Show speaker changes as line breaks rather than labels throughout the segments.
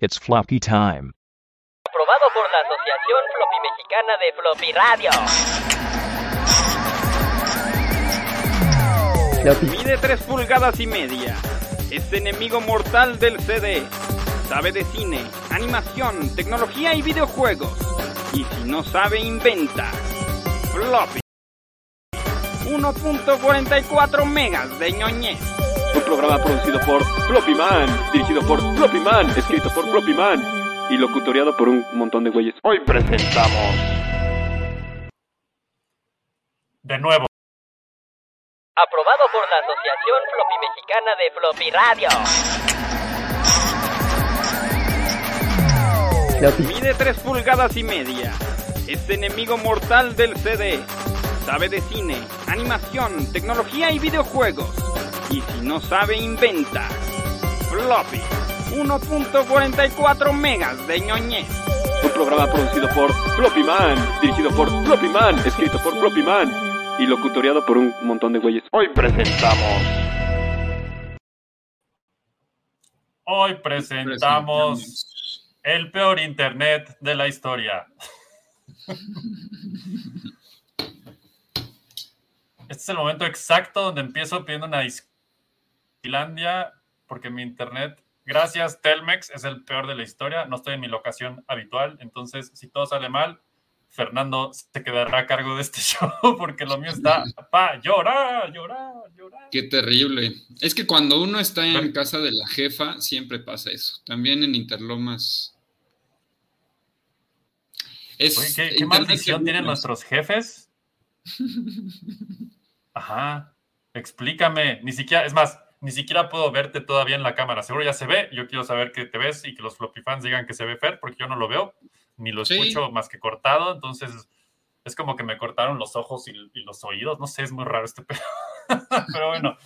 It's floppy time.
Aprobado por la Asociación Floppy Mexicana de Floppy Radio.
Mide 3 pulgadas y media. Es enemigo mortal del CD. Sabe de cine, animación, tecnología y videojuegos. Y si no sabe, inventa. Floppy. 1.44 megas de ñoñez.
Programa producido por Floppy Man, dirigido por Floppy Man, escrito por Floppy Man y locutoriado por un montón de güeyes.
Hoy presentamos.
De nuevo.
Aprobado por la Asociación Floppy Mexicana de Floppy Radio.
Mide 3 pulgadas y media. Es enemigo mortal del CD. Sabe de cine, animación, tecnología y videojuegos. Y si no sabe, inventa. Floppy. 1.44 megas de ñoñez.
Un programa producido por Floppy Man, dirigido por Floppy Man, escrito por Floppy Man y locutoriado por un montón de güeyes.
Hoy presentamos.
Hoy presentamos el peor internet de la historia. Este es el momento exacto donde empiezo pidiendo una Islandia porque mi internet, gracias Telmex, es el peor de la historia. No estoy en mi locación habitual, entonces si todo sale mal, Fernando se quedará a cargo de este show porque lo mío está pa llorar, llorar, llorar.
Qué terrible. Es que cuando uno está en casa de la jefa, siempre pasa eso. También en Interlomas.
Es Oye, ¿Qué, qué maldición tienen nuestros jefes? Ajá. Explícame. Ni siquiera, es más, ni siquiera puedo verte todavía en la cámara. Seguro ya se ve. Yo quiero saber que te ves y que los floppy fans digan que se ve Fer, porque yo no lo veo, ni lo escucho sí. más que cortado. Entonces, es como que me cortaron los ojos y, y los oídos. No sé, es muy raro este pedo. Pero bueno,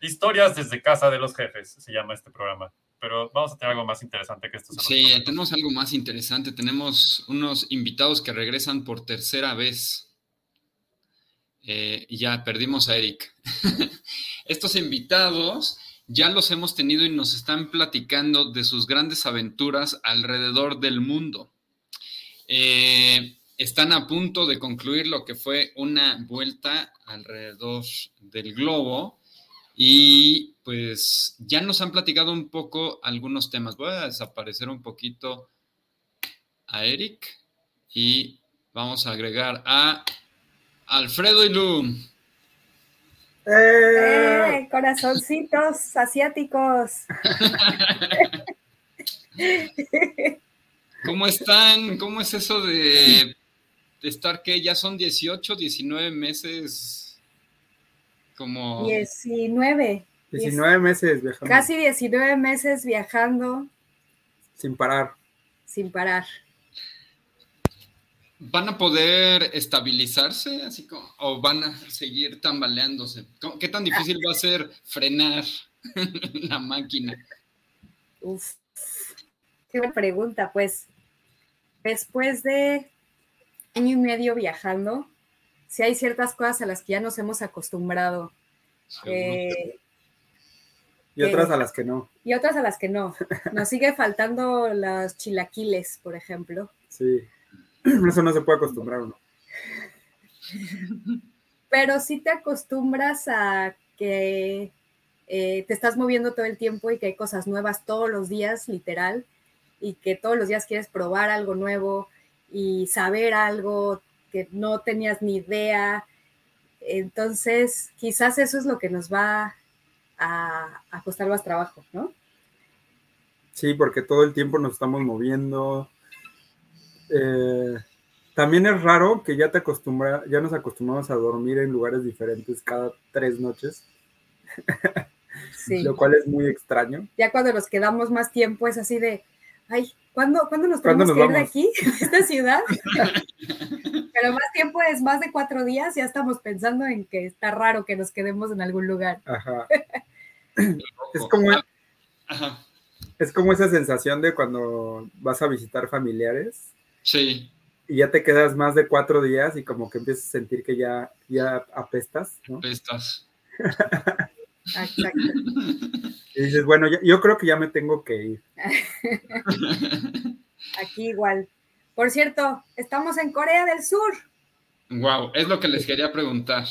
historias desde casa de los jefes se llama este programa. Pero vamos a tener algo más interesante que esto.
Sí, tenemos algo más interesante. Tenemos unos invitados que regresan por tercera vez. Eh, ya perdimos a Eric. Estos invitados ya los hemos tenido y nos están platicando de sus grandes aventuras alrededor del mundo. Eh, están a punto de concluir lo que fue una vuelta alrededor del globo y pues ya nos han platicado un poco algunos temas. Voy a desaparecer un poquito a Eric y vamos a agregar a Alfredo y Lu.
¡Eh! Corazoncitos asiáticos.
¿Cómo están? ¿Cómo es eso de, de, estar que ya son 18, 19 meses? Como...
19.
19 meses viajando.
Casi 19 meses viajando.
Sin parar.
Sin parar.
¿Van a poder estabilizarse así como, o van a seguir tambaleándose? ¿Qué tan difícil va a ser frenar la máquina?
Uf, qué buena pregunta. Pues después de año y medio viajando, sí hay ciertas cosas a las que ya nos hemos acostumbrado. Eh,
y otras a las que no.
Y otras a las que no. Nos sigue faltando los chilaquiles, por ejemplo.
Sí. Eso no se puede acostumbrar uno.
Pero sí te acostumbras a que eh, te estás moviendo todo el tiempo y que hay cosas nuevas todos los días, literal, y que todos los días quieres probar algo nuevo y saber algo que no tenías ni idea. Entonces, quizás eso es lo que nos va a, a costar más trabajo, ¿no?
Sí, porque todo el tiempo nos estamos moviendo, eh, también es raro que ya te acostumbra, ya nos acostumbramos a dormir en lugares diferentes cada tres noches. Sí. Lo cual es muy extraño.
Ya cuando nos quedamos más tiempo es así de, ay, ¿cuándo, ¿cuándo nos tenemos nos que ir de aquí, de esta ciudad? Pero más tiempo es más de cuatro días, ya estamos pensando en que está raro que nos quedemos en algún lugar.
Ajá. es como, Ajá. es como esa sensación de cuando vas a visitar familiares
Sí.
Y ya te quedas más de cuatro días y como que empiezas a sentir que ya, ya apestas, ¿no?
Apestas.
Exacto.
Y dices, bueno, ya, yo creo que ya me tengo que ir.
Aquí igual. Por cierto, estamos en Corea del Sur.
Wow, es lo que les quería preguntar.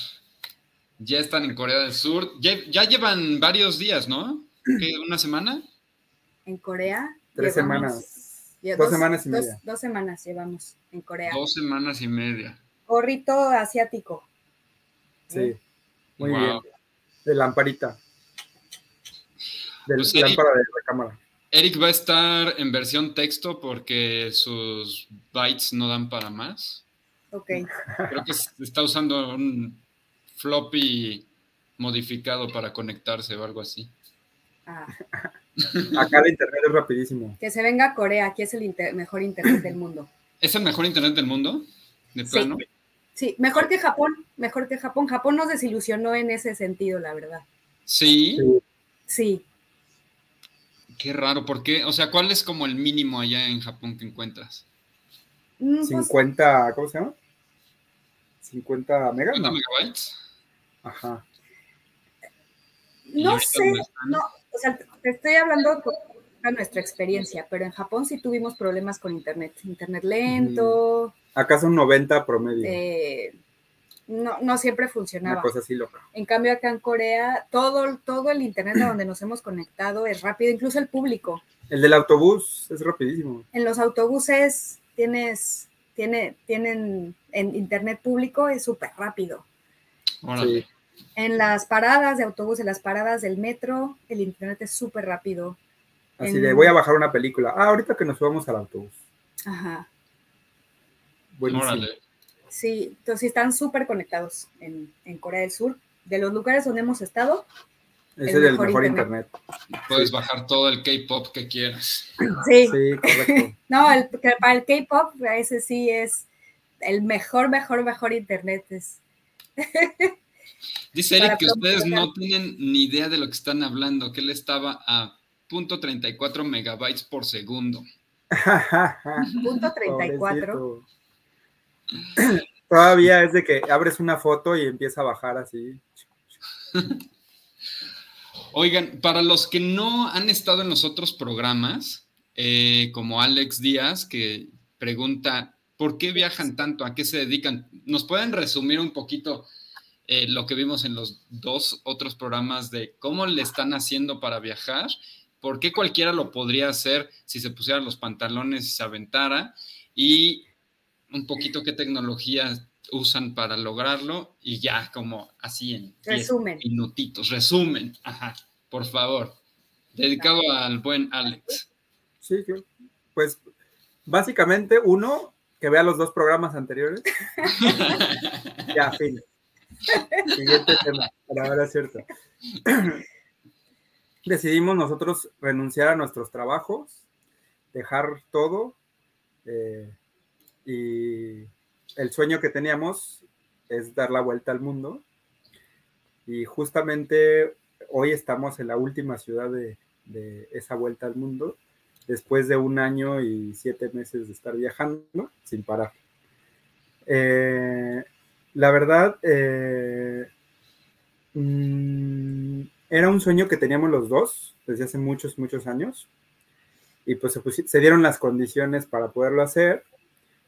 Ya están en Corea del Sur. Ya, ya llevan varios días, ¿no? ¿Qué, ¿Una semana?
En Corea.
Tres
llevamos-
semanas. Dos semanas y
dos-
media.
Dos semanas llevamos en Corea.
Dos semanas y media.
Gorrito asiático.
Sí. Muy
Wow.
bien. De lamparita. De
Pues, Eric-
lámpara de recámara.
Eric va a estar en versión texto porque sus bytes no dan para más.
Ok.
Creo que está usando un floppy modificado para conectarse o algo así.
Ah,
Acá el internet es rapidísimo.
que se venga a Corea, aquí es el inter- mejor internet del mundo.
¿Es el mejor internet del mundo? De
Sí.
plano.
Sí, mejor que Japón, mejor que Japón. Japón nos desilusionó en ese sentido, la verdad.
Sí.
Sí.
Sí,
Qué raro. ¿Por qué? O sea, ¿cuál es como el mínimo allá en Japón que encuentras?
Mm, pues,
50, ¿cómo se llama? 50 megas,
¿50
no.
megabytes?
Ajá.
¿Y
no sé, no, o sea, te estoy hablando con nuestra experiencia, pero en Japón sí tuvimos problemas con internet. Internet lento,
Acá son 90 promedio.
eh, no, no siempre
Una
funcionaba.
cosa así loca.
En cambio, acá en Corea, todo, todo el internet a donde nos hemos conectado es rápido, incluso el público.
El del autobús es rapidísimo.
En los autobuses tienes, tiene, tienen en internet público, es súper rápido.
Sí.
En las paradas de autobús, en las paradas del metro, el internet es súper rápido.
Así
En-
de, voy a bajar una película. Ah, ahorita que nos subamos al autobús.
Ajá.
Buenísimo.
Órale.
Sí, entonces están súper conectados en, en Corea del Sur. De los lugares donde hemos estado,
Ese es el
mejor
mejor
internet.
internet.
Puedes bajar todo el K-pop que quieras.
sí.
Sí, correcto.
No, el, para el K-pop, ese sí es el mejor, mejor, mejor internet. Es,
Dice Eric que ustedes no tienen ni idea de lo que están hablando, que él estaba a punto .34 megabytes por segundo.
punto 34.
Pobrecito. Todavía es de que abres una foto y empieza a bajar así.
Oigan, para los que no han estado en los otros programas, eh, como Alex Díaz, que pregunta, ¿por qué viajan tanto? ¿A qué se dedican? ¿Nos pueden resumir un poquito eh, lo que vimos en los dos otros programas de cómo le están haciendo para viajar? ¿Por qué cualquiera lo podría hacer si se pusiera los pantalones y se aventara? Y un poquito qué tecnología usan para lograrlo y ya como así en 10
Resumen.
minutitos, resumen, ajá, por favor, dedicado al buen Alex.
Sí, claro. Pues básicamente uno que vea los dos programas anteriores. ya, fin. Siguiente tema. Verdad es cierto. Decidimos nosotros renunciar a nuestros trabajos, dejar todo eh, y el sueño que teníamos es dar la vuelta al mundo. Y justamente hoy estamos en la última ciudad de, de esa vuelta al mundo, después de un año y siete meses de estar viajando sin parar. Eh, la verdad, eh, mm, era un sueño que teníamos los dos desde hace muchos, muchos años. Y pues se, pusi- se dieron las condiciones para poderlo hacer.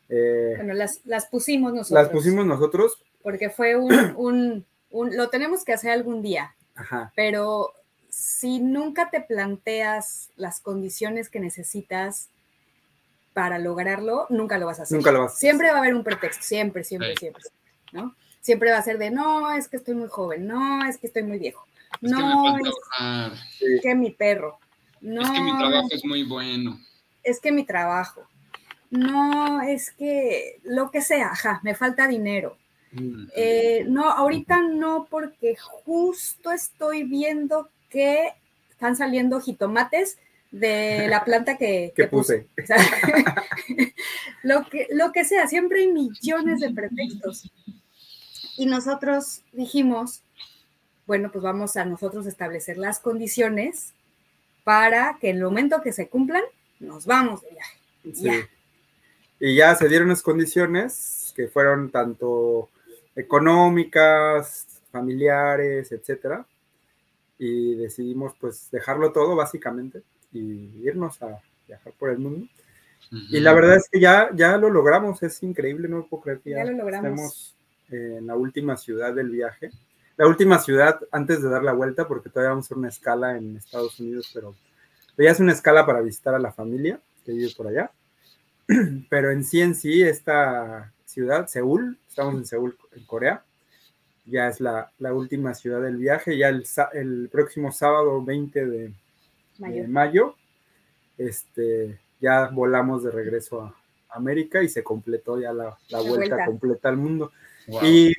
Eh,
Bueno, las, las pusimos nosotros.
las pusimos nosotros.
Porque fue un, un, un- lo tenemos que hacer algún día,
Ajá.
pero si nunca te planteas las condiciones que necesitas para lograrlo, nunca lo vas a hacer.
Nunca lo vas a hacer.
Siempre va a haber un pretexto, siempre, siempre,
Sí.
siempre, ¿no? Siempre va a ser de, no, es que estoy muy joven, no, es que estoy muy viejo,
Es
no, es que mi perro, no,
es que mi trabajo es muy bueno.
es que mi trabajo, no, es que lo que sea, ajá, me falta dinero.
Mm.
Eh, no, ahorita no, porque justo estoy viendo que están saliendo jitomates de la planta que,
Que
que puse.
puse.
O sea, lo, que, lo que sea, siempre hay millones de pretextos. Y nosotros dijimos, bueno, pues vamos a nosotros establecer las condiciones para que en el momento que se cumplan, nos vamos de viaje.
Sí.
Ya.
Y ya se dieron las condiciones que fueron tanto económicas, familiares, etcétera. y decidimos pues dejarlo todo básicamente y irnos a viajar por el mundo. Y la verdad es que ya, ya lo logramos, es increíble, no puedo creer que ya,
Ya lo logramos.
estemos en la última ciudad del viaje. La última ciudad antes de dar la vuelta, porque todavía vamos a hacer una escala en Estados Unidos, pero ya es una escala para visitar a la familia que vive por allá. Pero en sí, en sí, esta ciudad, Seúl, estamos en Seúl, en Corea, ya es la, la última ciudad del viaje, ya el, próximo sábado 20 de, de
Mayo.
este, ya volamos de regreso a América y se completó ya la, la vuelta,
vuelta.
completa al mundo.
Wow.
¿Y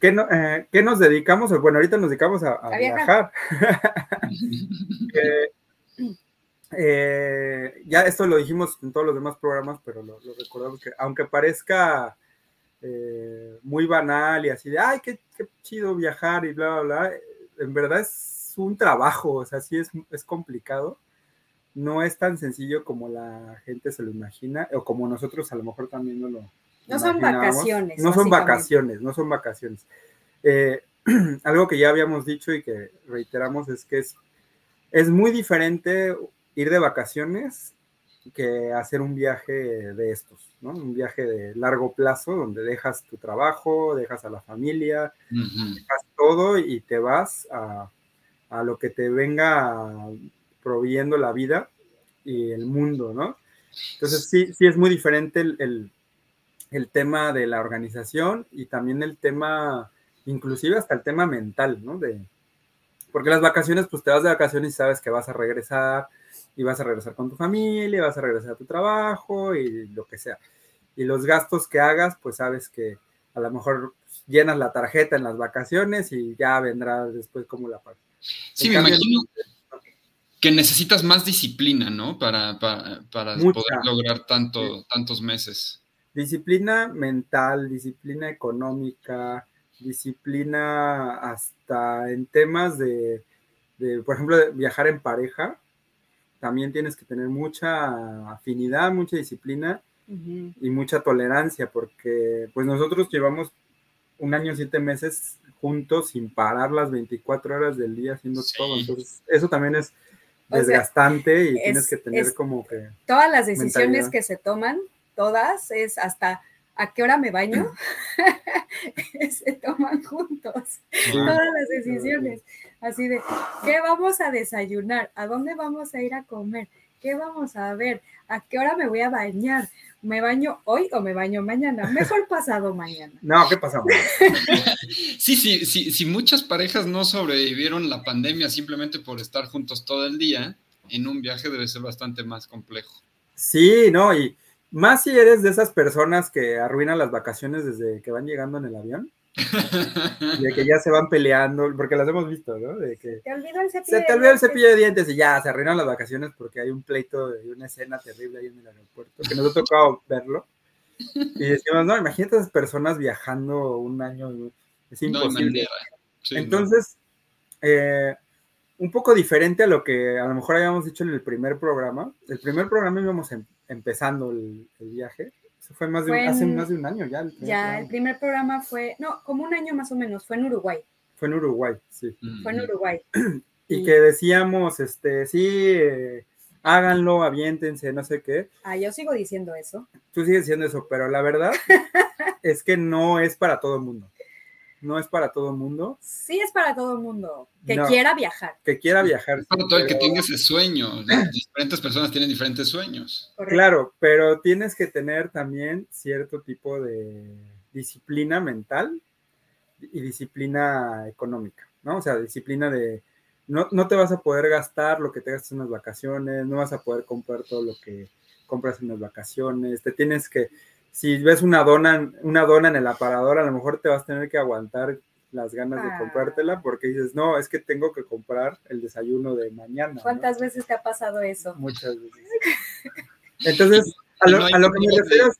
qué, no- eh, qué nos dedicamos? Bueno, ahorita nos dedicamos a, a
A viajar.
viajar. Eh, eh, ya esto lo dijimos en todos los demás programas, pero lo, lo recordamos que aunque parezca eh, muy banal y así de, ay, qué, qué chido viajar y bla, bla, bla, en verdad es un trabajo, o sea, sí es, es complicado. No es tan sencillo como la gente se lo imagina, o como nosotros a lo mejor también no lo
No son vacaciones,
No son vacaciones, no son vacaciones. Eh, algo que ya habíamos dicho y que reiteramos es que es, es muy diferente ir de vacaciones que hacer un viaje de estos, ¿no? Un viaje de largo plazo donde dejas tu trabajo, dejas a la familia, dejas todo y te vas a, a lo que te venga proveyendo la vida y el mundo, ¿no? Entonces sí, sí es muy diferente el, el- el tema de la organización y también el tema, inclusive hasta el tema mental, ¿no? De, porque las vacaciones, pues te vas de vacaciones y sabes que vas a regresar y vas a regresar con tu familia, vas a regresar a tu trabajo y lo que sea. Y los gastos que hagas, pues sabes que a lo mejor llenas la tarjeta en las vacaciones y ya vendrá después como la pagas.
Sí,
En
me
cambio,
imagino que necesitas más disciplina, ¿no? Para, para, para poder lograr tanto, tantos meses.
Disciplina mental, disciplina económica, disciplina hasta en temas de, de, por ejemplo, de viajar en pareja. También tienes que tener mucha afinidad, mucha disciplina y mucha tolerancia, porque pues nosotros llevamos un año, siete meses juntos sin parar las 24 horas del día haciendo
Sí.
todo. Entonces, eso también es
O sea,
desgastante y
es-
tienes que tener como que...
Todas las decisiones
Mentalidad.
que se toman, todas, es hasta a qué hora me baño, se toman juntos. Todas las decisiones. Así de, ¿qué vamos a desayunar? ¿A dónde vamos a ir a comer? ¿Qué vamos a ver? ¿A qué hora me voy a bañar? ¿Me baño hoy o me baño mañana? Mejor pasado mañana.
No, ¿qué pasa? amor?
Sí, sí, sí, si muchas parejas no sobrevivieron la pandemia simplemente por estar juntos todo el día, en un viaje debe ser bastante más complejo.
Sí, no, y más si eres de esas personas que arruinan las vacaciones desde que van llegando en el avión, de que ya se van peleando, porque las hemos visto, ¿no? De que
Te olvidó el cepillo.
se te olvidó el
dientes.
cepillo de dientes y ya se arruinan las vacaciones porque hay un pleito y una escena terrible ahí en el aeropuerto, que nos ha tocado verlo. Y decimos, no, imagínate esas personas viajando un año, es
No hay
imposible.
manera. Sí, no.
Entonces, eh, un poco diferente a lo que a lo mejor habíamos dicho en el primer programa. El primer programa íbamos em- empezando el, el viaje. Eso fue, más de un- hace
en-
más de un año ya. el primer
Ya,
programa.
el primer programa fue, no, como un año más o menos, fue en Uruguay.
Fue en Uruguay, sí.
Fue en. Uruguay.
Y que decíamos, este, sí, eh, háganlo, aviéntense, no sé qué.
Ah, yo sigo diciendo eso.
Tú sigues diciendo eso, pero la verdad es que no es para todo el mundo. No es para todo el mundo
Sí es para todo el mundo que
No.
quiera viajar.
que quiera viajar.
Es para todo el que tenga ese sueño. Diferentes personas tienen diferentes sueños.
correcto.
Claro, pero tienes que tener también cierto tipo de disciplina mental y disciplina económica, ¿no? O sea, disciplina de no, no te vas a poder gastar lo que te gastas en las vacaciones, no vas a poder comprar todo lo que compras en las vacaciones, te tienes que, si ves una dona, una dona en el aparador, a lo mejor te vas a tener que aguantar las ganas de
Ah.
comprártela porque dices, no, es que tengo que comprar el desayuno de mañana. ¿no?
¿Cuántas veces te ha pasado eso?
Muchas veces. Entonces, a lo,
No hay
a lo que me refiero es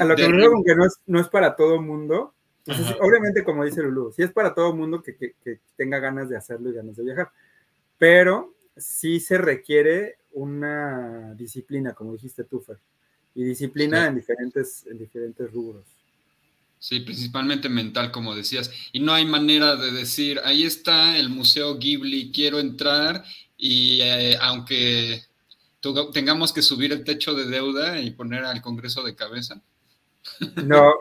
a lo que me refiero con que no es, no es para todo mundo.
Ajá.
sí, obviamente, como dice Lulu, sí es para todo mundo que, que- que tenga ganas de hacerlo y ganas de viajar. Pero sí se requiere una disciplina, como dijiste tú, Fer. Y disciplina
Sí.
en, diferentes, en diferentes rubros.
Sí, principalmente mental, como decías. Y no hay manera de decir, ahí está el Museo Ghibli, quiero entrar y eh, aunque tengamos que subir el techo de deuda y poner al Congreso de cabeza.
No,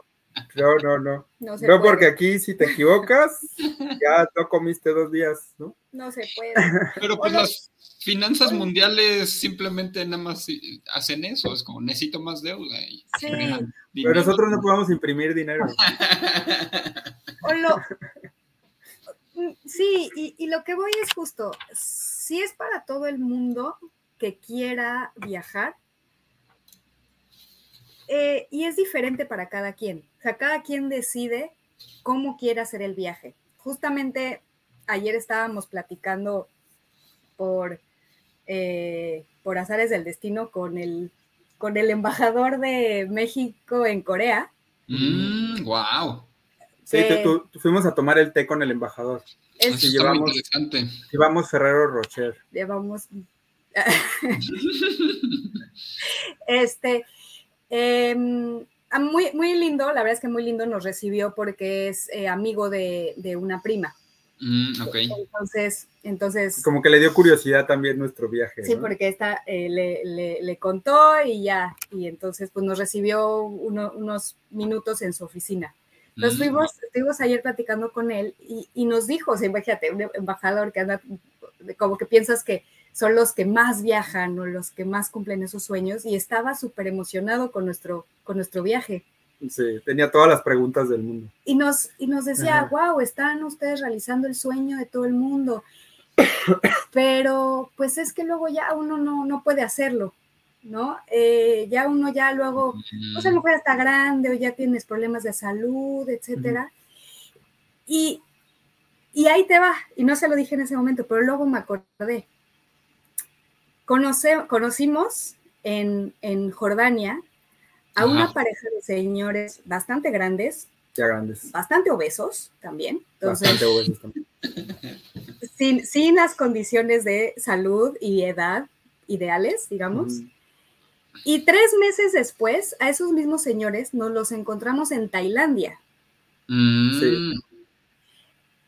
no, no, no. No, porque aquí si te equivocas, ya no comiste dos días, ¿no?
No se puede.
Pero pues las finanzas mundiales simplemente nada más hacen eso, es como necesito más deuda. Y
sí.
Pero nosotros no podemos imprimir dinero.
Sí, y, lo que voy es justo, si es para todo el mundo que quiera viajar, eh, y es diferente para cada quien. O sea, cada quien decide cómo quiere hacer el viaje. Justamente ayer estábamos platicando por, eh, por azares del destino con el con el embajador de México en Corea.
wow.
Mm, sí, fuimos a tomar el té con el embajador.
Es, y llevamos,
llevamos Ferrero Rocher.
Llevamos. este. Em, muy, muy lindo, la verdad es que muy lindo nos recibió porque es eh, amigo de, de, una prima.
Mm, ok.
Entonces, entonces.
Como que le dio curiosidad también nuestro viaje.
Sí, porque esta eh, le, le, contó y ya, y entonces pues nos recibió unos minutos en su oficina. Nos mm. fuimos, estuvimos ayer platicando con él y, y nos dijo, o sea, imagínate, un embajador que anda, como que piensas que son los que más viajan o los que más cumplen esos sueños y estaba súper emocionado con nuestro, con nuestro viaje.
Sí, tenía todas las preguntas del mundo.
Y nos, y nos decía, wow, están ustedes realizando el sueño de todo el mundo. Pero pues es que luego ya uno no, no puede hacerlo, ¿no? Eh, ya uno ya luego, pues a lo mejor está grande o ya tienes problemas de salud, etcétera. y, y ahí te va, y no se lo dije en ese momento, pero luego me acordé. Conoce, conocimos en, en Jordania a una pareja de señores bastante grandes.
Ya grandes.
Bastante obesos también.
bastante obesos también.
Sin, sin, las condiciones de salud y edad ideales, digamos. Y tres meses después, a esos mismos señores nos los encontramos en Tailandia.
Mm. Sí.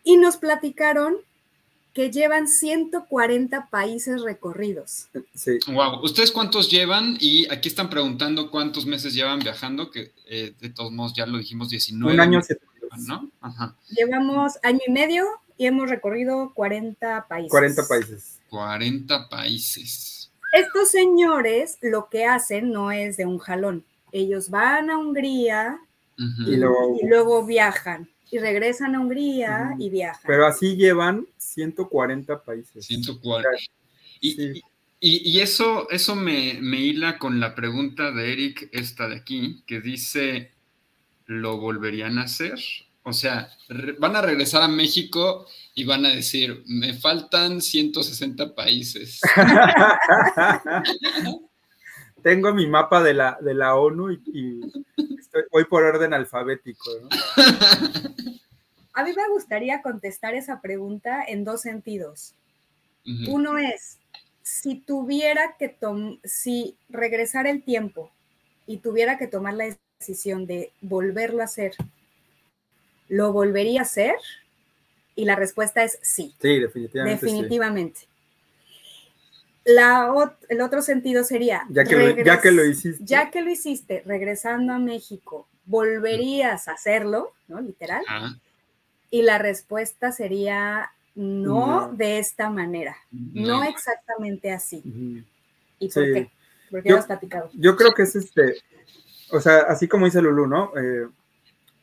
Y nos platicaron que llevan 140 países recorridos.
Sí.
Wow. ¿Ustedes cuántos llevan? Y aquí están preguntando cuántos meses llevan viajando, que eh, de todos modos ya lo dijimos 19.
Un año,
¿no? Ajá.
Llevamos año y medio y hemos recorrido 40 países.
40 países.
40 países.
Estos señores lo que hacen no es de un jalón. Ellos van a Hungría y, luego... viajan y regresan a Hungría y viajan.
Pero así llevan 140 países.
140. Y, y, eso, eso me, me, hila con la pregunta de Eric, esta de aquí, que dice, ¿lo volverían a hacer? O sea, van a regresar a México y van a decir, me faltan 160 países.
Tengo mi mapa de la, de la ONU y, voy por orden alfabético.
A mí me gustaría contestar esa pregunta en dos sentidos. Uno es, si tuviera que tomar, si regresara el tiempo y tuviera que tomar la decisión de volverlo a hacer, ¿lo volvería a hacer? Y la respuesta es sí.
Sí, definitivamente.
Definitivamente. La, el otro sentido sería,
ya que, lo, ya que lo hiciste.
Ya que lo hiciste, regresando a México, ¿volverías a hacerlo? ¿No? Literal. Y la respuesta sería no, de esta manera, no, exactamente así. ¿Y por qué? ¿Por qué
yo,
has platicado?
Yo creo que es este, o sea, así como dice Lulu, ¿no? Eh,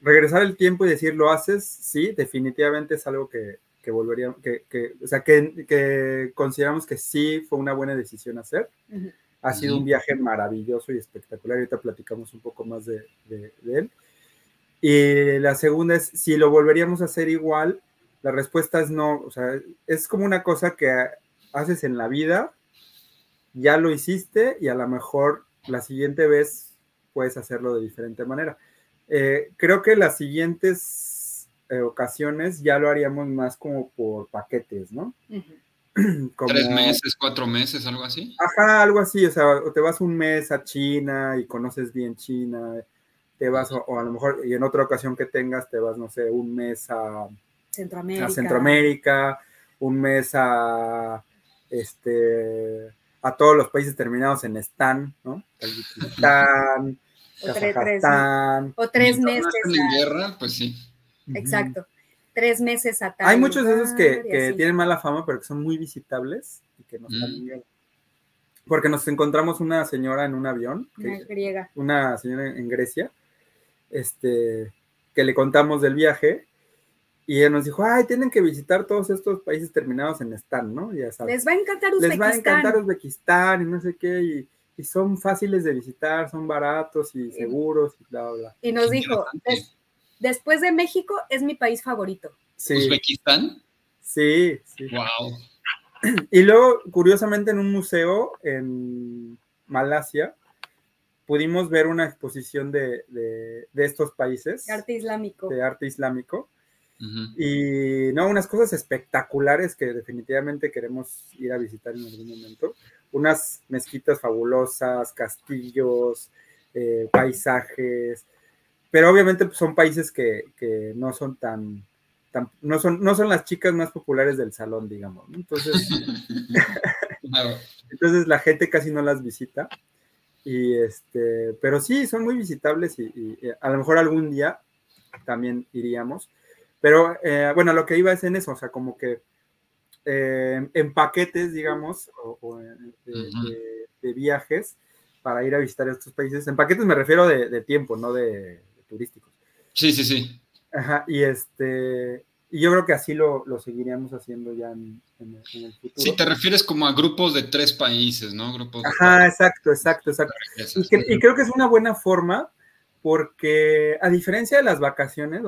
regresar el tiempo y decir lo haces, sí, definitivamente es algo que, que volvería, que, que, o sea, que, que, consideramos que sí fue una buena decisión hacer. Ha sido un viaje maravilloso y espectacular. Ahorita platicamos un poco más de, de, de, él. Y la segunda es, si lo volveríamos a hacer igual, la respuesta es no. O sea, es como una cosa que haces en la vida, ya lo hiciste y a lo mejor la siguiente vez puedes hacerlo de diferente manera. Eh, creo que las siguientes eh, ocasiones ya lo haríamos más como por paquetes, ¿no?
Tres meses, cuatro meses, algo así.
Ajá, algo así, o sea, te vas un mes a China y conoces bien China, te vas, o, o a lo mejor, y en otra ocasión que tengas, te vas, no sé, un mes a,
Centroamérica.
a Centroamérica, un mes a este a todos los países terminados en Stan, ¿no? Tayikistán,
O tre- tres,
Kazajstán.
o tres meses.
no en guerra, pues sí.
Exacto. Tres meses a
Hay muchos de esos que, tienen mala fama, pero que son muy visitables y que nos dan
Mm.
miedo. Porque nos encontramos una señora en un avión, que-
Una griega.
una señora en Grecia, este, que le contamos del viaje y ella nos dijo, ay, tienen que visitar todos estos países terminados en Stan, ¿no? Ya sabes.
Les va a encantar
les va a
Uzbekistán.
encantar Uzbekistán y no sé qué, y, y son fáciles de visitar, son baratos y seguros y bla, bla, bla.
Y nos dijo. "Des- después de México es mi país favorito.
Sí,
Uzbekistán.
sí, sí.
Wow.
Y luego, curiosamente, en un museo en Malasia, pudimos ver una exposición de, de- de estos países,
Arte islámico.
de arte islámico, y no, unas cosas espectaculares que definitivamente queremos ir a visitar en algún momento. Unas mezquitas fabulosas, castillos, eh, paisajes, pero obviamente pues, son países que, que no son tan, tan- no, son, no son las chicas más populares del salón, digamos. ¿no? Entonces, entonces la gente casi no las visita. Y este, pero sí, son muy visitables y, y, eh, a lo mejor algún día también iríamos. Pero eh, bueno, lo que iba es en eso, o sea, como que eh, en paquetes, digamos, o, o en- de,
Ujú.
de- de viajes para ir a visitar estos países. En paquetes me refiero de, de tiempo, no de turísticos.
Sí, sí, sí.
Ajá, y este, y yo creo que así lo, lo seguiríamos haciendo ya en, en el, en el futuro.
Sí, te refieres como a grupos de tres países, ¿no? Grupos de
Ajá, exacto, exacto, exacto. Y, que- y creo que es una buena forma porque a diferencia de las vacaciones,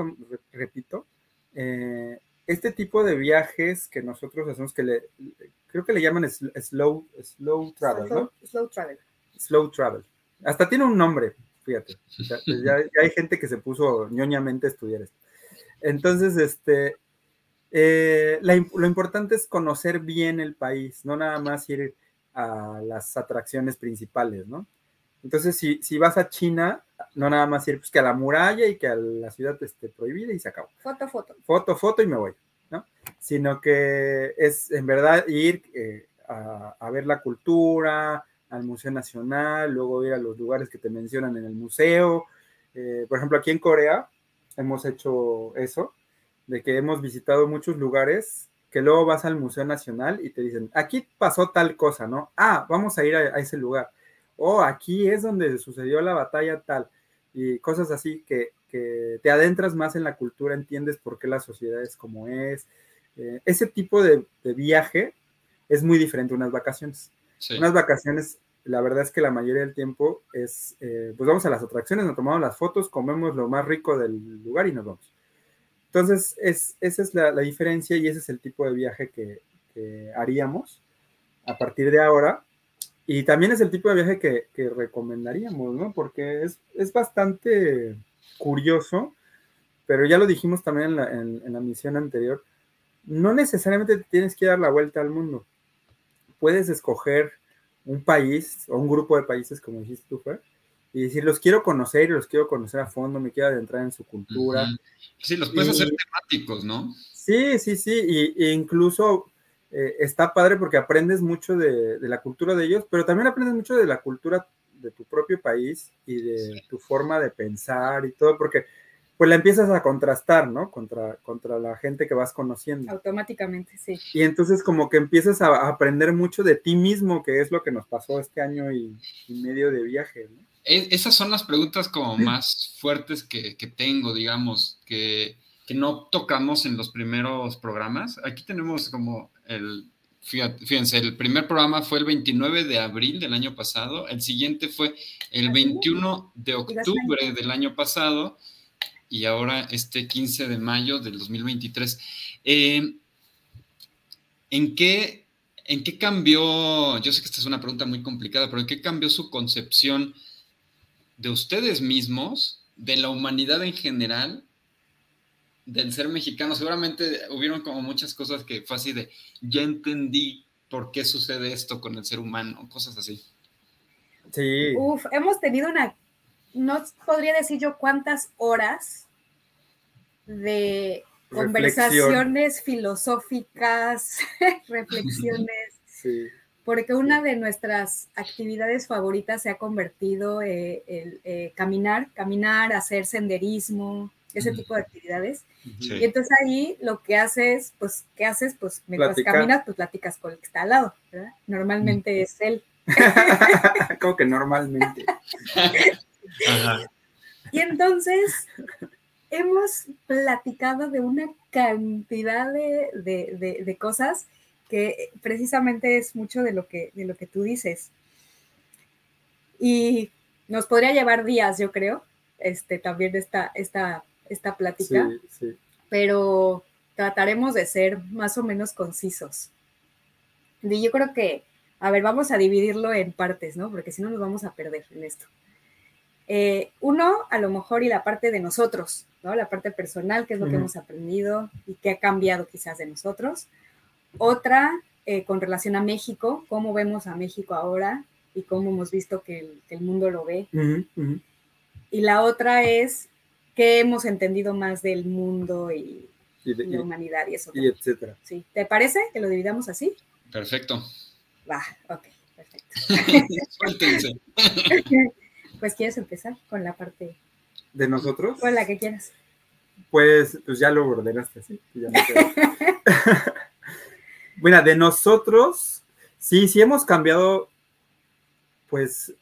repito, eh, este tipo de viajes que nosotros hacemos, que le, creo que le llaman sl- slow, slow travel,
slow,
¿no?
slow travel.
Slow travel. Hasta tiene un nombre, fíjate. Ya, ya hay gente que se puso ñoñamente a estudiar esto. Entonces, este, eh, la lo importante es conocer bien el país, no nada más ir a las atracciones principales, ¿no? Entonces, si, si vas a China, no nada más ir pues, que a la muralla y que a la ciudad esté prohibida y se acabó.
Foto, foto.
Foto, foto y me voy, ¿no? Sino que es en verdad ir eh, a, a ver la cultura, al Museo Nacional, luego ir a los lugares que te mencionan en el museo. Eh, por ejemplo, aquí en Corea hemos hecho eso, de que hemos visitado muchos lugares que luego vas al Museo Nacional y te dicen, aquí pasó tal cosa, ¿no? Ah, vamos a ir a, ese lugar. O aquí es donde sucedió la batalla tal. Y cosas así que, que te adentras más en la cultura, entiendes por qué la sociedad es como es. Eh, ese tipo de, de viaje es muy diferente a unas vacaciones. Unas vacaciones, la verdad es que la mayoría del tiempo es, eh, pues vamos a las atracciones, nos tomamos las fotos, comemos lo más rico del lugar y nos vamos. Entonces, es, esa es la, diferencia y ese es el tipo de viaje que, haríamos a partir de ahora. Y también es el tipo de viaje que, que recomendaríamos, ¿no? Porque es, es bastante curioso, pero ya lo dijimos también en la, en- la misión anterior, no necesariamente te tienes que dar la vuelta al mundo. Puedes escoger un país o un grupo de países, como dijiste tú, Fer, y decir, los quiero conocer y los quiero conocer a fondo, me quiero adentrar en su cultura.
Sí, los puedes
Y-
hacer temáticos, ¿no?
Sí, sí, sí, y, e incluso eh, está padre porque aprendes mucho de, de la cultura de ellos, pero también aprendes mucho de la cultura de tu propio país y de tu forma de pensar y todo, porque pues la empiezas a contrastar, ¿no? Contra, contra la gente que vas conociendo.
Automáticamente, sí.
Y entonces como que empiezas a, aprender mucho de ti mismo, que es lo que nos pasó este año y, y medio de viaje, ¿no?
E- esas son las preguntas como más fuertes que, que tengo, digamos, que, que no tocamos en los primeros programas. Aquí tenemos como el, fíjense, el primer programa fue el 29 de abril del año pasado, el siguiente fue el 21 de octubre del año pasado y ahora este 15 de mayo del 2023. Eh, ¿En qué, ¿En qué cambió? Yo sé que esta es una pregunta muy complicada, pero ¿en qué cambió su concepción de ustedes mismos, de la humanidad en general, del ser mexicano? Seguramente hubieron como muchas cosas que fue así de, ya entendí por qué sucede esto con el ser humano, cosas así.
Sí.
Uf, hemos tenido una no podría decir yo cuántas horas de conversaciones filosóficas, reflexiones, porque una de nuestras actividades favoritas se ha convertido en eh, eh, caminar, caminar, hacer senderismo, ese tipo de actividades. Y entonces ahí lo que haces, pues, ¿qué haces? Pues mientras caminas, pues platicas con el que está al lado, ¿verdad? Normalmente es él.
Como que normalmente.
Y entonces hemos platicado de una cantidad de, cosas que precisamente es mucho de lo que, de lo que tú dices. Y nos podría llevar días, yo creo, este, también esta, esta esta plática, pero trataremos de ser más o menos concisos. Y yo creo que, a ver, vamos a dividirlo en partes, ¿no? Porque si no nos vamos a perder en esto. Eh, uno, a lo mejor, y la parte de nosotros, ¿no? La parte personal, que es lo que hemos aprendido y que ha cambiado quizás de nosotros. Otra, eh, con relación a México, cómo vemos a México ahora y cómo hemos visto que el, mundo lo ve. Y la otra es qué hemos entendido más del mundo y, la humanidad y eso.
Y etcétera.
Sí. ¿Te parece que lo dividamos así?
Perfecto.
Va, ok, perfecto. Suéltense. pues quieres empezar con la parte
de nosotros.
Con la que quieras.
Pues, pues ya lo ordenaste así. bueno, de nosotros, sí, sí hemos cambiado, pues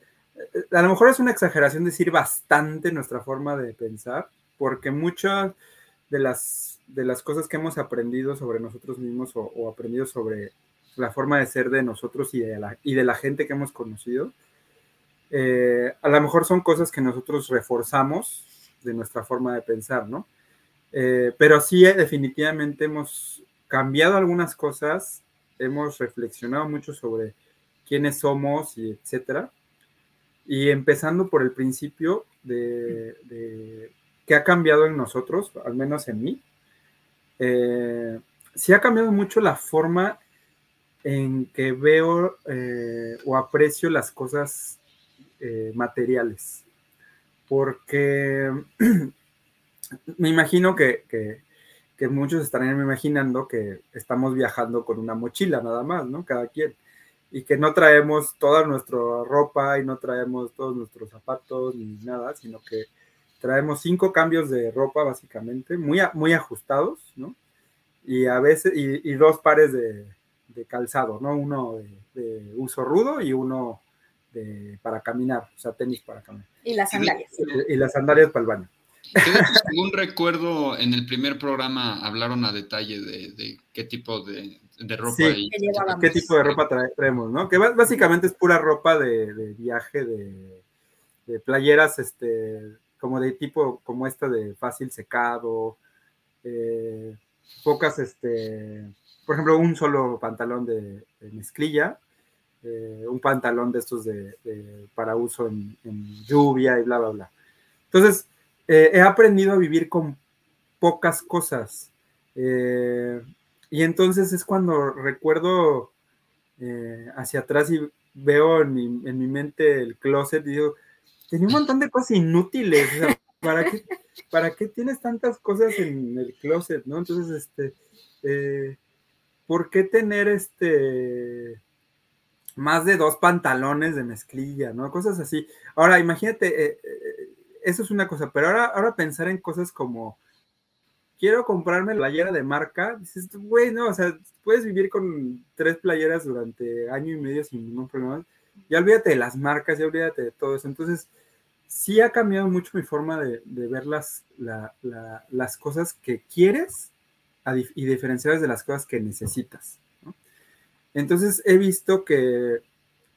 a lo mejor es una exageración decir bastante nuestra forma de pensar, porque muchas de las, de las cosas que hemos aprendido sobre nosotros mismos o, aprendido sobre la forma de ser de nosotros y de la, y de la gente que hemos conocido, eh, a lo mejor son cosas que nosotros reforzamos de nuestra forma de pensar, ¿no? Eh, pero sí, eh, definitivamente hemos cambiado algunas cosas, hemos reflexionado mucho sobre quiénes somos y etcétera. Y empezando por el principio de, qué ha cambiado en nosotros, al menos en mí, eh, sí ha cambiado mucho la forma en que veo o aprecio las cosas eh, materiales. Porque me imagino que, que, muchos estarán imaginando que estamos viajando con una mochila nada más, ¿no? Cada quien y que no traemos toda nuestra ropa y no traemos todos nuestros zapatos ni nada, sino que traemos cinco cambios de ropa básicamente, muy, muy ajustados, ¿no? Y a veces, y, dos pares de, calzado, ¿no? Uno de, uso rudo y uno de, para caminar, o sea, tenis para caminar.
Y las sandalias.
Y, las sandalias para el baño.
Según recuerdo, en el primer programa hablaron a detalle de qué tipo de, de ropa y
qué tipo de ropa traemos, ¿no? Que básicamente es pura ropa de, viaje, de, playeras, este, como de tipo, como esta de fácil secado, eh, pocas, este, por ejemplo, un solo pantalón de, mezclilla, eh, un pantalón de estos de, para uso en, lluvia y bla, bla, bla. Entonces, eh, he aprendido a vivir con pocas cosas. Y entonces es cuando recuerdo eh, hacia atrás y veo en mi, en mi, mente el closet y digo, tenía un montón de cosas inútiles. ¿para, qué, ¿Para qué tienes tantas cosas en el closet? ¿no? Entonces, este, eh, ¿por qué tener este más de dos pantalones de mezclilla, ¿no? Cosas así. Ahora, imagínate, eh, eso es una cosa, pero ahora, ahora pensar en cosas como quiero comprarme la playera de marca, dices, güey, no, o sea, puedes vivir con tres playeras durante año y medio sin ningún problema. Ya olvídate de las marcas, ya olvídate de todo eso. Entonces, sí ha cambiado mucho mi forma de, ver las, las cosas que quieres y diferenciarlas de las cosas que necesitas. Entonces, he visto que,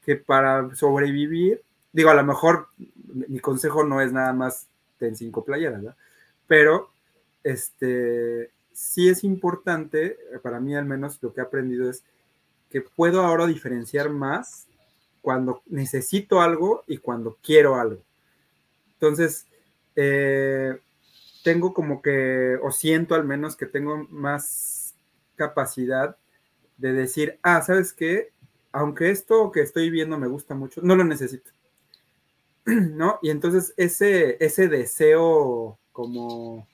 que para sobrevivir, digo, a lo mejor mi consejo no es nada más ten cinco playeras, ¿verdad? Pero este, sí es importante, para mí al menos lo que he aprendido es que puedo ahora diferenciar más cuando necesito algo y cuando quiero algo. Entonces, eh, tengo como que, o siento al menos que tengo más capacidad de decir, ah, ¿sabes qué? Aunque esto que estoy viendo me gusta mucho, no lo necesito. ¿no? Y entonces ese, ese deseo como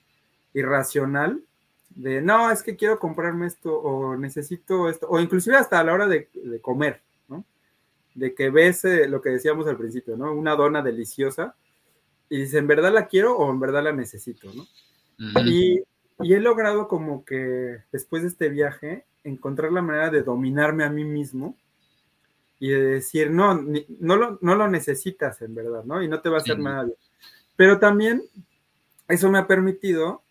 irracional de, no, es que quiero comprarme esto o necesito esto, o inclusive hasta a la hora de, comer, ¿no? De que ves eh, lo que decíamos al principio, ¿no? Una dona deliciosa y dices, ¿en verdad la quiero o en verdad la necesito, ¿no? y, y he logrado como que después de este viaje encontrar la manera de dominarme a mí mismo y de decir, no, no, lo, no lo necesitas en verdad, ¿no? Y no te va a hacer nada Pero también eso me ha permitido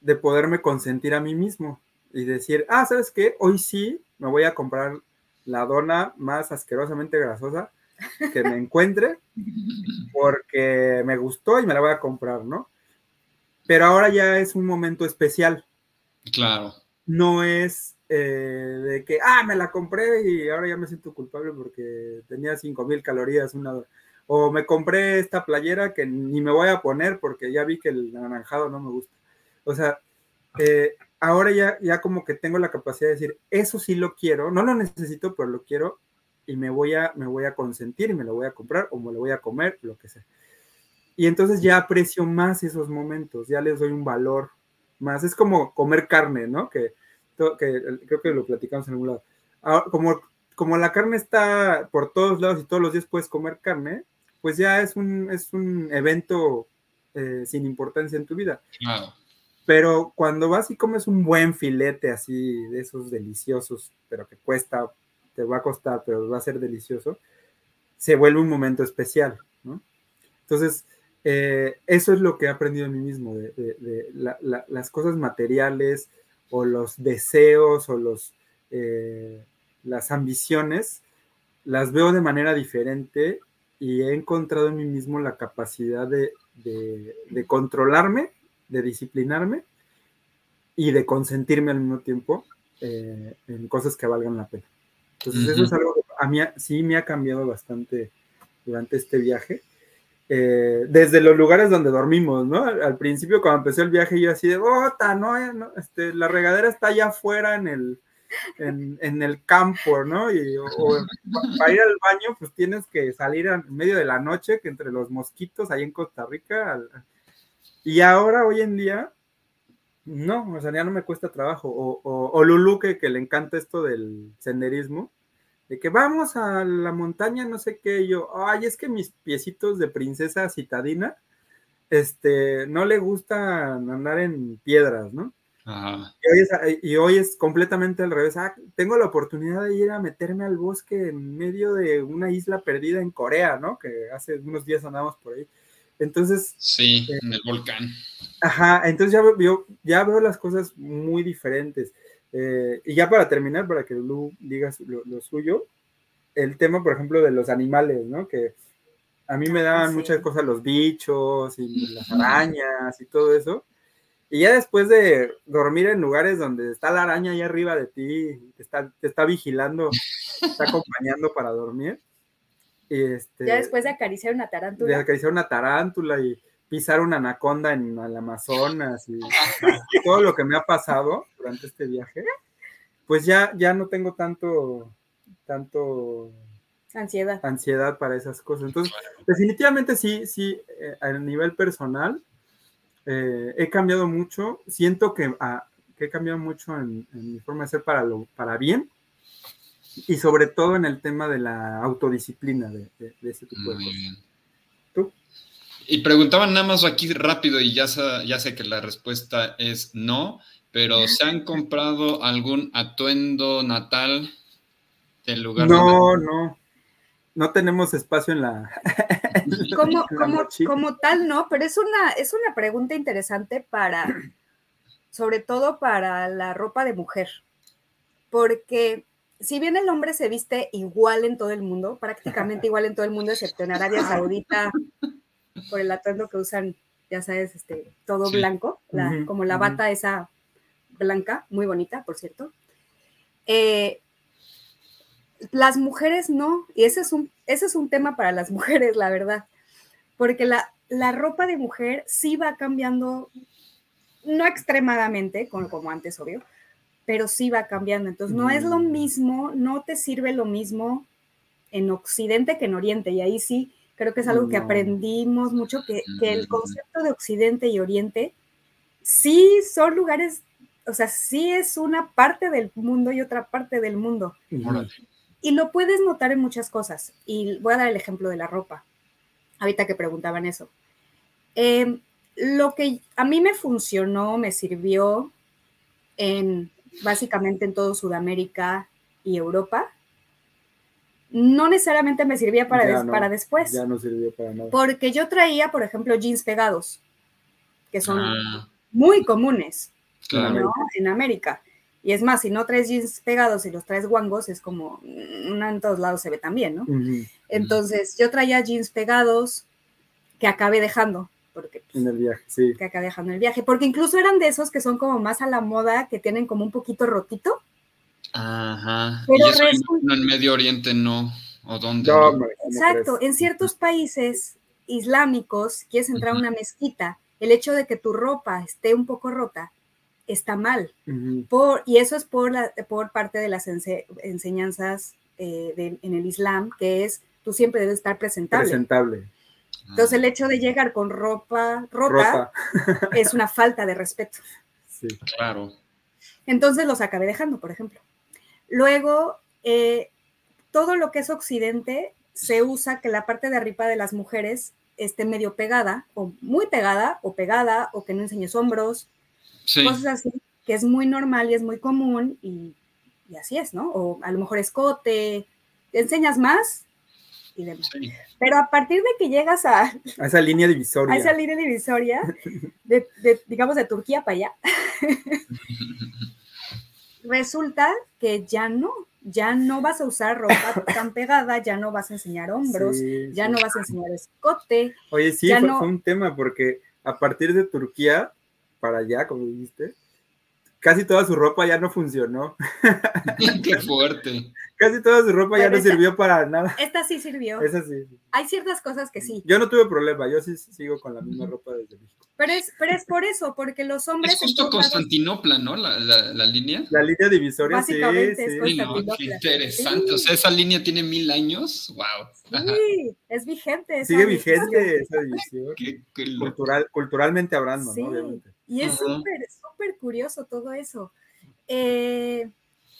de poderme consentir a mí mismo y decir, ah, ¿sabes qué? Hoy sí me voy a comprar la dona más asquerosamente grasosa que me encuentre porque me gustó y me la voy a comprar, ¿no? Pero ahora ya es un momento especial.
Claro.
No es eh, de que, ah, me la compré y ahora ya me siento culpable porque tenía 5000 calorías una O me compré esta playera que ni me voy a poner porque ya vi que el anaranjado no me gusta. O sea, eh, ahora ya, ya como que tengo la capacidad de decir, eso sí lo quiero, no lo necesito, pero lo quiero y me voy a, me voy a consentir y me lo voy a comprar o me lo voy a comer, lo que sea. Y entonces ya aprecio más esos momentos, ya les doy un valor más. Es como comer carne, ¿no? Que que creo que lo platicamos en algún lado. Ah, como, como la carne está por todos lados y todos los días puedes comer carne, pues ya es un, es un evento eh, sin importancia en tu vida. Pero cuando vas y comes un buen filete así, de esos deliciosos, pero que cuesta, te va a costar, pero va a ser delicioso, se vuelve un momento especial, ¿no? Entonces, eh, eso es lo que he aprendido a mí mismo, de, las cosas materiales, o los deseos o los, eh, las ambiciones, las veo de manera diferente y he encontrado en mí mismo la capacidad de, controlarme, de disciplinarme y de consentirme al mismo tiempo eh, en cosas que valgan la pena. Entonces, eso es algo que a mí sí me ha cambiado bastante durante este viaje eh, desde los lugares donde dormimos, ¿no? Al, principio, cuando empecé el viaje, yo así de, bota, no, este, la regadera está allá afuera en el, en, el campo, ¿no? Y para ir al baño, pues tienes que salir en medio de la noche, que entre los mosquitos ahí en Costa Rica. y ahora, hoy en día, no, o sea, ya no me cuesta trabajo. O, o, Lulu, que, que le encanta esto del senderismo, de que vamos a la montaña, no sé qué, yo, ay, es que mis piecitos de princesa citadina, este, no le gusta andar en piedras, ¿no? Y, hoy es, completamente al revés. Ah, tengo la oportunidad de ir a meterme al bosque en medio de una isla perdida en Corea, ¿no? Que hace unos días andamos por ahí. Entonces.
Sí, eh, en el volcán.
Ajá, entonces ya veo, ya veo las cosas muy diferentes. Eh, y ya para terminar, para que Lu digas lo, suyo, el tema, por ejemplo, de los animales, ¿no? Que a mí me daban muchas cosas los bichos y las arañas y todo eso. Y ya después de dormir en lugares donde está la araña ahí arriba de ti, te está, te está vigilando, te está acompañando para dormir. Y este,
ya después de acariciar una tarántula.
De acariciar una tarántula y pisar una anaconda en el Amazonas y, todo lo que me ha pasado durante este viaje, pues ya, ya no tengo tanto, tanto
ansiedad.
ansiedad para esas cosas. Entonces, definitivamente sí, sí, eh, a nivel personal, eh, he cambiado mucho. Siento que, ah, he cambiado mucho en, mi forma de ser para, lo, para bien y sobre todo en el tema de la autodisciplina de, ese tipo de cosas.
Y preguntaban nada más aquí rápido y ya, ya sé que la respuesta es no, pero ¿se han comprado algún atuendo natal del lugar?
No, no. No tenemos espacio en la.
como, como, como, tal, no, pero es una, es una pregunta interesante para, sobre todo para la ropa de mujer. Porque si bien el hombre se viste igual en todo el mundo, prácticamente igual en todo el mundo, excepto en Arabia Saudita, por el atuendo que usan, ya sabes, este, todo blanco, como la bata esa blanca, muy bonita, por cierto. Eh, las mujeres no, y ese es, un, ese es un tema para las mujeres, la verdad, porque la, la ropa de mujer sí va cambiando, no extremadamente, como, como antes, obvio, pero sí va cambiando. Entonces, no es lo mm. mismo, no te sirve lo mismo en Occidente que en Oriente, y ahí sí Creo que es algo que aprendimos mucho, que, que el concepto de Occidente y Oriente sí son lugares, o sea, sí es una parte del mundo y otra parte del mundo. Y lo puedes notar en muchas cosas. Y voy a dar el ejemplo de la ropa, ahorita que preguntaban eso. Eh, lo que a mí me funcionó, me sirvió en básicamente en todo Sudamérica y Europa, no necesariamente me servía para,
Ya
des-
no,
para después.
Ya no sirvió para nada.
Porque yo traía, por ejemplo, jeans pegados, que son
Ah,
muy comunes
claro.
¿no? en América. Y es más, si no traes jeans pegados y los traes guangos, es como, mm, no en todos lados se ve tan bien, ¿no? Entonces, yo traía jeans pegados que acabé dejando, porque pues,
En el viaje, sí.
que acabé dejando en el viaje, porque incluso eran de esos que son como más a la moda, que tienen como un poquito rotito.
Ajá.
Pero
y eso en-
resulta-
en, Medio Oriente no. ¿O dónde?
Exacto,
crees?
en ciertos países islámicos, quieres entrar a una mezquita, el hecho de que tu ropa esté un poco rota está mal. Por, y eso es por, la, por parte de las ense- enseñanzas eh, de- en el Islam, que es tú siempre debes estar presentable.
Presentable.
Entonces el hecho de llegar con ropa rota,
Rota.
es una falta de respeto.
Sí.
Claro.
Entonces los acabé dejando, por ejemplo. Luego, eh, todo lo que es occidente se usa que la parte de arriba de las mujeres esté medio pegada, o muy pegada, o pegada, o que no enseñes hombros,
Sí.
cosas así, que es muy normal y es muy común, y, y así es, ¿no? O a lo mejor escote, te enseñas más y demás.
sí.
Pero a partir de que llegas a,
A esa línea divisoria.
a esa línea divisoria, de, de, digamos de Turquía para allá, resulta que ya no, ya no vas a usar ropa tan pegada, ya no vas a enseñar hombros,
Sí,
ya
sí.
no vas a enseñar escote.
Oye, sí, fue,
no-
fue un tema porque a partir de Turquía para allá, como dijiste, casi toda su ropa ya no funcionó.
Qué fuerte.
Casi toda su ropa ya no
esa-
sirvió para nada.
Esta sí sirvió.
Es así.
Hay ciertas cosas que sí,
Yo no tuve problema, yo sí sigo con la misma ropa desde México.
pero es, pero es por eso, porque los hombres...
Es justo Constantinopla, ¿no? La, la, la línea.
La línea divisoria, sí,
Básicamente es
sí.
con-
Sí, no,
Constantinopla.
qué interesante.
Sí.
O sea, esa línea tiene mil años. Wow.
Sí, es vigente. esa
Sigue
división.
vigente esa división.
Qué, qué loco.
Cultural, culturalmente hablando,
Sí,
¿no? Obviamente.
y es súper, súper curioso todo eso. Eh,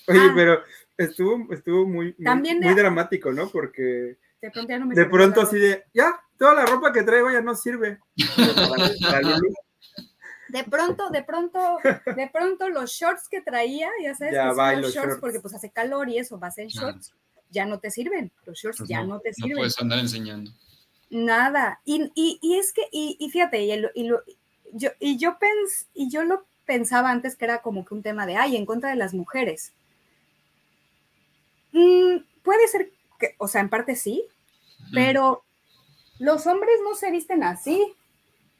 Oye,
Ah.
pero estuvo, estuvo muy, muy,
También de-
muy dramático, ¿no? Porque
de pronto ya no me
de pronto así de, ya, toda la ropa que traigo ya no sirve. Para- para Lulu,
De pronto, de pronto, de pronto los shorts que traía, ya sabes,
Ya
que son
va, y
los
los
shorts,
shorts.
porque pues hace calor y eso, vas en
Claro.
shorts, ya no te sirven. Los shorts
Pues
ya
no,
no, te
No
sirven.
puedes andar enseñando.
Nada. Y, y, y es que, y, y fíjate, y, el- y lo- yo, y yo pens, y yo lo pensaba antes que era como que un tema de ay, en contra de las mujeres. Mm, puede ser que, o sea, en parte sí, pero los hombres no se visten así.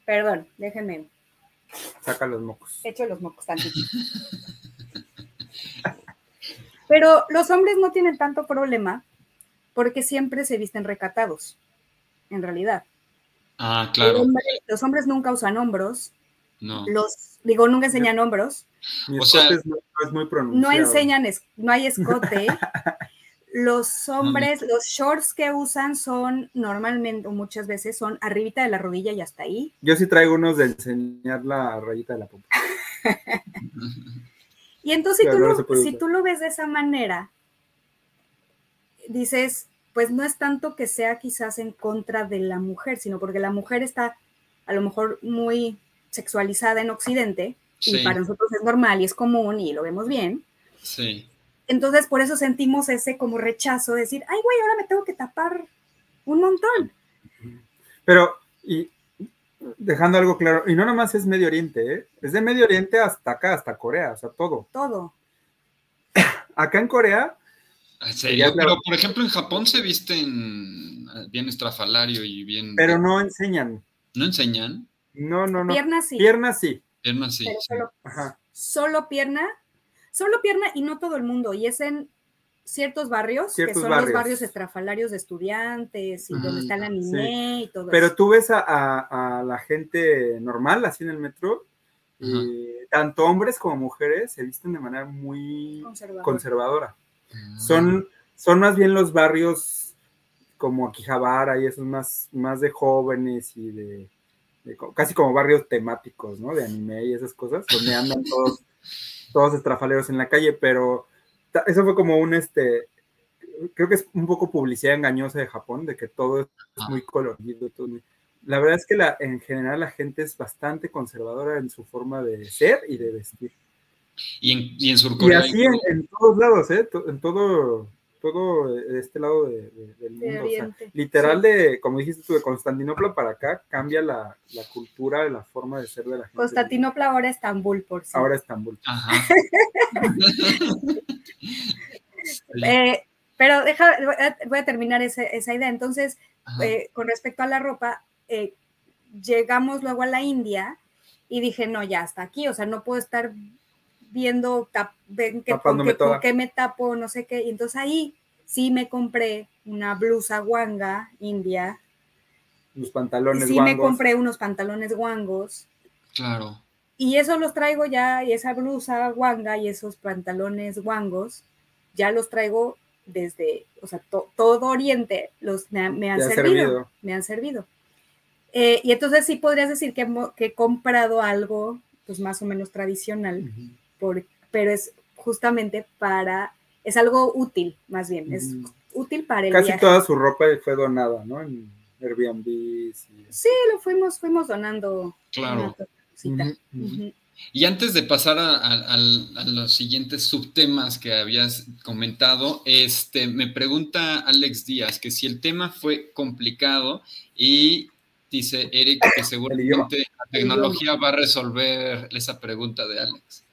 Perdón, déjenme,
saca los mocos.
echo los mocos tantito. Pero los hombres no tienen tanto problema porque siempre se visten recatados, en realidad.
Ah, claro.
hombre- los hombres nunca usan hombros,
No.
los, digo, nunca enseñan hombros,
Mi
O sea-
es, no, no es muy
no enseñan, es- no hay escote. Los hombres, los shorts que usan son normalmente o muchas veces son arribita de la rodilla y hasta ahí.
Yo sí traigo unos de enseñar la rayita de la pompa.
Y entonces si, tú
no
lo, si tú lo ves de esa manera, dices, pues no es tanto que sea quizás en contra de la mujer, sino porque la mujer está a lo mejor muy sexualizada en Occidente y para nosotros es normal y es común y lo vemos bien.
sí.
Entonces por eso sentimos ese como rechazo de decir, ay güey, ahora me tengo que tapar un montón.
Pero, y dejando algo claro, y no nomás es Medio Oriente, ¿eh? es de Medio Oriente hasta acá, hasta Corea, o sea, todo.
Todo.
Acá en Corea,
¿En serio?
claro.
Pero, por ejemplo, en Japón se visten eh, bien estrafalario y bien...
pero no enseñan.
¿No enseñan?
No, no, no.
Piernas sí,
Piernas sí.
Piernas sí.
pero solo,
Ajá.
solo pierna, solo pierna y no todo el mundo. Y es en ciertos barrios,
Ciertos
que son
barrios.
los barrios estrafalarios de estudiantes y
Ajá,
donde está el anime y todo
Pero
eso.
tú ves a, a- a la gente normal, así en el metro, y tanto hombres como mujeres se visten de manera muy
Conservador.
conservadora.
Ah,
Son, son más bien los barrios como Akihabara y esos más, más de jóvenes y de, casi como barrios temáticos, ¿no? De anime y esas cosas, donde andan todos, todos estrafaleros en la calle, pero eso fue como un, este, creo que es un poco publicidad engañosa de Japón, de que todo es
Ah.
muy colorido, todo La verdad es que la, en general la gente es bastante conservadora en su forma de ser y de vestir.
Y en, y en
Y así en, en todos lados, ¿eh? En todo, todo este lado de- de- del
De
mundo. o sea,
Oriente.
literal de, como dijiste tú, de Constantinopla para acá, cambia la, la cultura, la forma de ser de la gente.
Constantinopla ahora Estambul, por sí.
Ahora Estambul.
Ajá.
Eh, pero deja, voy a- voy a terminar ese- esa idea. Entonces, eh, con respecto a la ropa, eh, llegamos luego a la India y dije, no, ya hasta aquí, o sea, no puedo estar viendo tap- ven que, con, qué me tapo, no sé qué. Y entonces ahí sí me compré una blusa guanga india,
Los pantalones
sí me compré unos pantalones guangos.
Claro.
Y eso los traigo ya, y esa blusa guanga y esos pantalones guangos, ya los traigo desde, o sea, to- todo Oriente los, me, me han servido,
servido.
me han servido. Eh, y entonces sí podrías decir que, he comprado algo, pues más o menos tradicional. Por- pero es justamente para, es algo útil, más bien, es
Ujú.
útil para el
Casi
viaje.
toda su ropa fue donada, ¿no? En Airbnb. y-
Sí, lo fuimos, fuimos donando.
Claro. Y antes de pasar a, a los siguientes subtemas que habías comentado, este, me pregunta Alex Díaz que si el tema fue complicado y dice Eric que seguramente la tecnología va a resolver esa pregunta de Alex.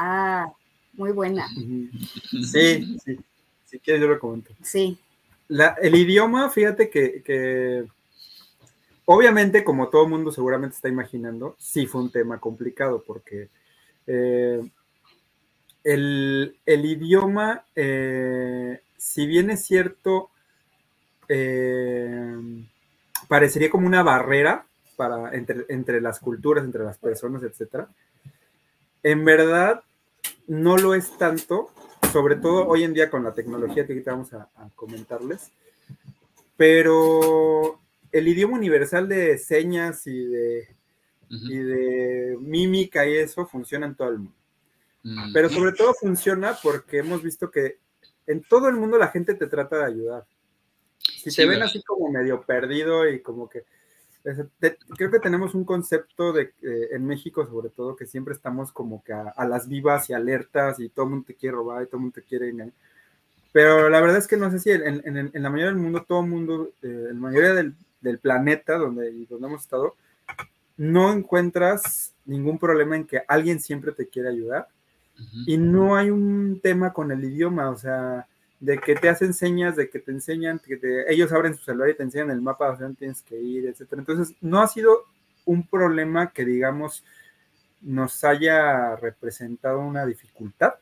Ah, muy buena.
Sí, sí. Si quieres, yo lo comento.
sí.
La- el idioma, fíjate que, que obviamente, como todo mundo seguramente está imaginando, sí fue un tema complicado porque eh, el, el idioma, eh, si bien es cierto, eh, parecería como una barrera para, entre, entre las culturas, entre las personas, etcétera. En verdad, no lo es tanto, sobre todo hoy en día con la tecnología que ahorita vamos a, a comentarles, pero el idioma universal de señas y de,
Ujú.
y de mímica y eso funciona en todo el mundo.
Mm.
Pero sobre todo funciona porque hemos visto que en todo el mundo la gente te trata de ayudar. Si
Sí,
te ven así como medio perdido y como que... creo que tenemos un concepto de, eh, en México sobre todo que siempre estamos como que a, a las vivas y alertas y todo el mundo te quiere robar y todo el mundo te quiere engañar. Pero la verdad es que no sé si en, en- en la mayoría del mundo, todo el mundo, eh, en la mayoría del, del planeta donde, donde hemos estado, no encuentras ningún problema en que alguien siempre te quiere ayudar
Ujú.
y no hay un tema con el idioma, o sea, de que te hacen señas, de que te enseñan, que te- ellos abren su celular y te enseñan el mapa hacia dónde tienes que ir, etcétera. Entonces, no ha sido un problema que, digamos, nos haya representado una dificultad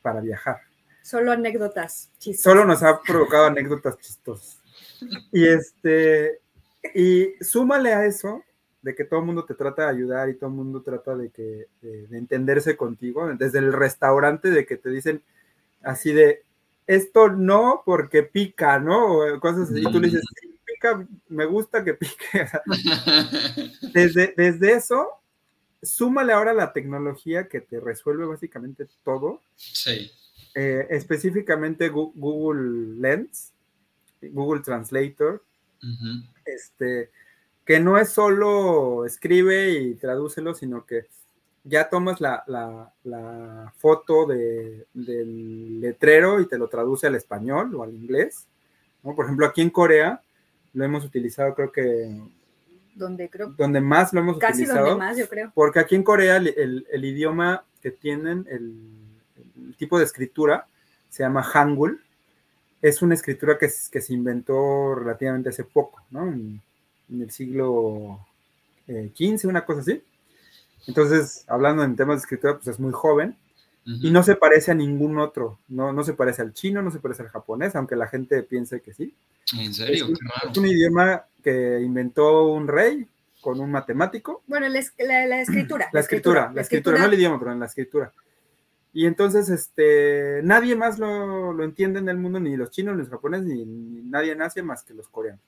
para viajar.
Solo anécdotas chistosas.
Solo nos ha provocado anécdotas chistosas. Y este, y súmale a eso de que todo el mundo te trata de ayudar y todo el mundo trata de que de, de entenderse contigo, desde el restaurante de que te dicen así de esto no porque pica, ¿no? O cosas así. Y tú le dices, sí, pica, me gusta que pique. Desde, desde eso, súmale ahora la tecnología que te resuelve básicamente todo
sí.
eh, específicamente Google Lens, Google Translator, este, que no es solo escribe y tradúcelo, sino que ya tomas la, la- la foto de- del letrero y te lo traduce al español o al inglés. ¿no? Por ejemplo, aquí en Corea lo hemos utilizado, creo que
Donde creo
donde más lo hemos
casi
utilizado.
donde más, yo creo.
Porque aquí en Corea el, el- el idioma que tienen, el, el tipo de escritura, se llama Hangul. Es una escritura que, se inventó relativamente hace poco, ¿no? En, en el siglo eh, XV, una cosa así. Entonces, hablando en temas de escritura, pues es muy joven y no se parece a ningún otro. No, no se parece al chino, no se parece al japonés, aunque la gente piense que sí.
En
Es
serio,
un,
qué raro.
es un idioma que inventó un rey con un matemático
Bueno, la, es- la- la escritura.
La escritura, la escritura, no el idioma, pero en la escritura. Y entonces, este, nadie más lo, lo entiende en el mundo, ni los chinos, ni los japoneses, ni, ni nadie en Asia más que los coreanos.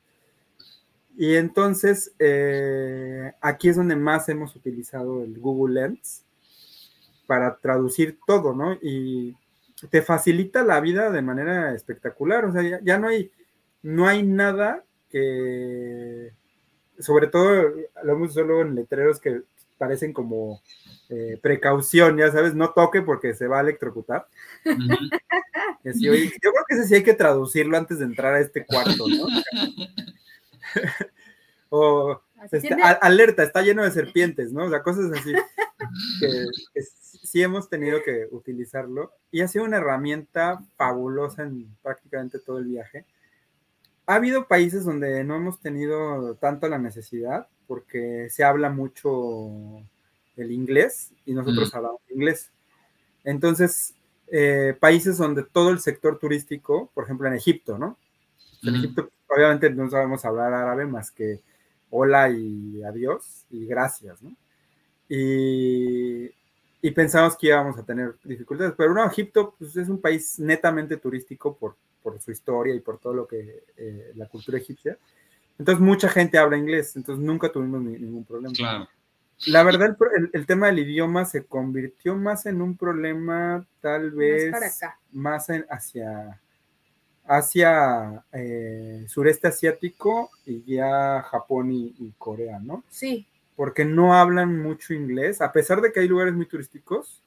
Y entonces, eh, aquí es donde más hemos utilizado el Google Lens para traducir todo, ¿no? Y te facilita la vida de manera espectacular. O sea, ya, ya no hay, no hay nada que, sobre todo, lo hemos luego en letreros que parecen como eh, precaución, ya sabes, no toque porque se va a electrocutar. Yo creo que ese sí hay que traducirlo antes de entrar a este cuarto, ¿no? o este, a- alerta, está lleno de serpientes, ¿no? O sea, cosas así que, que sí hemos tenido que utilizarlo y ha sido una herramienta fabulosa en prácticamente todo el viaje. Ha habido países donde no hemos tenido tanto la necesidad porque se habla mucho el inglés y nosotros
Mm.
hablamos inglés. Entonces, eh, países donde todo el sector turístico, por ejemplo en Egipto, ¿no? En
Ujú.
Egipto, obviamente no sabemos hablar árabe más que hola y adiós y gracias, ¿no? Y, y pensamos que íbamos a tener dificultades, pero no, Egipto pues, es un país netamente turístico por, por su historia y por todo lo que eh, la cultura egipcia. Entonces mucha gente habla inglés, entonces nunca tuvimos ni- ningún problema.
Claro.
La verdad, el, el- tema del idioma se convirtió más en un problema, tal vez,
para acá.
más en- hacia, hacia eh, sureste asiático y ya Japón y, y Corea, ¿no?
Sí,
Porque no hablan mucho inglés, a pesar de que hay lugares muy turísticos,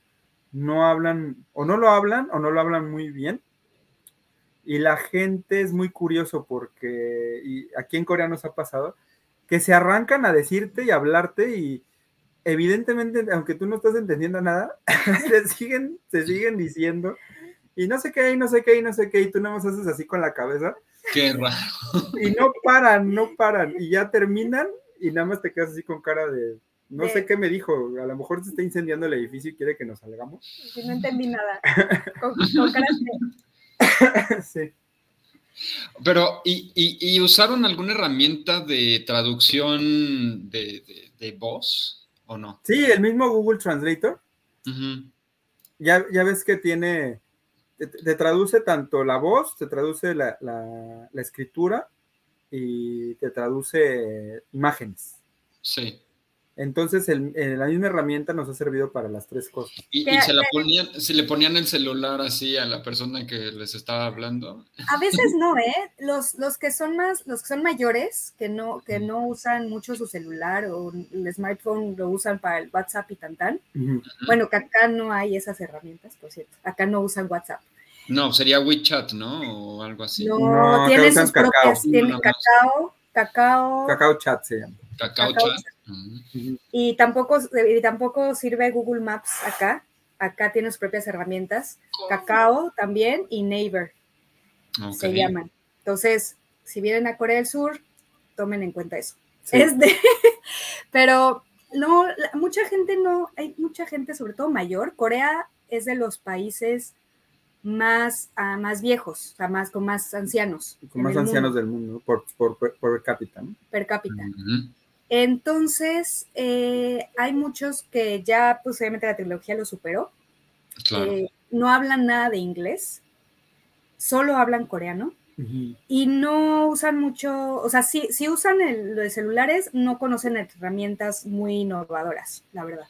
no hablan, o no lo hablan, o no lo hablan muy bien. Y la gente es muy curioso porque, y aquí en Corea nos ha pasado, que se arrancan a decirte y hablarte y evidentemente, aunque tú no estás entendiendo nada, se siguen, se siguen diciendo y no sé qué, y no sé qué, y no sé qué, y tú nada más haces así con la cabeza
Qué raro.
y no paran, no paran, y ya terminan y nada más te quedas así con cara de, no
De-
sé qué me dijo, a lo mejor se está incendiando el edificio y quiere que nos salgamos.
sí, no entendí nada. Con, con caras de-
sí.
Pero, ¿y, y, y usaron alguna herramienta de traducción de, de, de voz o no?
Sí, el mismo Google Translator, ya, ya ves que tiene, te, traduce tanto la voz, te traduce la, la- la escritura y te traduce imágenes.
Sí.
Entonces, el- eh, la misma herramienta nos ha servido para las tres cosas.
Y,
¿Qué-
y se la ponían, se le ponían el celular así a la persona que les estaba hablando.
A veces no, ¿eh? Los, los que son más, los que son mayores, que no, que no usan mucho su celular o el smartphone lo usan para el WhatsApp y tan tan. Bueno, que acá no hay esas herramientas, por cierto. Acá no usan WhatsApp.
No, sería WeChat, ¿no? O algo así.
No,
No,
tienen sus propias, tienen cacao, cacao,
Cacao Chat se llama.
Cacao
Cacao
Chat.
Y tampoco, y tampoco sirve Google Maps acá. Acá tiene sus propias herramientas. Cacao también y Neighbor se llaman. Entonces, si vienen a Corea del Sur, tomen en cuenta eso.
Sí.
Este, pero no, mucha gente no, hay mucha gente, sobre todo mayor. Corea es de los países más, ah, más viejos, o sea, más, con más ancianos.
Con más ancianos
mundo,
del mundo, por, por, por, per cápita, ¿no?
per cápita. Entonces, eh, hay muchos que ya, pues obviamente la tecnología lo superó.
Claro.
eh, no hablan nada de inglés, solo hablan coreano y no usan mucho, o sea, sí, sí usan el, los celulares, no conocen herramientas muy innovadoras, la verdad.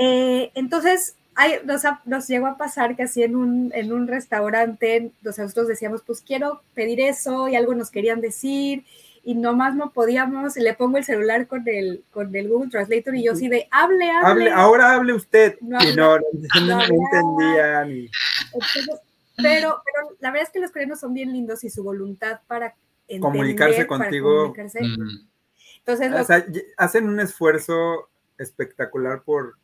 Eh, entonces, hay- nos, ha- nos llegó a pasar que así en un, en un restaurante, nosotros decíamos, pues quiero pedir eso y algo nos querían decir y nomás no podíamos, y le pongo el celular con el, con el Google Translator y yo así de, hable, hable.
Hable, ahora hable usted.
No
y no, no,
no
entendía ni.
Entonces, pero, pero la verdad es que los coreanos son bien lindos y su voluntad para entender,
Comunicarse
para
contigo.
comunicarse.
Mm.
Entonces,
O sea, hacen un esfuerzo espectacular por,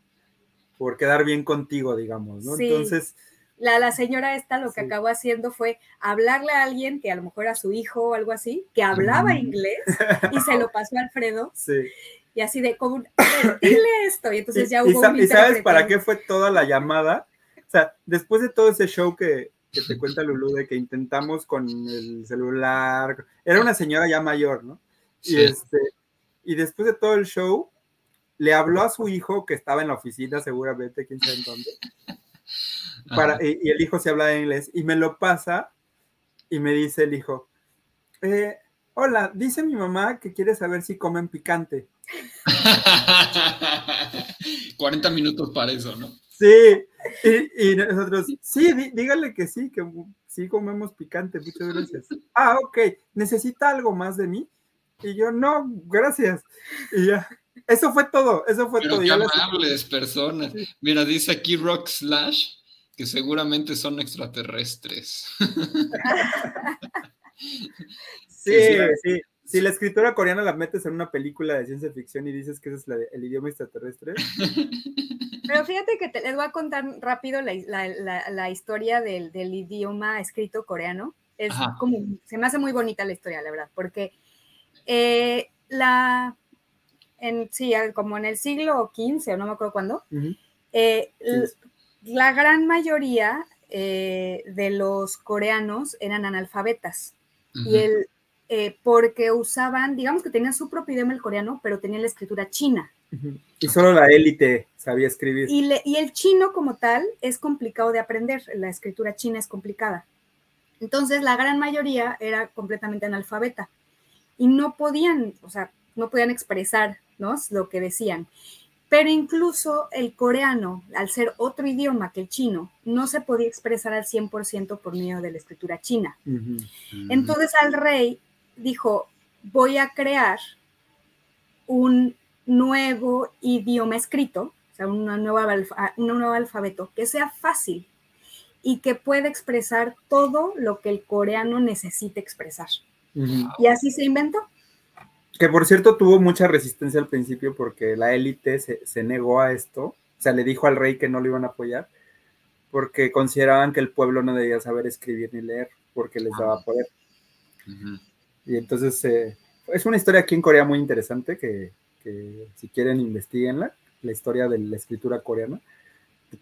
por quedar bien contigo, digamos, ¿no?
Sí.
Entonces,
la, la señora esta lo que
Sí.
acabó haciendo fue hablarle a alguien que a lo mejor era su hijo o algo así, que hablaba inglés y se lo pasó a Alfredo
sí.
y así de, como, a dile esto. Y entonces ya
y, y
hubo
sa-
un
y sabes para qué fue toda la llamada? O sea, después de todo ese show que, que te cuenta Lulu, de que intentamos con el celular, era una señora ya mayor, ¿no? Y,
Sí.
este, y después de todo el show, le habló a su hijo que estaba en la oficina seguramente, quién sabe en dónde, Para, y, y el hijo se habla inglés y me lo pasa y me dice el hijo, eh, hola, dice mi mamá que quiere saber si comen picante.
40 minutos para eso, ¿no?
Sí, y, y nosotros, sí, dí- dígale que sí, que sí comemos picante, muchas gracias. Ah, ok, ¿necesita algo más de mí? Y yo, no, gracias. Y ya, eso fue todo, eso fue
Pero
todo.
qué amables personas. Mira, dice aquí Rock Slash que seguramente son extraterrestres.
Sí, sí. Si la escritora coreana la metes en una película de ciencia ficción y dices que ese es la de- el idioma extraterrestre,
Pero fíjate que te, les voy a contar rápido la, la- la- la historia del, del idioma escrito coreano. Es
Ajá.
como, se me hace muy bonita la historia, la verdad, porque eh, la, en, sí, como en el siglo XV, o no me acuerdo cuándo, eh, la gran mayoría eh, de los coreanos eran analfabetas. y el, eh, porque usaban, digamos que tenían su propio idioma el coreano, pero tenían la escritura china.
y solo la élite sabía escribir.
Y, le- y el chino como tal es complicado de aprender, la escritura china es complicada. Entonces la gran mayoría era completamente analfabeta y no podían, o sea, no podían expresar ¿no? lo que decían. Pero incluso el coreano, al ser otro idioma que el chino, no se podía expresar al 100% por medio de la escritura china. Entonces al rey dijo, voy a crear un nuevo idioma escrito, o sea, una nueva un nuevo alfabeto que sea fácil y que pueda expresar todo lo que el coreano necesite expresar. Y así se inventó.
Que por cierto tuvo mucha resistencia al principio porque la élite se, se negó a esto, o sea, le dijo al rey que no lo iban a apoyar porque consideraban que el pueblo no debía saber escribir ni leer porque les daba poder.
Ujú.
Y entonces eh, es una historia aquí en Corea muy interesante que, que si quieren investiguenla, la historia de la escritura coreana,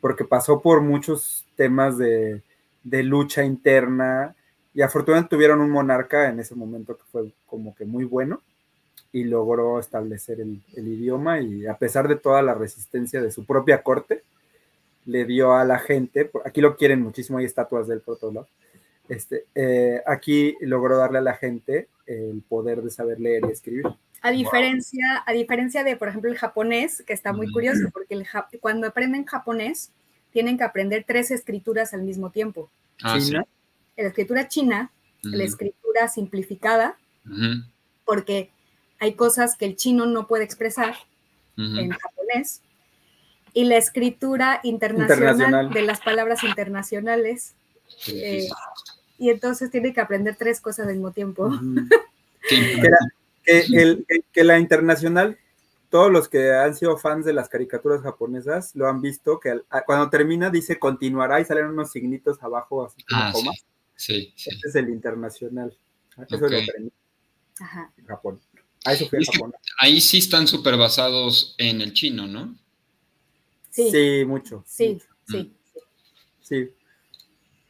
porque pasó por muchos temas de, de lucha interna y afortunadamente tuvieron un monarca en ese momento que fue como que muy bueno y logró establecer el, el idioma y a pesar de toda la resistencia de su propia corte, le dio a la gente, aquí lo quieren muchísimo, hay estatuas del lados, este, eh, aquí logró darle a la gente el poder de saber leer y escribir.
A diferencia, a diferencia de, por ejemplo, el japonés, que está muy curioso, porque el ja- cuando aprenden japonés, tienen que aprender tres escrituras al mismo tiempo.
Ah, sí.
La escritura china, la escritura simplificada, porque hay cosas que el chino no puede expresar en japonés, y la escritura internacional,
Internacional.
de las palabras internacionales, eh, y entonces tiene que aprender tres cosas al mismo tiempo.
que, era- que el- que- que la internacional, todos los que han sido fans de las caricaturas japonesas lo han visto, que al- a- cuando termina dice continuará y salen unos signitos abajo así como
Ah,
coma.
Sí, sí.
Este es el internacional. Eso
Ok.
lo aprendí
Ajá.
en Japón. A eso fui a
Es que-
Japón.
Ahí sí están súper basados en el chino, ¿no?
Sí, sí,
mucho.
sí,
mucho,
sí.
sí.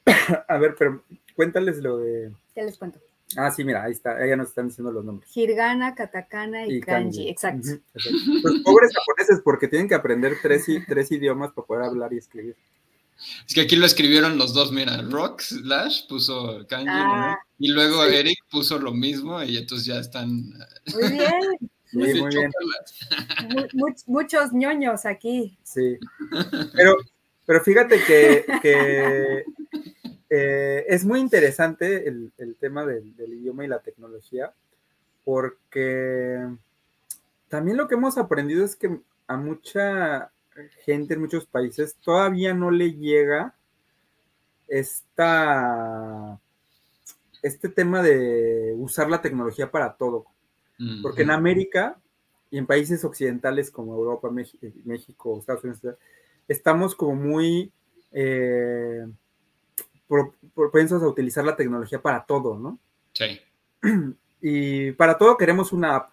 a ver, pero cuéntales lo de.
Ya les cuento.
Ah, sí, mira, ahí está. Ahí ya nos están diciendo los nombres.
Hirgana, katakana y, kanji. Exacto.
Los pobres japoneses, porque tienen que aprender tres, tres idiomas para poder hablar y escribir.
Es que aquí lo escribieron los dos, mira, Rock Slash puso kanji
Ah,
¿no? y luego
sí.
Eric puso lo mismo y entonces ya están
Muy bien.
Sí, muy bien.
Mu- much- muchos ñoños aquí.
Sí. Pero, pero fíjate que, que, eh, es muy interesante el, el tema del, del idioma y la tecnología, porque también lo que hemos aprendido es que a mucha gente en muchos países todavía no le llega esta, este tema de usar la tecnología para todo. Porque en América y en países occidentales como Europa, eh, México, Estados Unidos, estamos como muy eh, pro- propensos a utilizar la tecnología para todo, ¿no?
Sí,
Y para todo queremos una app,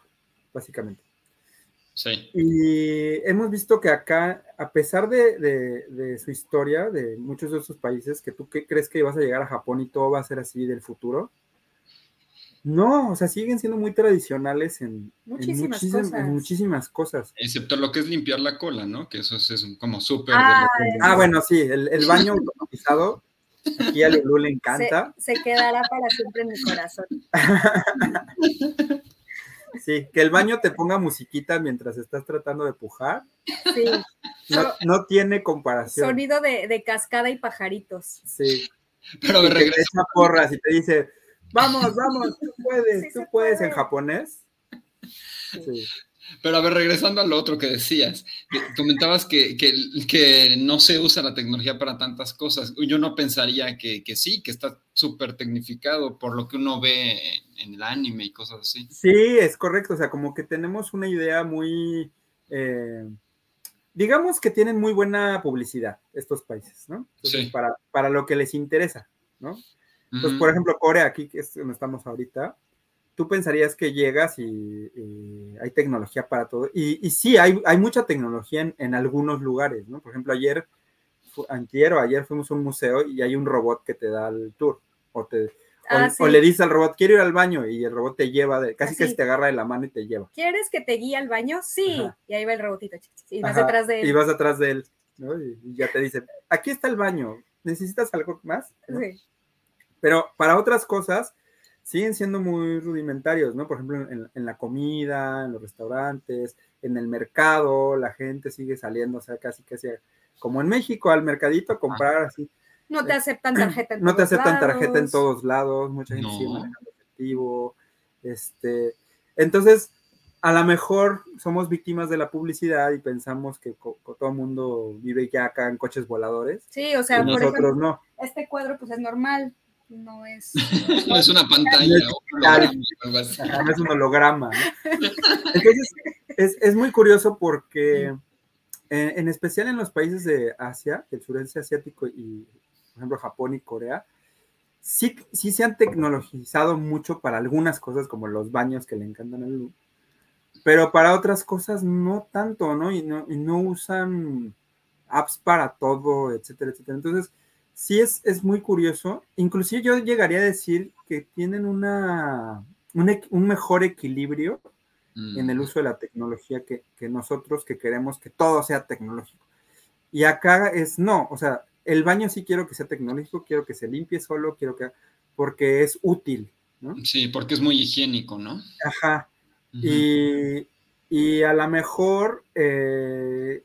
básicamente.
Sí.
Y hemos visto que acá, a pesar de, de- de su historia, de muchos de esos países, que tú qué crees que vas a llegar a Japón y todo va a ser así del futuro, No, o sea, siguen siendo muy tradicionales en
muchísimas,
en
cosas.
en muchísimas cosas.
Excepto lo que es limpiar la cola, ¿no? Que eso es, es como súper...
Ah,
de
Ah, bueno, sí, el, el baño automatizado, aquí a Lulu le
Se,
encanta.
se quedará para siempre en mi corazón.
Sí, que el baño te ponga musiquita mientras estás tratando de pujar,
Sí,
no, no tiene comparación.
sonido de, de cascada y pajaritos.
Sí,
Pero
y que te
regresa.
echa porras y te dice, vamos, vamos, tú puedes,
Sí
tú puedes
puede.
en japonés. Sí.
Pero a ver, regresando a lo otro que decías, que comentabas que, que, que no se usa la tecnología para tantas cosas. Yo no pensaría que, que sí, que está súper tecnificado por lo que uno ve en, el anime y cosas así.
Sí, es correcto. O sea, como que tenemos una idea muy, eh, digamos que tienen muy buena publicidad estos países, ¿no? Entonces,
Sí.
para, para lo que les interesa, ¿no? Entonces, por ejemplo, Corea, aquí que es donde estamos ahorita, tú pensarías que llegas y, y hay tecnología para todo. Y, y sí, hay, hay mucha tecnología en, en algunos lugares, ¿no? Por ejemplo, ayer, antier o ayer fuimos a un museo y hay un robot que te da el tour. O, te, o,
Ah, sí.
o le dices al robot, quiero ir al baño, y el robot te lleva, de, casi que
Así.
se te agarra de la mano y te lleva.
¿Quieres que te guíe al baño? Sí.
Ajá.
Y ahí va el robotito. Y vas
Ajá,
detrás de
Y
él.
vas atrás de él, ¿no? Y, y ya te dice, aquí está el baño, ¿necesitas algo más? ¿No?
Sí.
Pero para otras cosas siguen siendo muy rudimentarios, ¿no? Por ejemplo, en, en la comida, en los restaurantes, en el mercado, la gente sigue saliendo, o sea, casi casi como en México, al mercadito a comprar así.
No te aceptan tarjeta en
No te
todos
aceptan tarjeta en
lados.
todos lados, mucha gente
No.
sigue manejando efectivo. Este, entonces, a lo mejor somos víctimas de la publicidad y pensamos que todo el mundo vive ya acá en coches voladores.
Sí, o sea, por
nosotros
ejemplo,
no.
este cuadro pues es normal. No es.
No es una pantalla
No es
o un holograma
no es un holograma. ¿no? Entonces, es, es muy curioso porque, en, en especial en los países de Asia, del sureste asiático y, por ejemplo, Japón y Corea, sí, sí se han tecnologizado mucho para algunas cosas, como los baños que le encantan a Lu, pero para otras cosas no tanto, ¿no? Y no, y no usan apps para todo, etcétera, etcétera. Entonces, sí es, es muy curioso. Inclusive yo llegaría a decir que tienen una, un, mejor equilibrio
Mm.
en el uso de la tecnología que, que nosotros que queremos que todo sea tecnológico. Y acá es no, o sea, el baño sí quiero que sea tecnológico, quiero que se limpie solo, quiero que, porque es útil, ¿no?
Sí, porque es muy higiénico, ¿no?
Ajá. Y, y a lo mejor eh,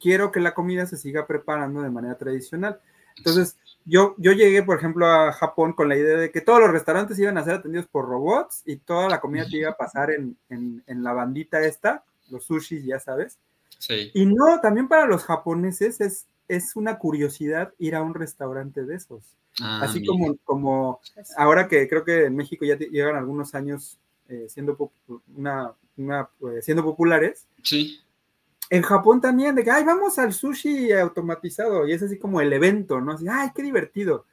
quiero que la comida se siga preparando de manera tradicional. Entonces, yo, yo llegué, por ejemplo, a Japón con la idea de que todos los restaurantes iban a ser atendidos por robots y toda la comida te iba a pasar en, en, en la bandita esta, los sushis, ya sabes.
Sí.
Y no, también para los japoneses es, es una curiosidad ir a un restaurante de esos.
Ah,
Así
mira.
como, como ahora que creo que en México ya llevan algunos años eh, siendo, una, una, eh, siendo populares,
Sí.
en Japón también, de que, ay, vamos al sushi automatizado, y es así como el evento, ¿no? Así, ay, qué divertido.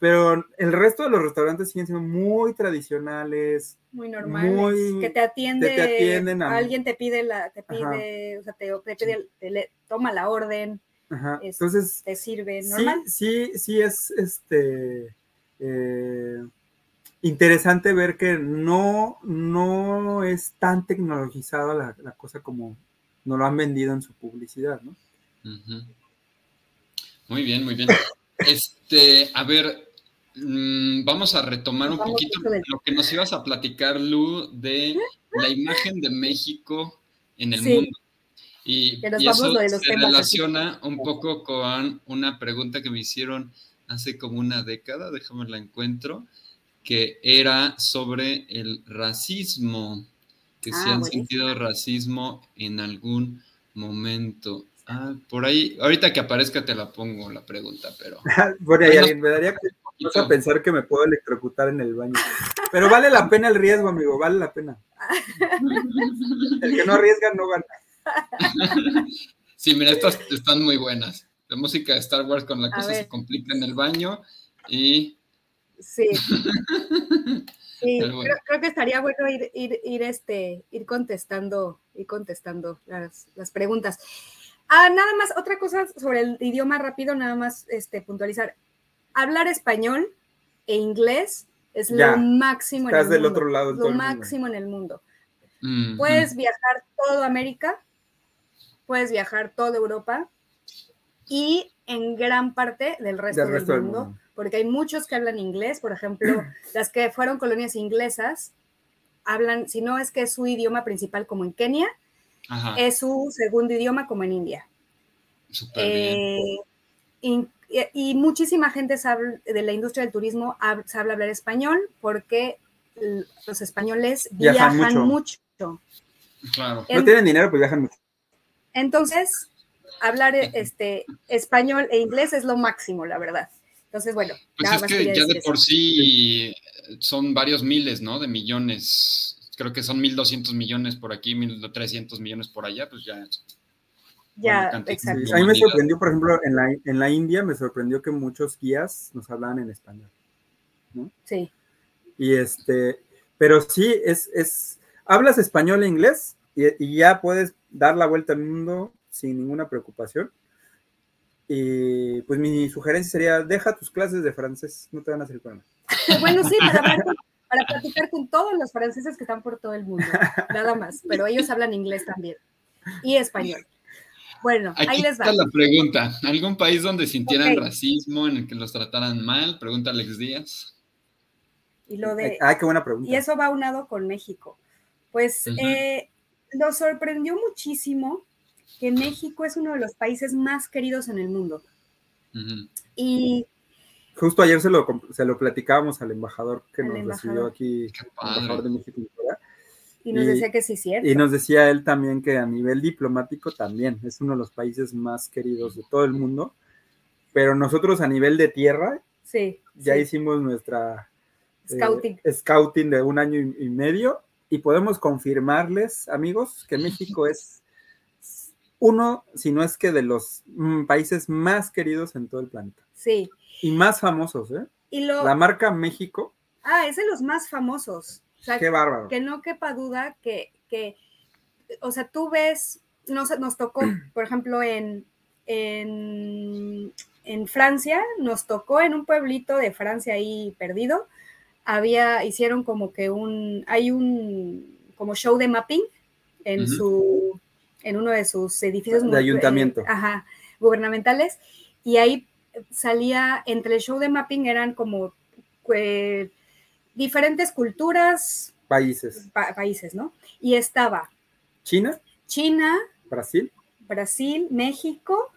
Pero el resto de los restaurantes siguen siendo muy tradicionales,
Muy normales.
Muy-
que te atiende.
te- te atienden a-
alguien te pide la, te pide, o sea, te, te pide, el- te le- toma la orden,
Ajá.
Es-
Entonces,
te sirve
sí,
normal.
sí, sí es este eh, interesante ver que no, no es tan tecnologizada la, la cosa como nos lo han vendido en su publicidad, ¿no?
Muy bien, muy bien. Este, a ver, mm, vamos a retomar un
Vamos
poquito lo que nos ibas a platicar, Lu, de la imagen de México en el
Sí.
mundo. Y, y eso
lo de los
se
temas así.
relaciona un poco con una pregunta que me hicieron hace como una década, déjame la encuentro, que era sobre el racismo, que si
Ah,
han
buenísimo.
sentido racismo en algún momento. Ah, por ahí, ahorita que aparezca te la pongo la pregunta, pero...
Bueno, y
Bueno,
alguien me daría cosa a pensar que me puedo electrocutar en el baño. Pero vale la pena el riesgo, amigo, vale la pena. El que no arriesga no gana.
Sí, mira, estas están muy buenas. La música de Star Wars con la cosa se complica en el baño y...
Sí. Sí,
Pero bueno.
creo, creo que estaría bueno ir, ir, ir, este, ir contestando, ir contestando las, las preguntas. Ah, nada más, otra cosa sobre el idioma rápido, nada más este, puntualizar. Hablar español e inglés Es
Ya,
lo máximo en el
estás del
mundo.
otro lado
lo máximo en el mundo.
Mm,
Puedes viajar toda América, puedes viajar toda Europa y en gran parte del resto,
Del
del,
resto del
mundo,
mundo.
porque hay muchos que hablan inglés, por ejemplo, las que fueron colonias inglesas hablan, si no es que es su idioma principal como en Kenia,
Ajá,
es su segundo idioma como en India. Eh, y, y- y muchísima gente sabe, de la industria del turismo hab- sabe hablar español porque los españoles
Viajan
viajan,
mucho.
mucho.
Claro.
No
En-
tienen dinero, pues viajan mucho.
Entonces, hablar eh, este, español e inglés es lo máximo, la verdad. Entonces, bueno,
Pues
nada
es
más
que ya de
eso.
por sí son varios miles, ¿no? De millones. Creo que son 1.200 millones por aquí, 1.300 millones por allá, pues ya.
Ya, exacto.
Sí, A mí me sorprendió, por ejemplo, en la, en la India me sorprendió que muchos guías nos hablaban en español.
Sí,
Y este, pero sí, es, es, hablas español e inglés y, y ya puedes dar la vuelta al mundo sin ninguna preocupación. Y pues mi sugerencia sería, deja tus clases de francés, no te van a hacer problema.
bueno, sí, para, hablar con- para platicar con todos los franceses que están por todo el mundo, nada más, pero ellos hablan inglés también y español. Bueno,
Aquí
ahí les va.
está la pregunta. ¿Algún país donde sintieran
Ok.
racismo, en el que los trataran mal? Pregunta Alex Díaz.
Y lo de,
Ah, qué buena pregunta.
Y eso va unado con México. Pues
Ujú.
eh, nos sorprendió muchísimo que México es uno de los países más queridos en el mundo. Y
Justo ayer se lo, se lo platicábamos al embajador que
Al
nos
embajador.
recibió aquí, embajador
padre.
de México.
y nos
Y-
decía que sí, cierto.
Y nos decía él también que a nivel diplomático también es uno de los países más queridos de todo el mundo. Pero nosotros a nivel de tierra
sí,
ya
sí.
hicimos nuestra eh,
Scouting.
scouting de un año y, y medio y podemos confirmarles, amigos, que México es uno, si no es que de los mm, países más queridos en todo el planeta
Sí.
y más famosos, ¿eh?
Y lo.
La marca México,
Ah, es de los más famosos. O sea,
qué bárbaro.
que no quepa duda que, que o sea, tú ves, nos, nos tocó, por ejemplo, en, en, en Francia, nos tocó en un pueblito de Francia ahí perdido, había, hicieron como que un, hay un, como show de mapping en su, en uno de sus edificios
De
mu-
ayuntamiento.
eh, ajá, gubernamentales, y ahí salía, entre el show de mapping eran como eh, diferentes culturas,
Países.
pa- países, ¿no? Y estaba
China,
China,
Brasil,
Brasil, México,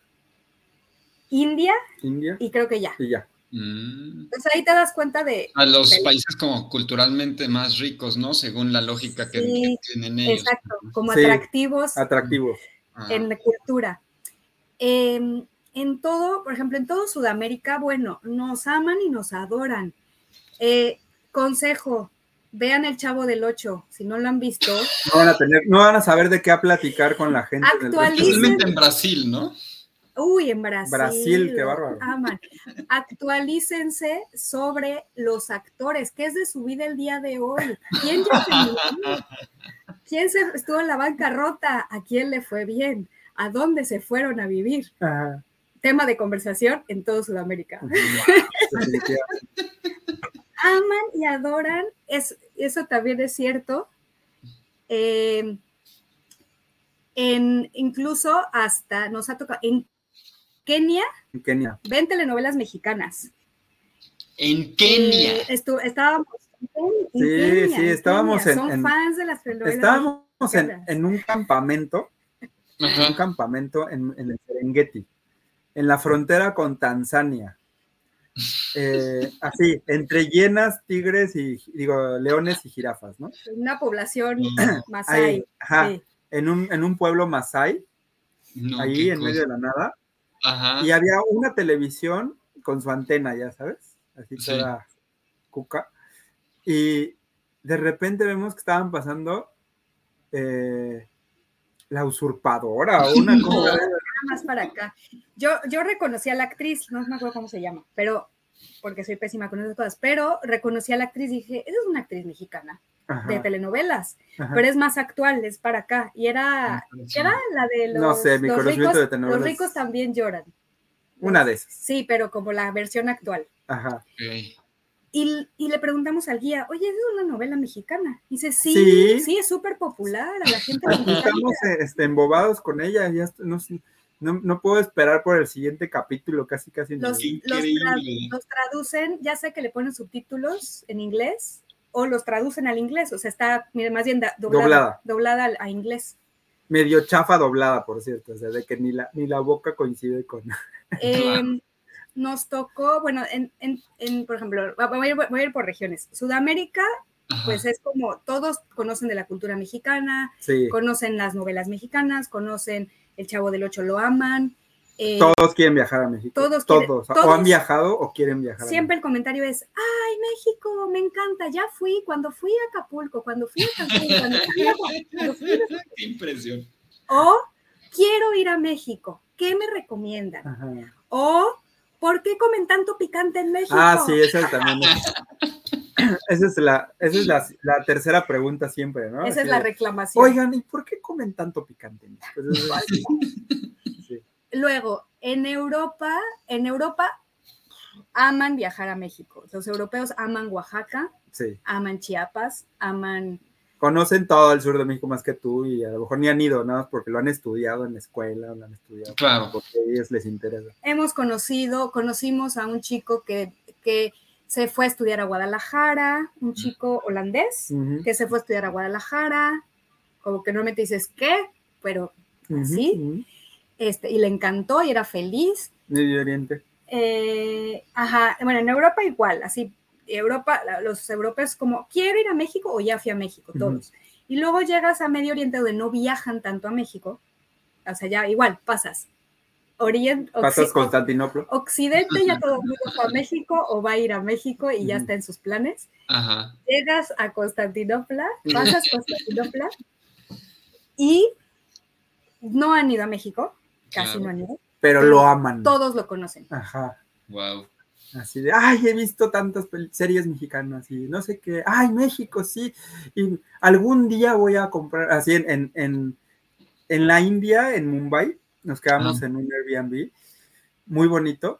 India
India
y creo que ya.
y ya.
Mm.
Entonces ahí te das cuenta de,
A los países como culturalmente más ricos, ¿no? Según la lógica que,
Sí,
que tienen ellos.
exacto, como
Sí.
atractivos
Atractivos.
Ah,
en la cultura. Em, en todo, por ejemplo, en todo Sudamérica, bueno, nos aman y nos adoran. Eh, consejo, vean el Chavo del Ocho, si no lo han visto.
No van a tener, no van a saber de qué a platicar con la gente. del-
Actualicen.
Especialmente en Brasil, ¿no?
Uy, en Brasil.
Brasil, qué bárbaro.
Aman. Actualícense sobre los actores. ¿Qué es de su vida el día de hoy? ¿Quién ya se? ¿Quién se estuvo en la bancarrota? ¿A quién le fue bien? ¿A dónde se fueron a vivir?
Ajá.
Tema de conversación en todo Sudamérica. Aman y adoran, es, eso también es cierto. Eh, en, incluso hasta nos ha tocado, en Kenia
En Kenia.
ven telenovelas mexicanas.
En Kenia.
Eh, estu- estábamos en, en
Sí,
Kenia,
sí, estábamos
Kenia.
en-
Son
en-
fans de las telenovelas.
Estábamos en, un campamento, en un
Ajá.
campamento en, en el Serengeti, en la frontera con Tanzania. Eh, así, entre hienas, tigres y, digo, leones y jirafas, ¿no?
Una población
Mm.
masái.
Ahí, ajá,
sí.
en un, en un pueblo masái,
No,
ahí en medio de la nada,
Ajá.
y había una televisión con su antena, ya sabes, así
Sí.
toda cuca, y de repente vemos que estaban pasando eh, la usurpadora o una
No.
cosa de-
más para acá. Yo, yo reconocí a la actriz, no me acuerdo cómo se llama, pero porque soy pésima con esas cosas, pero reconocí a la actriz y dije, esa es una actriz mexicana
Ajá,
de telenovelas,
ajá.
pero es más actual, es para acá. Y era,
Sí.
era la de los,
No sé, mi
los
conocimiento
ricos,
de telenovelas-
los ricos también lloran.
Una de esas.
Sí, pero como la versión actual.
Ajá.
Y, y le preguntamos al guía, oye, ¿es una novela mexicana? Y dice, sí,
Sí.
sí, es súper popular, a la gente le.
Estamos este, embobados con ella, ya no, sé, no, no puedo esperar por el siguiente capítulo, casi casi.
Los, los, tra- los traducen, ya sea que le ponen subtítulos en inglés o los traducen al inglés, o sea, está mire, más bien da- doblada,
Doblada.
doblada al- a inglés.
Medio chafa doblada, por cierto, o sea, de que ni la, ni la boca coincide con...
Eh, nos tocó, bueno, en, en- en, por ejemplo, voy a, ir, voy a ir por regiones. Sudamérica,
Ajá.
pues es como todos conocen de la cultura mexicana,
Sí,
conocen las novelas mexicanas, conocen El Chavo del Ocho, lo aman. Eh,
todos quieren viajar a México.
todos
Todos,
quieren-
o
todos.
han viajado o quieren viajar. a
siempre el comentario es, ay, México, me encanta, ya fui, cuando fui a Acapulco, cuando fui a Cancún, cuando fui a... cuando fui a-
Qué impresión.
O quiero ir a México, ¿qué me recomiendan?
Ajá.
O ¿por qué comen tanto picante en México?
Ah, sí, esa también es. Esa es, la, esa es la, la tercera pregunta siempre, ¿no?
Esa es la
de,
reclamación.
Oigan, ¿y por qué comen tanto picante? Pues eso es- sí.
Luego, en Europa, en Europa aman viajar a México. Los europeos aman Oaxaca,
sí.
aman Chiapas, aman
Conocen todo el sur de México más que tú y a lo mejor ni han ido, nada más porque lo han estudiado en la escuela, lo han estudiado
Claro.
porque a ellos les interesa.
hemos conocido, conocimos a un chico que, que se fue a estudiar a Guadalajara, un chico holandés que se fue a estudiar a Guadalajara, como que normalmente dices, ¿qué? Pero,
ujú,
¿sí?
ujú.
Este, y le encantó y era feliz.
Medio Oriente.
Eh, ajá, bueno, en Europa igual, así, Europa, los europeos como, ¿quiero ir a México o ya fui a México? Todos. Y luego llegas a Medio Oriente donde no viajan tanto a México, o sea, ya igual, pasas. Oriente,
Pasas Constantinopla.
Occidente ya todo el mundo fue a México o va a ir a México y ya está en sus planes.
Ajá.
Llegas a Constantinopla, pasas Constantinopla y no han ido a México, casi
Claro.
no han ido,
Pero lo aman.
todos lo conocen.
Ajá.
Wow.
Así de, ay, he visto tantas series mexicanas y no sé qué, ay, México, sí, y algún día voy a comprar, así en, en, en, en la India, en Mumbai, nos quedamos
Ah.
en un Airbnb, muy bonito,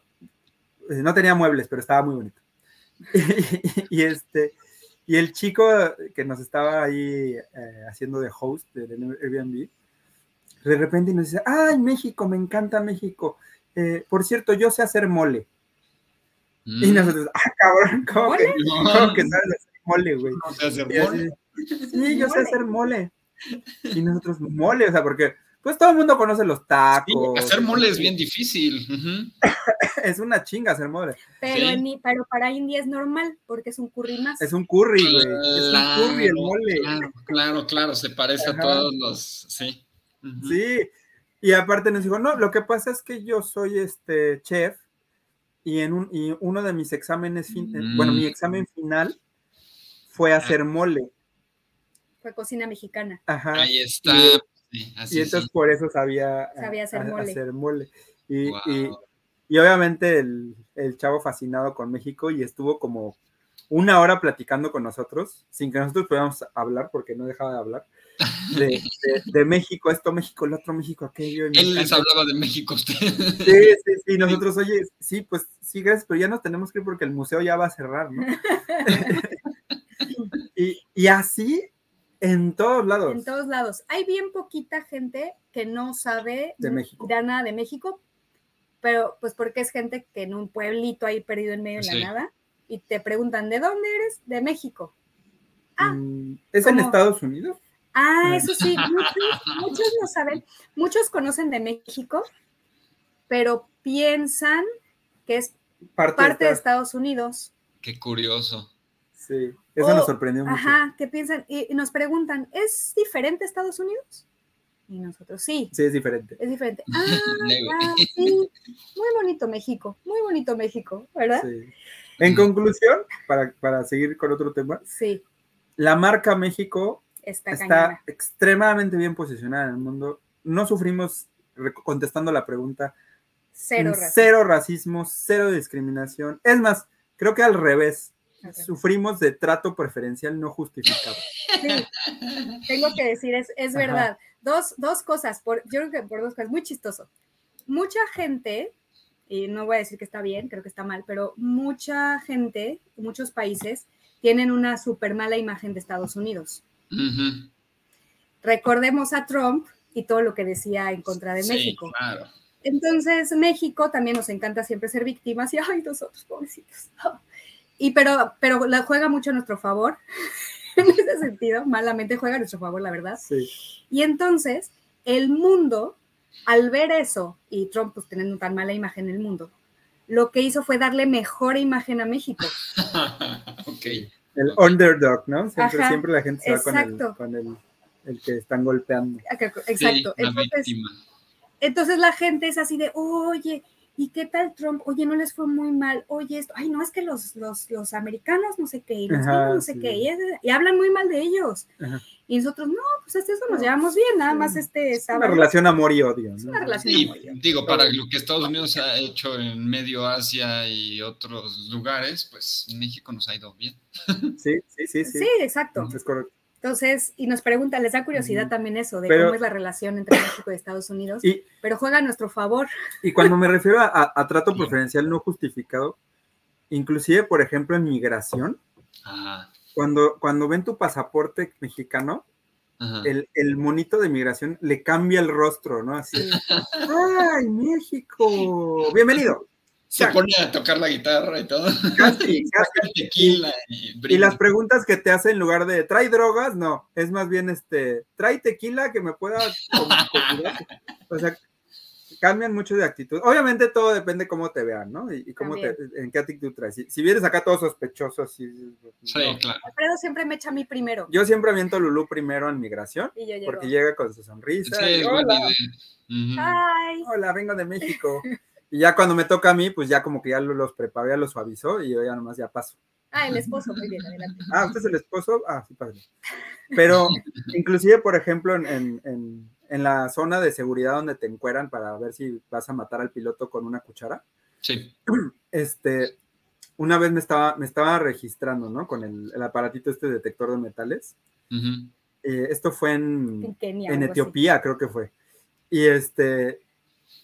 Eh, no tenía muebles, pero estaba muy bonito. y, este, y el chico que nos estaba ahí eh, haciendo de host del Airbnb, de repente nos dice, ay, México, me encanta México. Eh, por cierto, yo sé hacer mole. Y
Mm.
nosotros, ah, cabrón, ¿cómo que,
No,
cómo que sabes hacer mole, güey?
no sé hacer
así,
mole.
sí, yo sé
Mole.
hacer mole. Y nosotros, mole, o sea, porque pues todo el mundo conoce los
Sí,
tacos.
hacer mole es bien difícil.
Es una chinga hacer mole.
Pero,
Sí.
en, pero para India es normal porque es un curry más.
Es un curry, güey. Es un curry el mole.
Claro, claro, claro, se parece
Ajá.
a todos los. Sí.
Sí. Y aparte nos dijo, no, lo que pasa es que yo soy este chef y en un, y uno de mis exámenes, fin- eh, bueno, mi
Mm.
examen final fue hacer mole.
Fue cocina mexicana.
Ajá.
Ahí está.
Y-
Sí, así
y entonces
sí.
por eso sabía,
Sabía hacer
a-
mole.
hacer mole. Y,
Wow.
y- y obviamente el, el chavo fascinado con México y estuvo como una hora platicando con nosotros, sin que nosotros pudiéramos hablar, porque no dejaba de hablar, de, de- de México, esto México, el otro México, aquello.
Él les hablaba de México a ustedes.
Sí, sí, sí, nosotros, oye, sí, pues sí, gracias, pero ya nos tenemos que ir porque el museo ya va a cerrar, ¿no? y, y así en todos lados.
En todos lados. Hay bien poquita gente que no sabe
De México.
de nada de México, pero pues porque es gente que en un pueblito ahí perdido en medio de
Sí.
la nada y te preguntan, ¿de dónde eres? De México. Ah,
Mm, ¿Es en. Estados Unidos?
Ah, eso sí, muchos, muchos no saben, muchos conocen de México, pero piensan que es
Parte,
parte de
de Estados
Unidos.
Qué curioso.
Sí, eso
O-
nos sorprendió mucho.
Ajá, que piensan y, y nos preguntan, ¿es diferente Estados Unidos? Y nosotros, sí,
Sí, es diferente.
es diferente. Ah, ah, sí, muy bonito México, muy bonito México, ¿verdad?
Sí. En conclusión, para, para seguir con otro tema,
Sí,
la marca México
está,
está
cañona.
extremadamente bien posicionada en el mundo. No sufrimos, contestando la pregunta,
Cero racismo.
cero racismo, cero discriminación. Es más, creo que al revés, sufrimos de trato preferencial no justificado.
Sí, tengo que decir, es, es verdad. Dos, dos cosas, por, yo creo que por dos cosas, muy chistoso. Mucha gente y no voy a decir que está bien, creo que está mal, pero mucha gente, muchos países tienen una súper mala imagen de Estados Unidos. Recordemos a Trump y todo lo que decía en contra de
Sí,
México.
claro.
Entonces, México también nos encanta siempre ser víctimas y, ay, nosotros, pobrecitos. Y pero, pero la juega mucho a nuestro favor, en ese sentido, malamente juega a nuestro favor, la verdad.
Sí.
Y entonces, el mundo, al ver eso, y Trump pues teniendo tan mala imagen en el mundo, lo que hizo fue darle mejor imagen a México.
ok.
El underdog, ¿no? Siempre,
Ajá,
siempre la gente se va con, el, con el, el que están golpeando.
Exacto.
Sí,
Entonces,
víctima.
Entonces la gente es así de, oye, ¿y qué tal Trump? Oye, no les fue muy mal. Oye, esto, ay, no, es que los, los, los americanos no sé qué, y los
Ajá,
no sé
sí.
qué, y, es- y hablan muy mal de ellos.
Ajá.
Y nosotros, no, pues hasta eso nos llevamos bien, nada más este
Es una
sábado.
relación amor y odio. ¿no?
una relación amor y odio.
digo, para lo que Estados Unidos ha hecho en medio Asia y otros lugares, pues México nos ha ido bien.
Sí, sí, sí. sí.
Sí, exacto.
Es correcto.
Entonces, y nos preguntan, les da curiosidad también eso, de
Pero-
cómo es la relación entre México y Estados Unidos,
Y,
pero juega a nuestro favor.
y cuando me refiero a, a trato preferencial no justificado, inclusive, por ejemplo, en migración,
Ajá,
cuando, cuando ven tu pasaporte mexicano,
ajá.
el, el monito de migración le cambia el rostro, ¿no? Así, ¡ay, México! ¡Bienvenido!
Se pone a tocar la guitarra y todo.
Casi,
Saca
casi.
tequila y,
Y las preguntas que te hace en lugar de ¿trae drogas? No, es más bien este, ¿trae tequila que me pueda com- convidar?" O sea, cambian mucho de actitud. Obviamente todo depende cómo te vean, ¿no? Y, y cómo te, en qué actitud traes. Si, si vienes acá todo sospechoso, así,
Sí,
no.
claro.
Alfredo siempre me echa a mí primero.
Yo siempre aviento a Lulú primero en migración,
Y yo llego,
porque llega con su sonrisa.
Sí,
y,
es buena
hola, hola, vengo de México. Y ya cuando me toca a mí, pues ya como que ya lo- los preparó, ya los suavizó y yo ya nomás ya paso.
ah, el esposo, muy bien, adelante.
Ah, ¿usted es el esposo? Ah, sí, padre. Pero inclusive, por ejemplo, en, en- en- en la zona de seguridad donde te encueran para ver si vas a matar al piloto con una cuchara,
Sí.
este, una vez me estaba, me estaba registrando, ¿no? Con el, el aparatito este detector de metales. Eh, esto fue
En
en,
Kenia.
en
algo así.
Etiopía, creo que fue. Y este,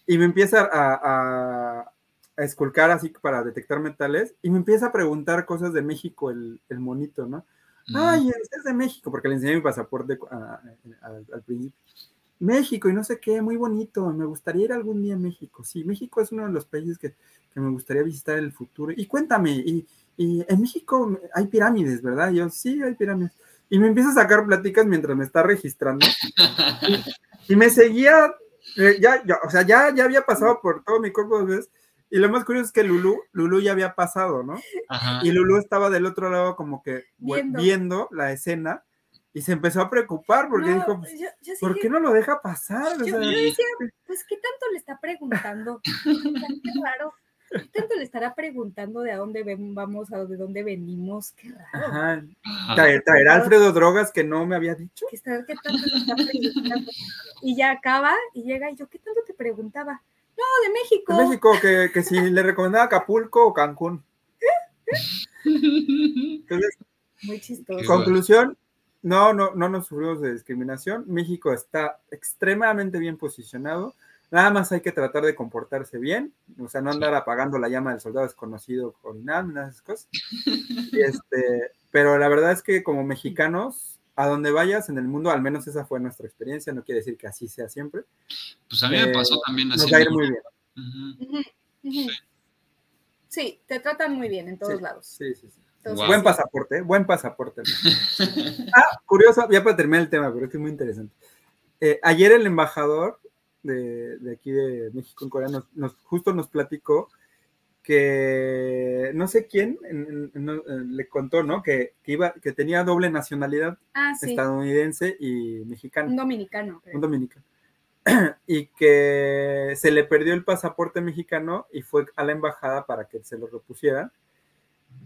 y me empieza a, a, a esculcar así para detectar metales y me empieza a preguntar cosas de México el, el monito, ¿no? Ay, usted es de México, porque le enseñé mi pasaporte a- a- al, al principio. México y no sé qué, muy bonito, me gustaría ir algún día a México. Sí, México es uno de los países que, que me gustaría visitar en el futuro. Y cuéntame, y, y en México hay pirámides, ¿verdad? Y yo, sí, hay pirámides. Y me empieza a sacar pláticas mientras me está registrando. Y me seguía, eh, ya, ya, o sea, ya, ya había pasado por todo mi cuerpo dos veces. Y lo más curioso es que Lulu, Lulu ya había pasado, ¿no?
Ajá.
Y Lulu estaba del otro lado como que
Viendo.
viendo, la escena y se empezó a preocupar porque
No,
dijo,
yo, yo sí
¿por
que-
qué no lo deja pasar? O
Yo,
sea,
yo decía, pues, ¿qué tanto le está preguntando? Qué raro. ¿Qué tanto le estará preguntando de a dónde ven- vamos, a de dónde venimos? Qué raro.
ajá, traer- traerá Alfredo drogas que no me había dicho.
¿Qué, está- qué tanto le está preguntando? Y ya acaba y llega y yo, ¿qué tanto te preguntaba? No, de México.
En México, que, que si le recomendaba Acapulco o Cancún. Entonces,
Muy chistoso.
Conclusión, no, no, no nos sufrimos de discriminación. México está extremadamente bien posicionado. Nada más hay que tratar de comportarse bien, o sea, no andar apagando la llama del soldado desconocido con nada, nada de esas cosas. Y este, pero la verdad es que como mexicanos, a donde vayas en el mundo, al menos esa fue nuestra experiencia, no quiere decir que así sea siempre,
Pues a mí me
Eh,
pasó también así.
nos va a ir muy bien.
Sí, te tratan muy bien en todos
Sí,
lados.
Sí, sí, sí.
Entonces.
Buen pasaporte, ¿eh? buen pasaporte. ah, curioso, ya para terminar el tema, pero es que es muy interesante. Eh, ayer el embajador de, de aquí de México en Corea nos, nos- justo nos platicó que no sé quién en- en- no, le contó, ¿no? Que, que iba, que tenía doble nacionalidad
Ah, sí.
estadounidense y
Un
mexicano,
dominicano. creo.
un dominicano. y que se le perdió el pasaporte mexicano y fue a la embajada para que se lo repusieran.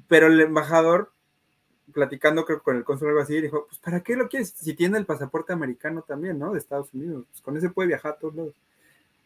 Pero el embajador, platicando creo con el cónsul o algo así, dijo, pues ¿para qué lo quieres? Si tiene el pasaporte americano también, ¿no? De Estados Unidos, pues con ese puede viajar a todos lados.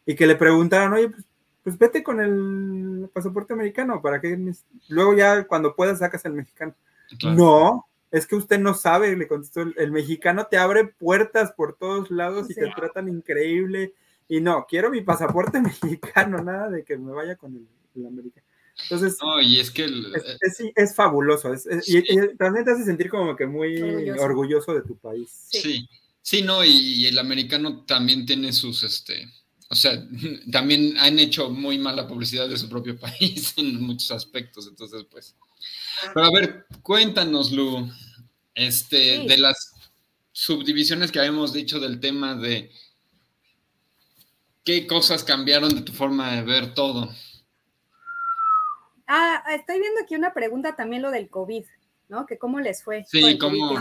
Y que le preguntaron, oye, pues, pues vete con el pasaporte americano, ¿para qué? neces-?" Luego ya cuando puedas sacas el mexicano.
Claro.
No, es que usted no sabe, le contestó, el, el mexicano te abre puertas por todos lados y
Sí.
te tratan increíble Y no, quiero mi pasaporte mexicano, nada de que me vaya con el, el americano. Entonces,
No, y es que el-
es, es- es fabuloso. es- es- y, y también te hace sentir como que muy
Orgulloso.
orgulloso, de tu país.
Sí.
Sí, sí, no, y, y el americano también tiene sus, este, o sea, también han hecho muy mala publicidad de su propio país en muchos aspectos, entonces, pues. Pero a ver, cuéntanos, Lu, este,
Sí.
de las subdivisiones que habíamos dicho del tema de qué cosas cambiaron de tu forma de ver todo.
Ah, estoy viendo aquí una pregunta también lo del COVID, ¿no? Que cómo les fue.
Sí, cómo-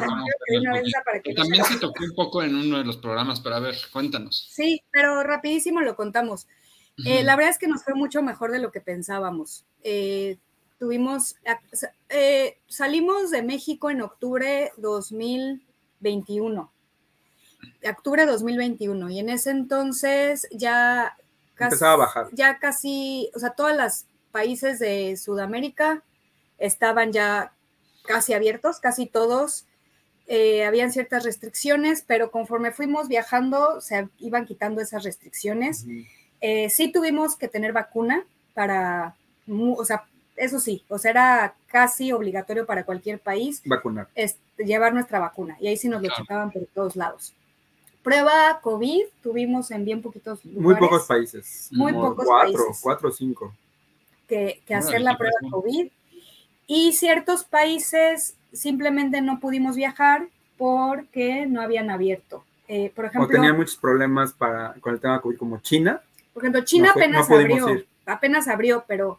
que
También
se-
tocó un poco en uno de los programas, pero a ver, cuéntanos.
Sí, pero rapidísimo lo contamos. Eh, la verdad es que nos fue mucho mejor de lo que pensábamos. Eh, tuvimos, eh, salimos de México en octubre 2021. Octubre 2021. Y en ese entonces ya casi,
Empezaba a bajar.
ya casi, o sea, todos los países de Sudamérica estaban ya casi abiertos, casi todos. Eh, habían ciertas restricciones, pero conforme fuimos viajando se iban quitando esas restricciones. Eh, sí tuvimos que tener vacuna para, o sea, eso sí, o sea, era casi obligatorio para cualquier país
Vacunar.
es llevar nuestra vacuna y ahí sí nos lo
Claro.
checaban por todos lados. Prueba COVID tuvimos en bien poquitos lugares
Muy pocos países.
Muy
como
pocos
cuatro,
países.
cuatro o cinco.
Que, que hacer la prueba. COVID y ciertos países simplemente no pudimos viajar porque no habían abierto. Eh, por
O
ejemplo,
tenía muchos problemas para, con el tema COVID, como China.
Por ejemplo, China
No fue-
apenas
no
abrió,
ir.
apenas abrió, pero,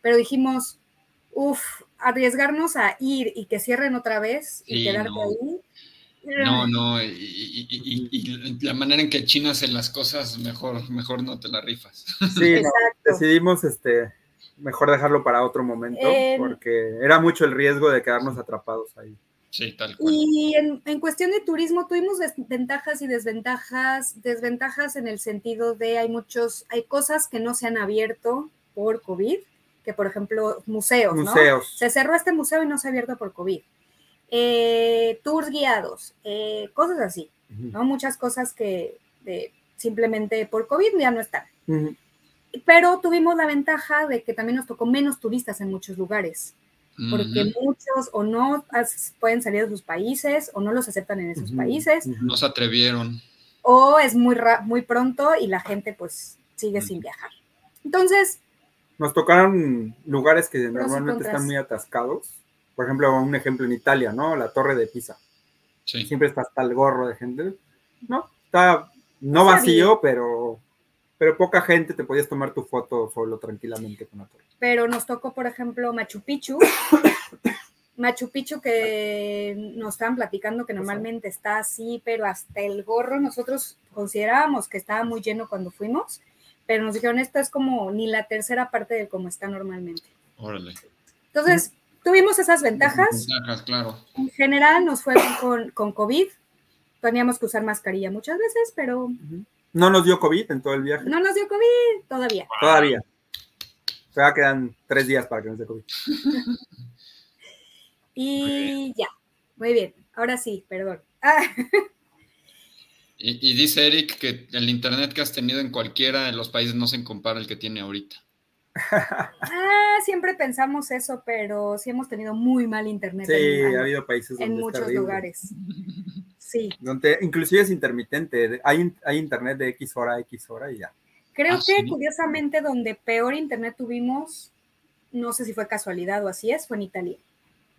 pero dijimos, uff, arriesgarnos a ir y que cierren otra vez y
Sí,
quedarte
no.
ahí.
No, no, y, y- y- y- la manera en que China hace las cosas, mejor, mejor no te la rifas.
Sí, decidimos este, mejor dejarlo para otro momento,
En-
porque era mucho el riesgo de quedarnos atrapados ahí.
Sí, tal cual.
Y en, en cuestión de turismo tuvimos ventajas y desventajas, desventajas en el sentido de hay muchos, hay cosas que no se han abierto por COVID, que por ejemplo museos, ¿no?
Museos.
Se cerró este museo y no se ha abierto por COVID. Eh, tours guiados, eh, cosas así,
Ujú.
¿no? Muchas cosas que de- simplemente por COVID ya no están.
Ujú.
Pero tuvimos la ventaja de que también nos tocó menos turistas en muchos lugares, porque
Ujú.
muchos o no pueden salir de sus países o no los aceptan en esos
Ujú.
países,
Ujú.
No se atrevieron.
o es muy, ra- muy pronto y la gente pues sigue
Ujú.
sin viajar. Entonces,
Nos tocaron lugares que normalmente están muy atascados. Por ejemplo, un ejemplo en Italia, ¿no? La Torre de Pisa.
Sí.
Siempre está hasta el gorro de gente. No, está no vacío, pero, pero poca gente te podías tomar tu foto solo tranquilamente con la torre.
pero nos tocó, por ejemplo, Machu Picchu. Machu Picchu que nos estaban platicando que normalmente está así, pero hasta el gorro. Nosotros considerábamos que estaba muy lleno cuando fuimos, pero nos dijeron esto es como ni la tercera parte de cómo está normalmente.
Órale.
Entonces, tuvimos esas ventajas.
Ventajas, claro.
En general nos fue bien con, con COVID. Teníamos que usar mascarilla muchas veces, pero
No nos dio COVID en todo el viaje.
no nos dio COVID todavía.
Todavía. Todavía quedan tres días para que nos dé COVID.
Y ya, muy bien. Ahora sí, perdón. Ah,
Y, y dice Eric que el internet que has tenido en cualquiera de los países no se compara al que tiene ahorita.
ah, siempre pensamos eso, pero sí hemos tenido muy mal internet
Sí,
en,
ha habido países donde
en muchos
terrible.
lugares. Sí,
Donde inclusive es intermitente. Hay, hay internet de X hora a X hora y ya.
creo
Ah,
que
sí.
curiosamente donde peor internet tuvimos, no sé si fue casualidad o así es, fue en Italia.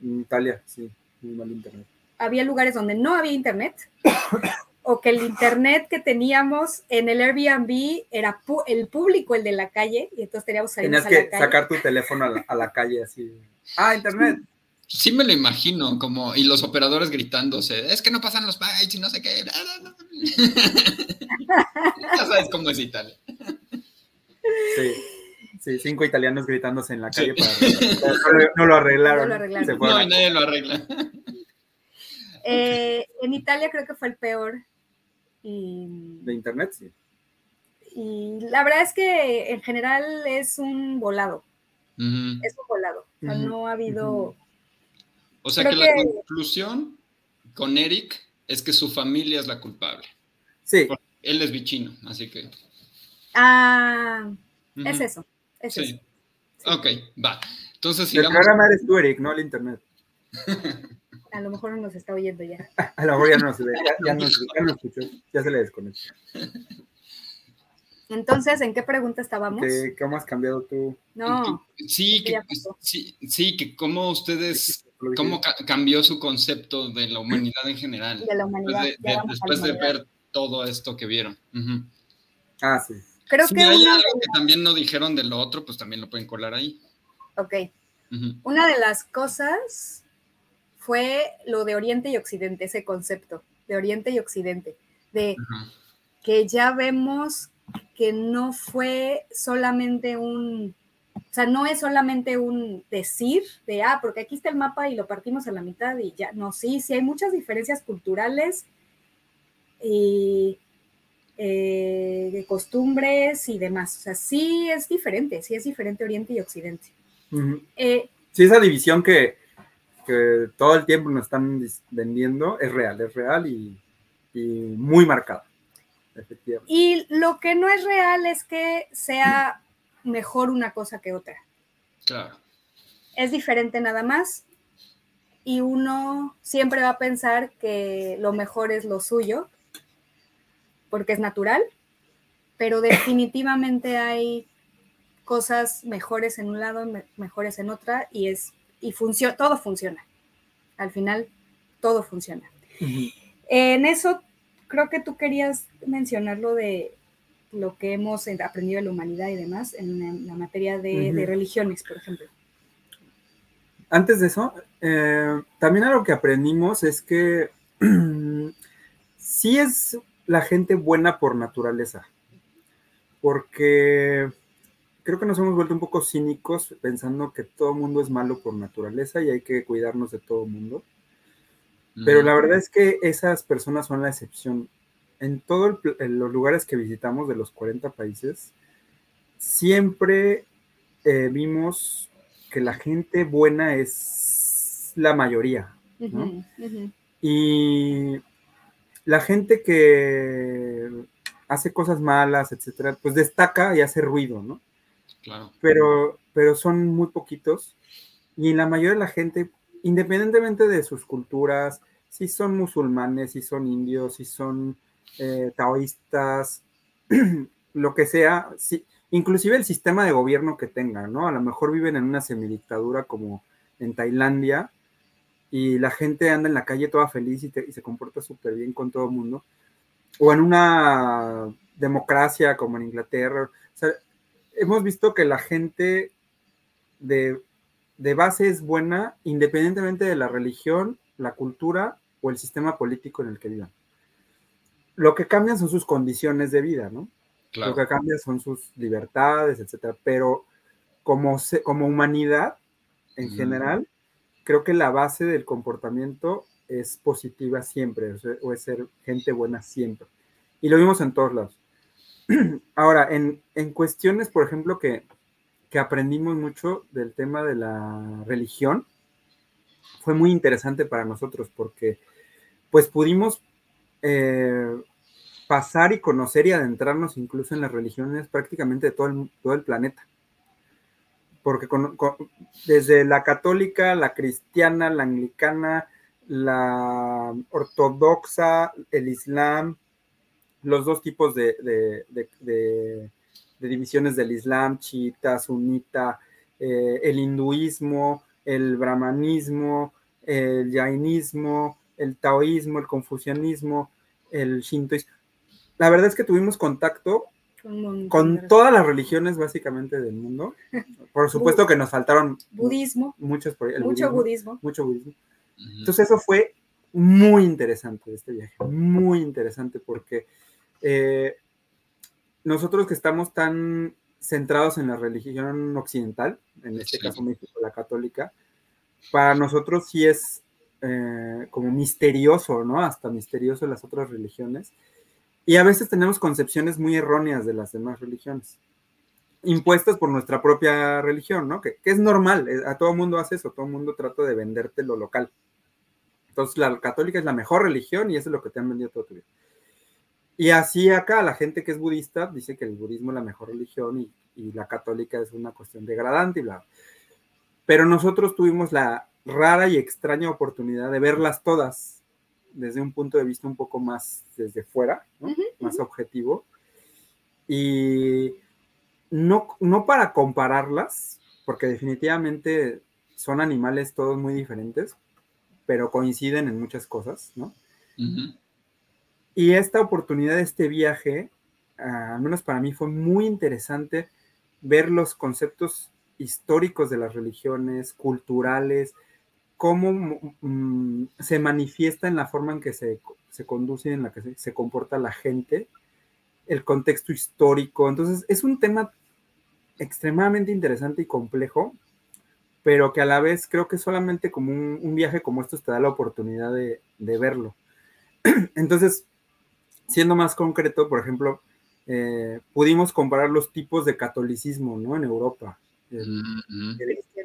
En Italia, sí, muy mal internet.
Había lugares donde no había internet o que el internet que teníamos en el Airbnb era pu- el público, el de la calle, y entonces teníamos que
Tenías
a
que
la calle.
sacar tu teléfono a la, a la calle así. Ah, internet.
Sí me lo imagino, como, y los operadores gritándose, es que no pasan los bytes y no sé qué. ya sabes cómo es Italia.
Sí. Sí, cinco italianos gritándose en la
Sí.
calle para. No, lo- no lo arreglaron.
No lo arreglaron.
Se fueron
No,
a-
y nadie lo arregla.
Eh, en Italia creo que fue el peor. Y,
De internet, sí.
y la verdad es que en general es un volado, es un volado. O sea,
Ujú,
no ha habido...
O sea
Creo
que la
que-
conclusión con Eric es que su familia es la culpable.
Sí,
Él es bichino, así que.
Ah, es eso. Es
Sí.
eso.
Ok, va. Entonces
El programa eres tú, Eric, no el internet.
A lo mejor no nos está oyendo ya.
A lo mejor ya no se ve, ya, ya no, ya no escuchó, ya se le desconectó.
Entonces, ¿en qué pregunta estábamos?
¿Qué- ¿Cómo has cambiado tú?
No,
Sí, que,
pasó.
sí, sí, que cómo ustedes, cómo ca- cambió su concepto de la humanidad en general.
de la
Después
humanidad.
de, de- después de ver todo esto que vieron.
Ah, sí.
Creo
Si
que
hay
una
algo que también no dijeron de lo otro, pues también lo pueden colar ahí.
ok, una de las cosas fue lo de Oriente y Occidente, ese concepto de Oriente y Occidente, de que ya vemos que no fue solamente un, o sea, no es solamente un decir de, ah, porque aquí está el mapa y lo partimos a la mitad y ya, no, sí, sí hay muchas diferencias culturales y eh, de costumbres y demás, o sea, sí es diferente, sí es diferente Oriente y Occidente. Eh,
Sí, esa división que, que todo el tiempo nos están vendiendo es real, es real y, y muy marcada. Efectivamente.
y lo que no es real es que sea mejor una cosa que otra.
Claro.
es diferente nada más y uno siempre va a pensar que lo mejor es lo suyo porque es natural, pero definitivamente hay cosas mejores en un lado, me- mejores en otra y es y funciona, todo funciona. Al final todo funciona. En eso creo que tú querías mencionar lo de lo que hemos aprendido de la humanidad y demás en la, materia de religiones, por ejemplo.
Antes de eso, eh, también algo que aprendimos es que sí es la gente buena por naturaleza, porque creo que nos hemos vuelto un poco cínicos pensando que todo mundo es malo por naturaleza y hay que cuidarnos de todo mundo. Pero la verdad es que esas personas son la excepción. En todos los lugares que visitamos de los 40 países, siempre eh, vimos que la gente buena es la mayoría. Y la gente que hace cosas malas, etcétera, pues destaca y hace ruido, ¿no?
Claro.
pero, pero son muy poquitos. Y la mayoría de la gente, independientemente de sus culturas, si son musulmanes, si son indios, si son eh, taoístas, lo que sea, si, inclusive el sistema de gobierno que tengan, ¿no? A lo mejor viven en una semidictadura como en Tailandia y la gente anda en la calle toda feliz y, y se comporta súper bien con todo el mundo. O en una democracia como en Inglaterra. O sea, hemos visto que la gente de, de base es buena independientemente de la religión, la cultura o el sistema político en el que vivan. Lo que cambian son sus condiciones de vida, ¿no?
Claro.
Lo que cambia son sus libertades, etcétera. Pero como, se- como humanidad en general, creo que la base del comportamiento es positiva siempre, o es ser gente buena siempre. Y lo vimos en todos lados. Ahora, en, en cuestiones, por ejemplo, que, que aprendimos mucho del tema de la religión, fue muy interesante para nosotros porque pues pudimos eh, pasar y conocer y adentrarnos incluso en las religiones prácticamente de todo el, planeta. Porque desde la católica, la cristiana, la anglicana, la ortodoxa, el islam, los dos tipos de- de divisiones del islam, chiita, sunita, eh, el hinduismo, el brahmanismo, el jainismo, el taoísmo, el confucianismo, el shintoísmo. La verdad es que tuvimos contacto con todas las religiones básicamente del mundo. Por supuesto que nos faltaron
budismo,
muchos el
mucho
budismo,
budismo.
mucho budismo. Entonces eso fue muy interesante de este viaje, muy interesante porque eh, nosotros que estamos tan centrados en la religión occidental, en este
Sí.
caso México, la católica, para nosotros sí es eh, como misterioso, ¿no? Hasta misterioso las otras religiones. Y a veces tenemos concepciones muy erróneas de las demás religiones, impuestas por nuestra propia religión, ¿no? Que, que es normal, eh, a todo mundo hace eso, todo mundo trata de venderte lo local. Entonces la católica es la mejor religión y eso es lo que te han vendido toda tu vida. Y así acá la gente que es budista dice que el budismo es la mejor religión y, y la católica es una cuestión degradante y bla. Pero nosotros tuvimos la rara y extraña oportunidad de verlas todas desde un punto de vista un poco más desde fuera, más objetivo. Y no, no para compararlas, porque definitivamente son animales todos muy diferentes, pero coinciden en muchas cosas, ¿no? Y esta oportunidad este viaje, ah, al menos para mí, fue muy interesante ver los conceptos históricos de las religiones, culturales, cómo mm, se manifiesta en la forma en que se, se conduce, en la que se, comporta la gente, el contexto histórico. Entonces, es un tema extremadamente interesante y complejo, pero que a la vez creo que solamente como un, un viaje como estos te da la oportunidad de, de verlo. Entonces, siendo más concreto, por ejemplo, eh, pudimos comparar los tipos de catolicismo ¿no? en Europa. El,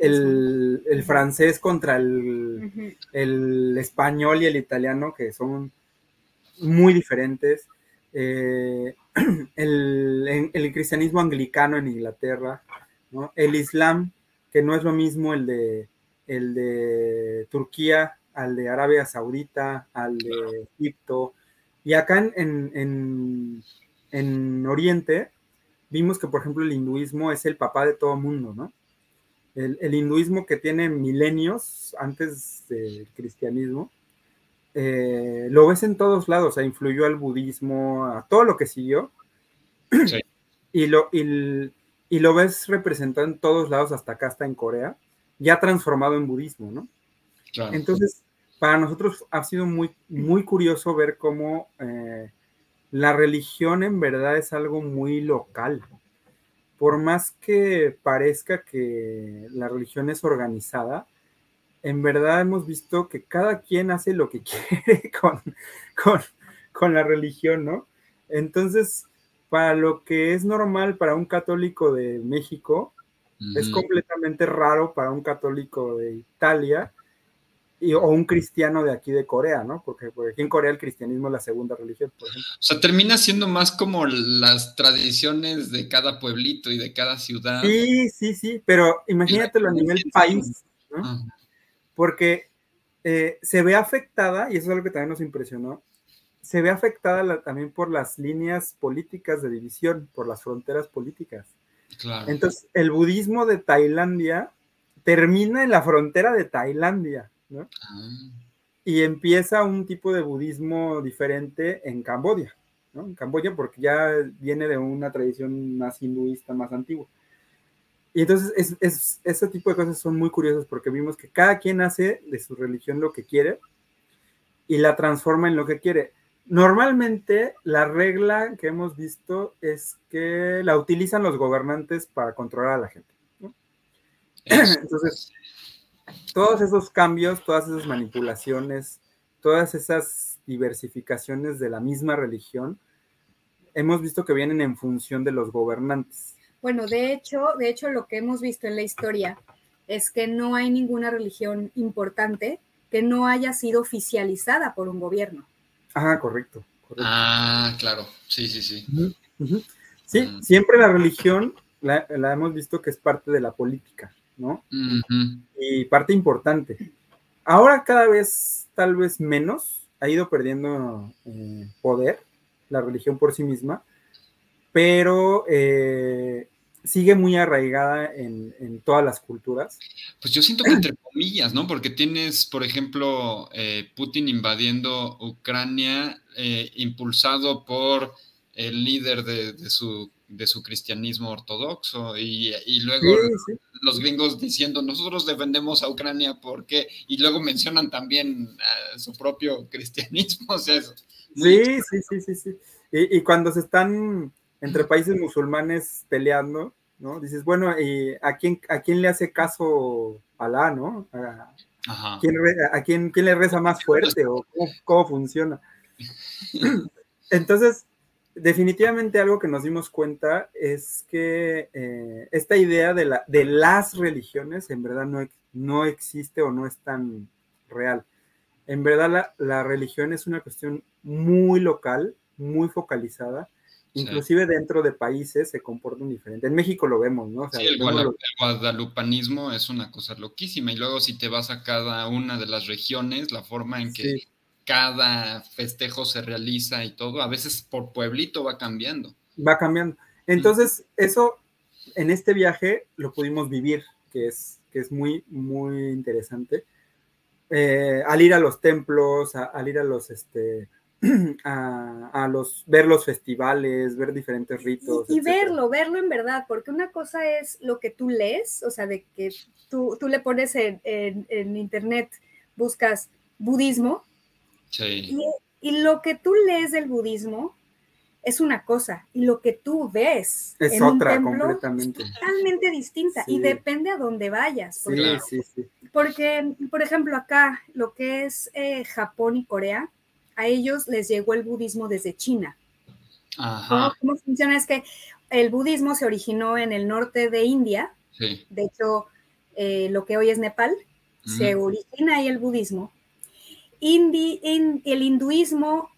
el- el francés contra el, el español y el italiano, que son muy diferentes. Eh, el cristianismo anglicano en Inglaterra, ¿no? el islam, que no es lo mismo el de, el de Turquía, al de Arabia Saudita, al de Egipto. Y acá en, en- en- en Oriente vimos que, por ejemplo, el hinduismo es el papá de todo mundo, ¿no? El, el hinduismo que tiene milenios antes del cristianismo, eh, lo ves en todos lados, o sea, influyó al budismo, a todo lo que siguió,
Sí.
y, lo, y, y lo ves representado en todos lados, hasta acá, hasta en Corea, ya transformado en budismo, ¿no?
Claro.
Entonces, para nosotros ha sido muy, muy curioso ver cómo eh, la religión en verdad es algo muy local. Por más que parezca que la religión es organizada, en verdad hemos visto que cada quien hace lo que quiere con, con, con la religión, ¿no? Entonces, para lo que es normal para un católico de México, es completamente raro para un católico de Italia y, o un cristiano de aquí de Corea, ¿no? Porque, porque aquí en Corea el cristianismo es la segunda religión, por ejemplo.
O sea, termina siendo más como las tradiciones de cada pueblito y de cada ciudad.
Sí, sí, sí, pero imagínatelo a nivel país, ¿no?
Ah,
Porque eh, se ve afectada, y eso es algo que también nos impresionó, se ve afectada la- también por las líneas políticas de división, por las fronteras políticas.
claro.
Entonces, el budismo de Tailandia termina en la frontera de Tailandia, ¿no?
Ah,
y empieza un tipo de budismo diferente en Camboya, ¿no? En Camboya porque ya viene de una tradición más hinduista, más antigua. Y entonces es, es- ese tipo de cosas son muy curiosas porque vimos que cada quien hace de su religión lo que quiere y la transforma en lo que quiere. Normalmente la regla que hemos visto es que la utilizan los gobernantes para controlar a la gente. ¿no? Entonces, todos esos cambios, todas esas manipulaciones, todas esas diversificaciones de la misma religión, hemos visto que vienen en función de los gobernantes.
Bueno, de hecho, de hecho, lo que hemos visto en la historia es que no hay ninguna religión importante que no haya sido oficializada por un gobierno.
Ah, correcto. correcto.
Ah, claro. Sí, sí, sí.
Sí,
Mm.
siempre la religión la, la hemos visto que es parte de la política, ¿no? Y parte importante. Ahora cada vez, tal vez menos, ha ido perdiendo eh, poder la religión por sí misma, pero eh, sigue muy arraigada en, en todas las culturas.
Pues yo siento que entre comillas, ¿no? Porque tienes, por ejemplo, eh, Putin invadiendo Ucrania, impulsado por el líder de, de su, de su cristianismo ortodoxo, y, y luego
Sí, sí.
los gringos diciendo, nosotros defendemos a Ucrania porque, y luego mencionan también a su propio cristianismo, o sea, es
Sí, sí, sí, sí, sí. Y, y cuando se están entre países musulmanes peleando, ¿no? Dices, bueno, ¿y a quién, a quién le hace caso Alá, ¿no? ¿A
Ajá.
quién, a quién, quién le reza más fuerte o cómo, cómo funciona? Entonces, definitivamente algo que nos dimos cuenta es que eh, esta idea de, la, de las religiones en verdad no, no existe o no es tan real. En verdad la, la religión es una cuestión muy local, muy focalizada. Inclusive dentro de países se comportan diferente. En México lo vemos, ¿no? O sea,
Sí, el,
lo-
guadalupanismo es una cosa loquísima. Y luego si te vas a cada una de las regiones, la forma en que
Sí.
Cada festejo se realiza y todo, a veces por pueblito va cambiando.
va cambiando. Entonces, eso en este viaje lo pudimos vivir, que es, que es muy, muy interesante. Eh, al ir a los templos, a- al ir a los, este, a, a los, ver los festivales, ver diferentes ritos.
Y, verlo, verlo en verdad, porque una cosa es lo que tú lees, o sea, de que tú, tú le pones en, en- en internet, buscas budismo,
Sí,
y, y lo que tú lees del budismo es una cosa, y lo que tú ves
Es
en un
otra
templo
completamente.
es totalmente distinta, y depende a dónde vayas.
Sí,
Porque,
sí, sí.
porque, por ejemplo, acá, lo que es eh, Japón y Corea, a ellos les llegó el budismo desde China.
ajá,
¿Cómo funciona? Es que el budismo se originó en el norte de India,
sí.
de hecho, eh, lo que hoy es Nepal, se
Ujú.
origina ahí el budismo. Indi- in- el hinduismo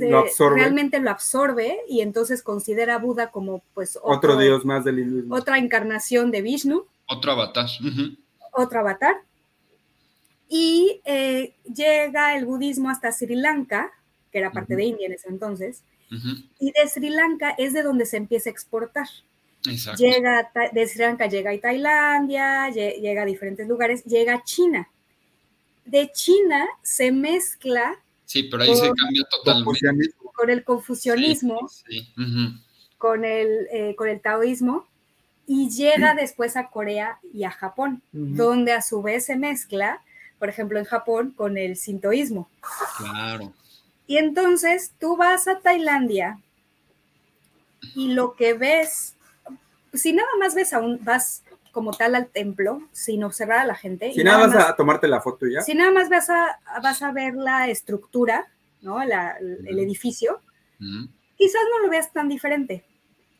eh,
Lo
realmente lo absorbe y entonces considera a Buda como pues
Otro dios más del hinduismo.
otra encarnación de Vishnu,
Otro avatar. ujú.
otro avatar. Y eh, llega el budismo hasta Sri Lanka, que era parte
Ujú.
de India en ese entonces,
Ujú,
y de Sri Lanka es de donde se empieza a exportar.
Exacto.
Llega de Sri Lanka llega a Tailandia, lle- llega a diferentes lugares, llega a China. De China se mezcla
Sí, pero ahí se
Con-
cambia totalmente.
Con el confucianismo,
Sí,
con, el, eh, con el taoísmo, y llega después a Corea y a Japón, donde a su vez se mezcla, por ejemplo, en Japón con el sintoísmo.
Claro.
Y entonces tú vas a Tailandia y lo que ves, si nada más ves a un, vas como tal al templo, sin observar a la gente.
Si
y
nada vas
más-
a tomarte la foto y ya.
Si nada más vas a, vas a ver la estructura, ¿no? La- el edificio, quizás no lo veas tan diferente,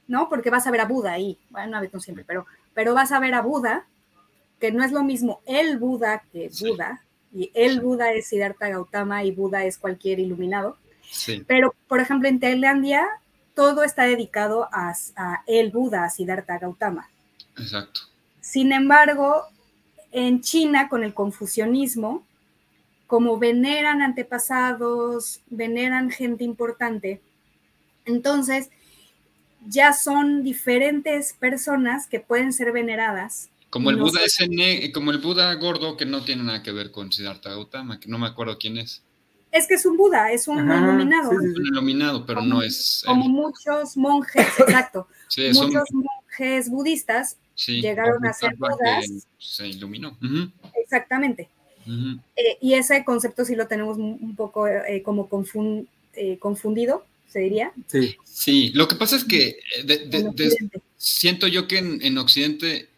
¿no? Porque vas a ver a Buda ahí, bueno, a ver, no siempre, pero, pero vas a ver a Buda, que no es lo mismo el Buda que
Sí.
Buda, y el Buda es Siddhartha Gautama y Buda es cualquier iluminado,
Sí.
pero por ejemplo en Tailandia todo está dedicado a, a el Buda, a Siddhartha Gautama.
Exacto.
Sin embargo, en China, con el confucianismo, como veneran antepasados, veneran gente importante, entonces ya son diferentes personas que pueden ser veneradas.
Como el
No
Buda
sé.
ese ne- como el Buda gordo que no tiene nada que ver con Siddhartha Gautama, que no me acuerdo quién es.
Es que es un Buda, es un
Ajá,
iluminado,
sí, sí,
Es un iluminado, pero
Como-
no es. él.
como muchos monjes, exacto,
Sí,
muchos monjes budistas,
sí,
llegaron a ser Budas.
Se iluminó.
Exactamente. Eh, y ese concepto sí lo tenemos un, poco eh, como confun- eh, confundido, se diría.
Sí.
Sí, lo que pasa es que eh, de- de-
en
de-
Occidente.
siento yo que en, en Occidente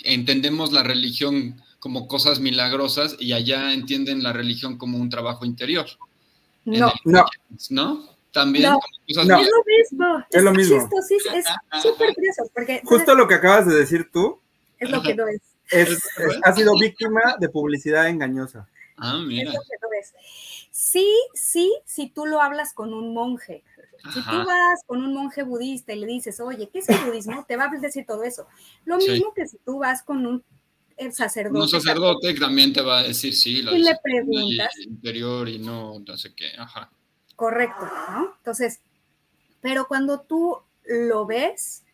entendemos la religión como cosas milagrosas y allá entienden la religión como un trabajo interior, en
No,
el-
No,
¿no? También
No.
como cosas
No.
es lo mismo.
Es lo mismo.
Es súper curioso, porque
justo lo que acabas de decir tú
es lo que no es.
es, es- ha sido víctima de publicidad engañosa.
Ah,
Es
mira.
lo que no es. Sí, sí, si tú lo hablas con un monje. Si tú vas con un monje budista y le dices, oye, ¿qué es el budismo? Te va a decir todo eso. Lo
Sí.
mismo que si tú vas con un sacerdote.
Un sacerdote también te va a decir sí, la
Y le preguntas.
y interior y no, no sé qué. Ajá.
Correcto, ¿no? Entonces, pero cuando tú lo ves,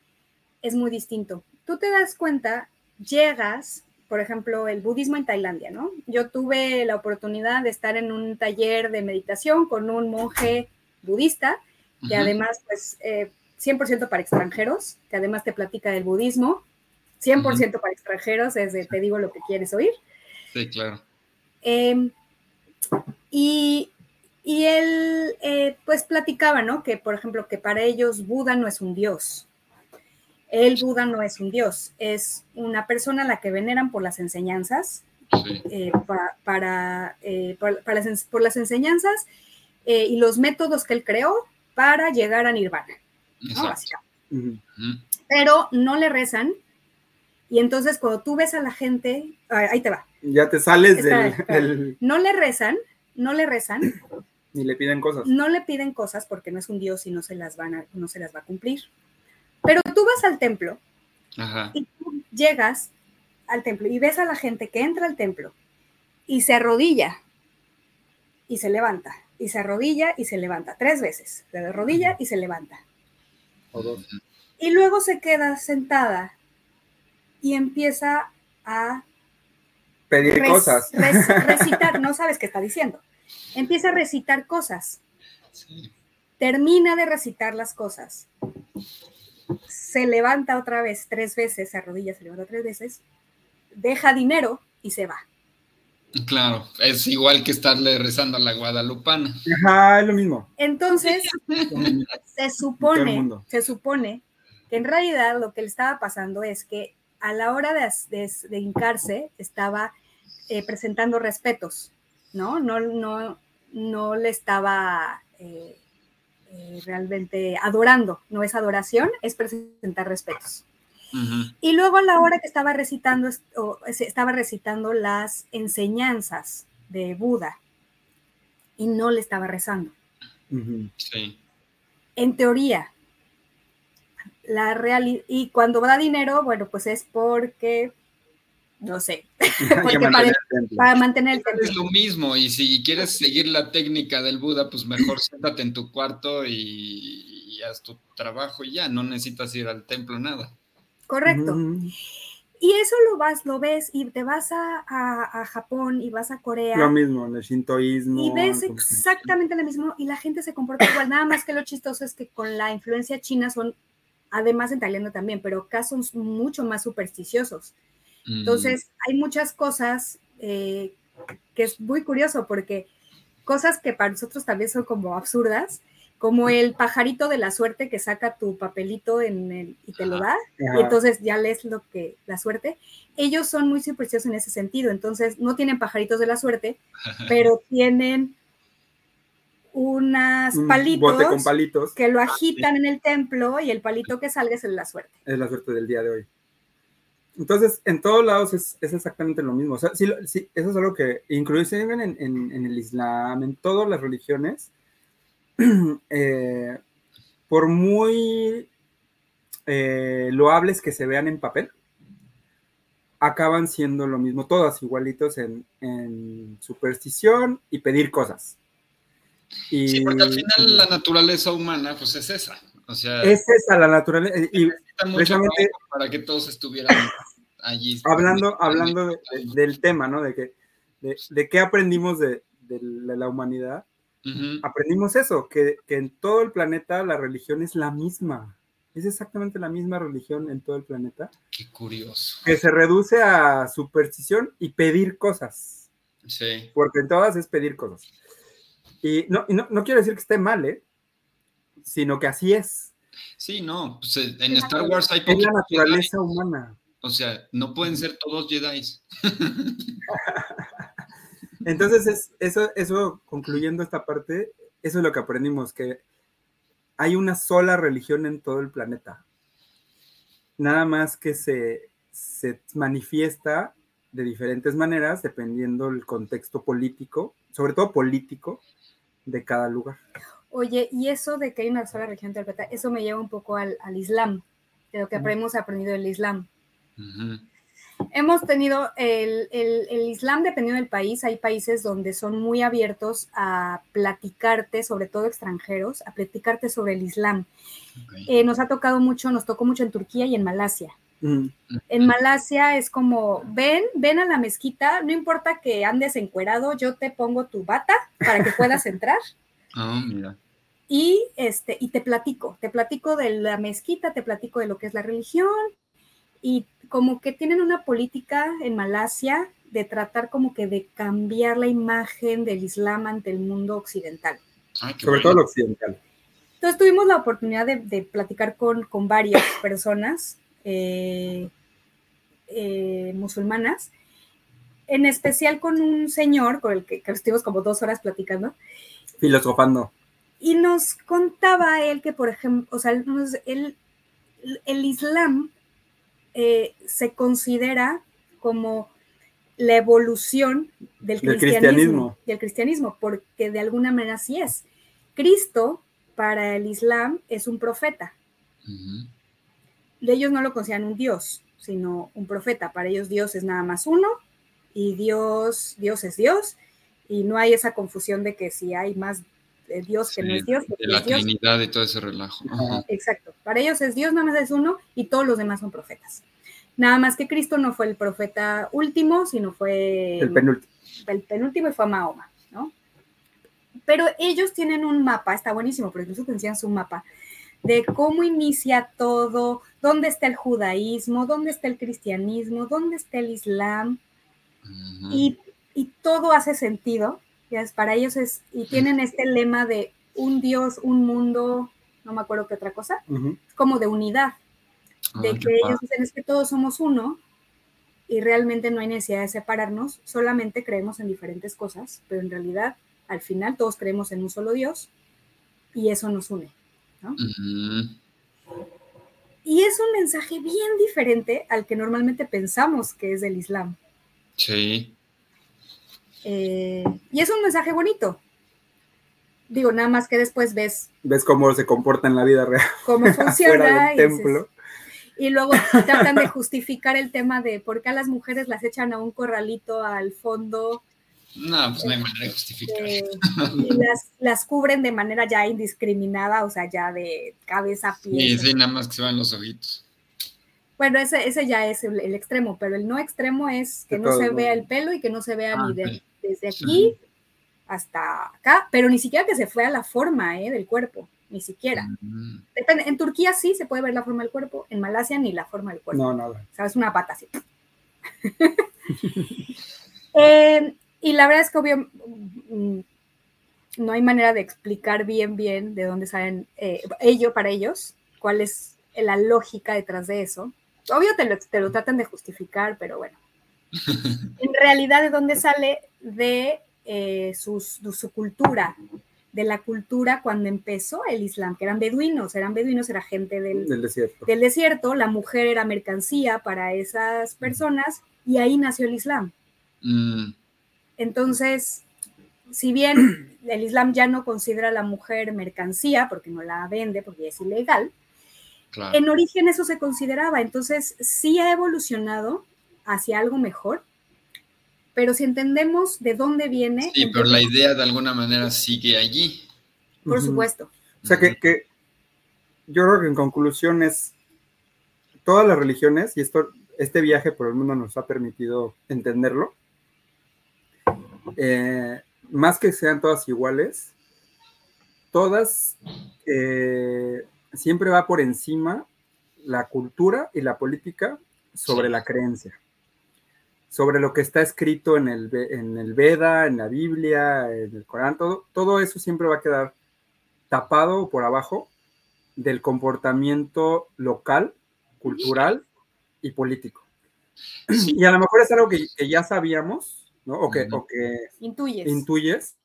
es muy distinto. Tú te das cuenta, llegas, por ejemplo, el budismo en Tailandia, ¿no? Yo tuve la oportunidad de estar en un taller de meditación con un monje budista, que además, pues, eh, 100% para extranjeros, que además te platica del budismo, 100% para extranjeros, es de te digo lo que quieres oír.
Sí, claro.
Eh, y, y él, eh, pues, platicaba, ¿no? Que, por ejemplo, que para ellos Buda no es un dios. El Buda no es un dios, es una persona a la que veneran por las enseñanzas,
Sí.
eh, pa- para, eh, por, para las, por las enseñanzas eh, y los métodos que él creó para llegar a Nirvana. pero no le rezan. Y entonces cuando tú ves a la gente, ah, ahí te va,
Ya te sales del-
no le rezan, no le rezan,
Ni le piden cosas.
No le piden cosas porque no es un dios y no se las, van a, no se las va a cumplir. Pero tú vas al templo
Ajá.
y tú llegas al templo y ves a la gente que entra al templo y se arrodilla y se levanta, y se arrodilla y se levanta, tres veces, se arrodilla y se levanta.
O dos.
Y luego se queda sentada y empieza a
Pedir
res-
cosas.
res- recitar, no sabes qué está diciendo. Empieza a recitar cosas,
Sí.
termina de recitar las cosas, se levanta otra vez tres veces, se arrodilla, se levanta tres veces, deja dinero y se va.
Claro, es igual que estarle rezando a la guadalupana.
Ajá, es lo mismo.
Entonces, se supone, se supone que en realidad lo que le estaba pasando es que a la hora de, de, de hincarse estaba eh, presentando respetos, ¿no? No, no, no le estaba eh, eh, realmente adorando, no es adoración, es presentar respetos. Y luego a la hora que estaba recitando, o, estaba recitando las enseñanzas de Buda y no le estaba rezando.
Sí.
En teoría, la realidad, y cuando da dinero, bueno, pues es porque, no sé, Porque
mantener
para-
el templo.
para mantener el
Es
templo.
lo mismo, y si quieres seguir la técnica del Buda, pues mejor siéntate en tu cuarto y, y haz tu trabajo y ya, no necesitas ir al templo, nada.
Correcto.
Ujú.
Y eso lo vas, lo ves y te vas a, a- a Japón y vas a Corea
Lo mismo, en el shintoísmo.
y ves exactamente lo mismo y la gente se comporta igual. Nada más que lo chistoso es que con la influencia china son, además en Tailandia también, pero acá son mucho más supersticiosos. Entonces, hay muchas cosas eh, que es muy curioso porque cosas que para nosotros también son como absurdas, como el pajarito de la suerte que saca tu papelito en el, y te lo da, y entonces ya lees lo que, la suerte. Ellos son muy supersticiosos en ese sentido, entonces no tienen pajaritos de la suerte, pero tienen unas
Un
palitos
bote con palitos.
que lo agitan en el templo y el palito que salga es el de la suerte.
Es la suerte del día de hoy. Entonces, en todos lados es, es exactamente lo mismo. O sea, sí, sí, eso es algo que, inclusive en, en- en el Islam, en todas las religiones, eh, por muy eh, loables que se vean en papel, acaban siendo lo mismo, todas igualitos en, en superstición y pedir cosas. Y
Sí, porque al final la naturaleza humana, pues es esa. O sea,
es esa la naturaleza. Y, precisamente-
para que todos estuvieran allí.
hablando, hablando de- de- del tema, ¿no? De que de, de qué aprendimos de, la humanidad. Aprendimos eso, que, que en todo el planeta la religión es la misma. Es exactamente la misma religión en todo el planeta,
Qué curioso.
que se reduce a superstición y pedir cosas,
Sí.
porque en todas es pedir cosas. Y no, y no, no quiero decir que esté mal, ¿eh? Sino que así es.
Sí, no. pues, eh, en Star Wars hay
Es la naturaleza
Jedi.
humana.
O sea, no pueden ser todos Jedi.
Entonces, es, eso, eso, concluyendo esta parte, eso es lo que aprendimos, que hay una sola religión en todo el planeta. Nada más que se, se manifiesta de diferentes maneras dependiendo del contexto político, sobre todo político, de cada lugar.
Oye, y eso de que hay una sola religión interpreta, eso me lleva un poco al, al Islam, de lo que hemos aprendido del Islam. Hemos tenido el, el- el Islam, dependiendo del país, hay países donde son muy abiertos a platicarte, sobre todo extranjeros, a platicarte sobre el Islam. Eh, nos ha tocado mucho, nos tocó mucho en Turquía y en Malasia.
Mm,
En Malasia es como, ven, ven a la mezquita, no importa que andes encuerado, yo te pongo tu bata para que puedas entrar.
Ah, mira.
y este y te platico, te platico de la mezquita, te platico de lo que es la religión y como que tienen una política en Malasia de tratar como que de cambiar la imagen del Islam ante el mundo occidental.
Ay, qué
sobre
bueno.
todo lo occidental.
Entonces tuvimos la oportunidad de, de platicar con, con varias personas eh, eh, musulmanas, en especial con un señor con el que, que estuvimos como dos horas platicando,
Filosofando.
y nos contaba él que, por ejemplo, o sea, nos- él- el Islam eh, se considera como la evolución del cristianismo,
cristianismo.
del cristianismo, porque de alguna manera sí es. Cristo para el Islam es un profeta.
Ujú.
Ellos no lo consideran un dios, sino un profeta. Para ellos Dios es nada más uno y Dios, Dios es Dios y no hay esa confusión de que si hay más de Dios que no es Dios, porque
de la
Dios.
Trinidad y todo ese relajo. Ajá.
Exacto. Para ellos es Dios, nada más es uno y todos los demás son profetas. Nada más que Cristo no fue el profeta último, sino fue
El penúltimo.
el penúltimo y fue Mahoma, ¿no? Pero ellos tienen un mapa, está buenísimo, pero incluso te enseñan su mapa, de cómo inicia todo, dónde está el judaísmo, dónde está el cristianismo, dónde está el islam, y, y todo hace sentido. Ya es, para ellos es, y tienen este lema de un Dios, un mundo, no me acuerdo qué otra cosa, como de unidad, de
Ah,
que
qué
ellos dicen es que todos somos uno y realmente no hay necesidad de separarnos, solamente creemos en diferentes cosas, pero en realidad al final todos creemos en un solo Dios y eso nos une. Y es un mensaje bien diferente al que normalmente pensamos que es del Islam.
Sí.
Eh, y es un mensaje bonito. Digo, nada más que después ves
Ves cómo se comporta en la vida real
cómo
fuera
funciona.
del
y dices-
templo.
Y luego tratan de justificar el tema de por qué a las mujeres las echan a un corralito al fondo
No, pues no hay manera de justificar.
eh, y las, las cubren de manera ya indiscriminada, o sea, ya de cabeza a pie.
sí, nada más que se van los ojitos.
Bueno, ese, ese ya es el, el extremo, pero el no extremo es que no se vea el pelo y que no se vea
Ah,
ni de-
sí.
Desde aquí hasta acá, pero ni siquiera que se fuera la forma eh, del cuerpo, ni siquiera. Depende, en Turquía sí se puede ver la forma del cuerpo, en Malasia ni la forma del cuerpo.
No, nada.
O sea, es una pata así. Eh, y la verdad es que obvio, mm, no hay manera de explicar bien, bien de dónde salen eh, ello para ellos, cuál es la lógica detrás de eso. Obvio te lo, te lo tratan de justificar, pero bueno. En realidad, ¿de dónde sale? De, eh, sus- de su cultura, de la cultura cuando empezó el Islam, que eran beduinos, eran beduinos, era gente del,
Del desierto.
del desierto, la mujer era mercancía para esas personas y ahí nació el Islam.
Mm,
Entonces, si bien el Islam ya no considera a la mujer mercancía porque no la vende, porque es ilegal,
claro.
en origen eso se consideraba. Entonces, sí ha evolucionado hacia algo mejor, pero si entendemos de dónde viene,
Sí, pero la idea de alguna manera sigue allí.
por supuesto.
O sea que, que yo creo que en conclusión es todas las religiones, y esto, este viaje por el mundo nos ha permitido entenderlo, eh, más que sean todas iguales, todas eh, siempre va por encima la cultura y la política sobre
Sí.
la creencia, sobre lo que está escrito en el, en el Veda, en la Biblia, en el Corán, todo, todo eso siempre va a quedar tapado por abajo del comportamiento local, cultural y político.
Sí.
Y a lo mejor es algo que, que ya sabíamos, ¿no? O que, o que
Intuyes.
intuyes,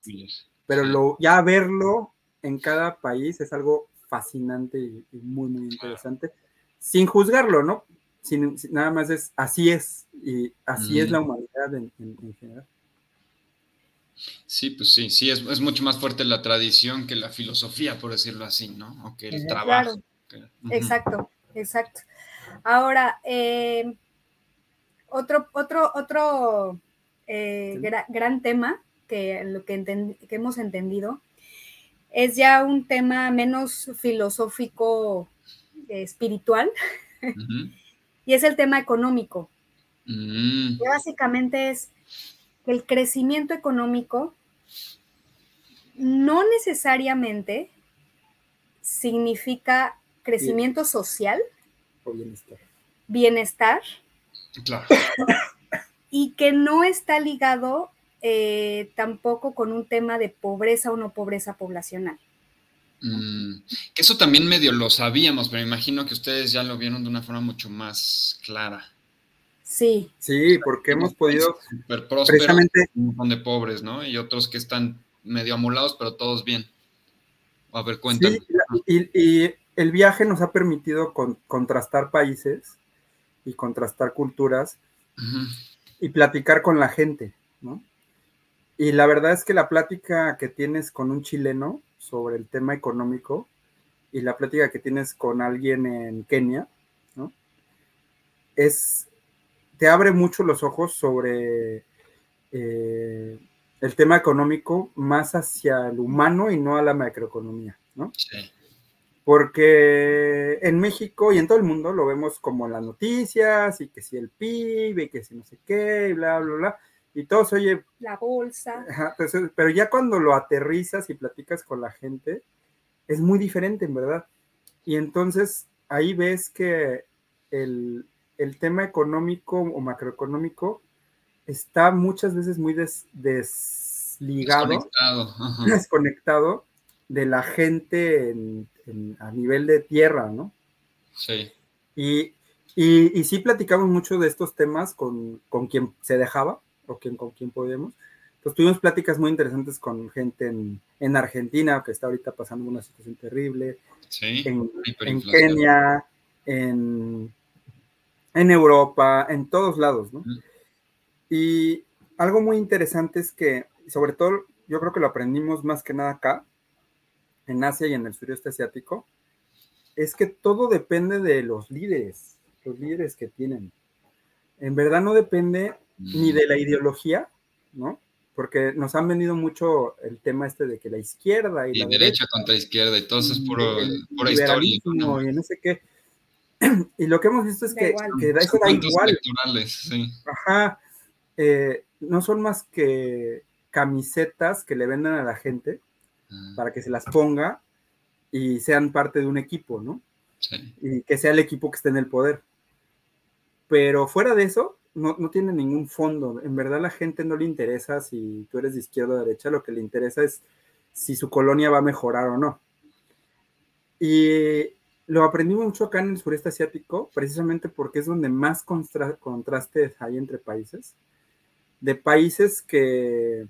pero lo, ya verlo en cada país es algo fascinante y, y muy, muy interesante, sin juzgarlo, ¿no? Sin, sin- nada más es, así es, y así es
Mm.
la humanidad en, en- en general.
Sí, pues sí, sí, es, es mucho más fuerte la tradición que la filosofía, por decirlo así, ¿no? O que el trabajo. que-.
Exacto, exacto. Ahora, eh, otro, otro, otro eh,
Sí.
gra- gran tema que, lo que, enten- que hemos entendido es ya un tema menos filosófico, eh, espiritual,
Ujú.
Y es el tema económico.
Mm,
que básicamente es que el crecimiento económico no necesariamente significa crecimiento social,
O bienestar.
bienestar,
claro.
y que no está ligado eh, tampoco con un tema de pobreza o no pobreza poblacional.
Mm, que eso también medio lo sabíamos, pero me imagino que ustedes ya lo vieron de una forma mucho más clara.
Sí,
Sí, porque hemos podido
Súper prósperos,
precisamente
un montón de pobres, ¿no? Y otros que están medio amolados, pero todos bien. A ver, cuéntame.
Sí, y, y el viaje nos ha permitido con- contrastar países y contrastar culturas y platicar con la gente, ¿no? Y la verdad es que la plática que tienes con un chileno sobre el tema económico y la plática que tienes con alguien en Kenia, ¿no? Es, te abre mucho los ojos sobre eh, el tema económico más hacia el humano y no a la macroeconomía, ¿no? Sí. Porque en México y en todo el mundo lo vemos como en las noticias y que si el PIB y que si no sé qué y bla, bla, bla. Y todo se oye.
La bolsa.
pero ya cuando lo aterrizas y platicas con la gente, es muy diferente, en verdad. Y entonces ahí ves que el, tema económico o macroeconómico está muchas veces muy desligado, desconectado, desconectado de la gente a nivel de tierra, ¿no?
Sí.
Y, y, sí platicamos mucho de estos temas con, con quien se dejaba o quien, con quien podíamos. Pues tuvimos pláticas muy interesantes con gente en, en Argentina, que está ahorita pasando una situación terrible,
sí,
en, en Kenia, en, en Europa, en todos lados, ¿no? Y algo muy interesante es que, sobre todo, yo creo que lo aprendimos más que nada acá, en Asia y en el sureste asiático, es que todo depende de los líderes, los líderes que tienen. En verdad no depende ni de la ideología, ¿no? Porque nos han venido mucho el tema este de que la izquierda y,
la derecha, contra izquierda y todo eso es puro, pura historia.
¿no? Y no sé qué. Y lo que hemos visto es que, que eso da igual.
Sí.
Ajá. Eh, no son más que camisetas que le venden a la gente Mm. para que se las ponga y sean parte de un equipo, ¿no?
Sí.
Y que sea el equipo que esté en el poder. Pero fuera de eso, no, no, tiene ningún fondo. En verdad, la gente no le interesa si tú eres de izquierda o derecha, lo que le interesa es si su colonia va a mejorar o no. Y lo aprendimos mucho acá en el sureste asiático, precisamente porque es donde más contrastes hay entre países. De países que,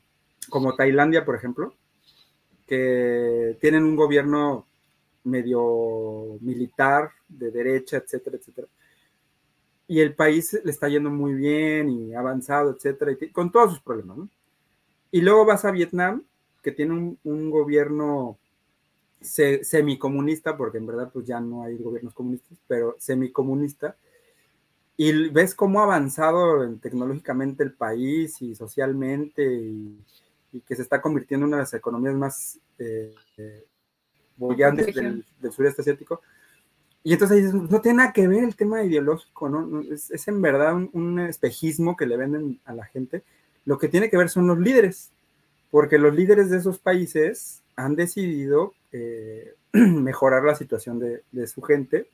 como Tailandia, por ejemplo, que tienen un gobierno medio militar, de derecha, etcétera, etcétera. Y el país le está yendo muy bien y avanzado, etcétera, y con todos sus problemas, ¿no? Y luego vas a Vietnam, que tiene un, gobierno semicomunista, porque en verdad pues ya no hay gobiernos comunistas, pero semicomunista, y ves cómo ha avanzado tecnológicamente el país y socialmente y y que se está convirtiendo en una de las economías más eh, eh del, sureste asiático. Y entonces dices, no tiene nada que ver el tema ideológico, ¿no? Es, en verdad un, espejismo que le venden a la gente. Lo que tiene que ver son los líderes, porque los líderes de esos países han decidido eh, mejorar la situación de, su gente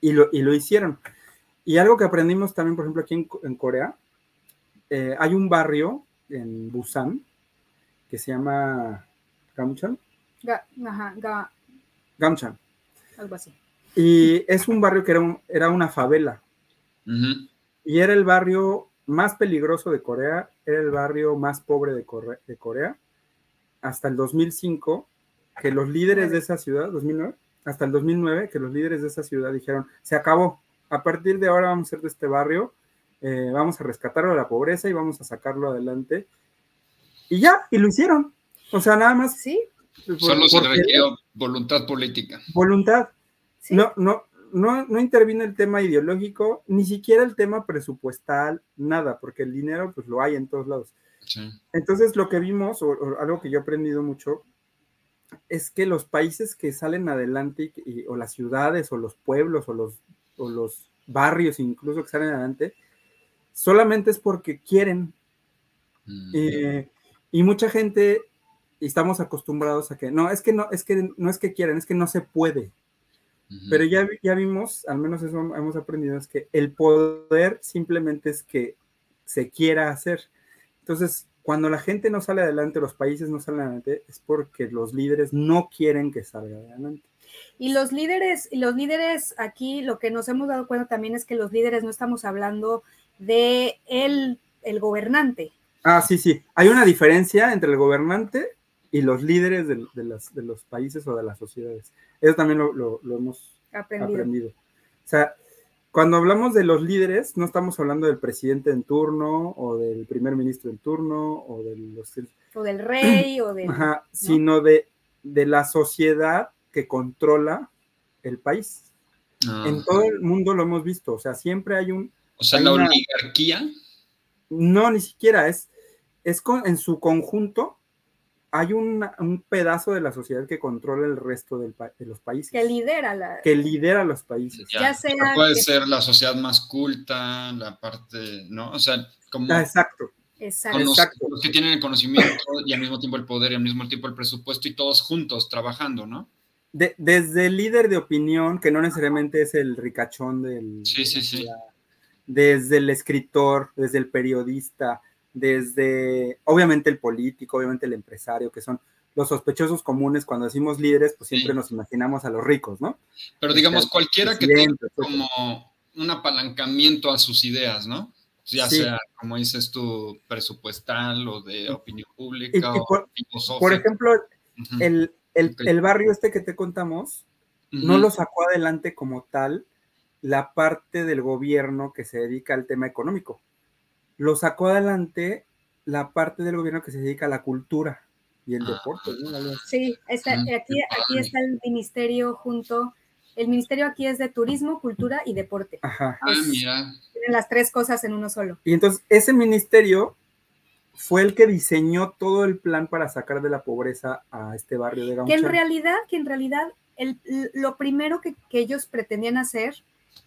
y lo, y lo, hicieron. Y algo que aprendimos también, por ejemplo, aquí en, Corea, eh, hay un barrio en Busan que se llama Gamchan.
ajá,
Gamchan.
Algo así.
Y es un barrio que era, era una favela. Y era el barrio más peligroso de Corea, era el barrio más pobre de, de Corea, hasta el 2005, que los líderes de esa ciudad, 2009, hasta el 2009, que los líderes de esa ciudad dijeron, se acabó, a partir de ahora vamos a ser de este barrio, eh, vamos a rescatarlo de la pobreza y vamos a sacarlo adelante y ya, y lo hicieron. O sea, nada más.
Sí.
Solo se requirió voluntad política.
Voluntad. No, no, no, no interviene el tema ideológico, ni siquiera el tema presupuestal, nada, porque el dinero pues lo hay en todos lados. Entonces lo que vimos, o, algo que yo he aprendido mucho, es que los países que salen adelante, o las ciudades, o los pueblos, o los, o los barrios incluso que salen adelante, solamente es porque quieren. Mm. Eh, y mucha gente estamos acostumbrados a que no, es que no, es que no es que quieran, es que no se puede. Pero ya, ya vimos, al menos eso hemos aprendido, es que el poder simplemente es que se quiera hacer. Entonces, cuando la gente no sale adelante, los países no salen adelante, es porque los líderes no quieren que salga adelante.
Y los líderes, los líderes aquí, lo que nos hemos dado cuenta también es que los líderes no estamos hablando de el, el gobernante,
Ah, sí, sí. Hay una diferencia entre el gobernante y los líderes de, los países o de las sociedades. Eso también lo, hemos aprendido. O sea, cuando hablamos de los líderes, no estamos hablando del presidente en turno o del primer ministro en turno o, de los,
o del rey o del...
Ajá, sino de, de la sociedad que controla el país.
Ah,
En todo el mundo lo hemos visto, o sea, siempre hay un...
o sea, la
una-
oligarquía.
No, ni siquiera, es, es con- en su conjunto hay un, un pedazo de la sociedad que controla el resto del de los países,
que lidera la...
que lidera los países.
Ya sea
puede
que-
ser la sociedad más culta, la parte, ¿no? O sea, como
Ah, exacto.
Exacto.
con los,
exacto.
los que tienen el conocimiento y al mismo tiempo el poder y al mismo tiempo el presupuesto y todos juntos trabajando, ¿no?
De- desde el líder de opinión, que no necesariamente es el ricachón del...
Sí, sí, sí.
Desde el escritor, desde el periodista, desde, obviamente, el político, obviamente el empresario, que son los sospechosos comunes cuando decimos líderes, pues siempre
Sí.
nos imaginamos a los ricos, ¿no?
Pero digamos,
Este,
cualquiera que tenga como un apalancamiento a sus ideas, ¿no? Ya
Sí.
sea, como dices tú, presupuestal o de opinión pública
Y- y
o
por- ejemplo, el, el- el barrio este que te contamos, no lo sacó adelante como tal la parte del gobierno que se dedica al tema económico. Lo sacó adelante la parte del gobierno que se dedica a la cultura y el
Ah.
deporte.
Sí, está-
Mm,
aquí, aquí está el ministerio junto. El ministerio aquí es de turismo, cultura y deporte.
Ajá.
Ah, mira.
Tienen las tres cosas en uno solo.
Y entonces ese ministerio fue el que diseñó todo el plan para sacar de la pobreza a este barrio de
Que en
Gauchán.
realidad, que en realidad el- lo primero que, que ellos pretendían hacer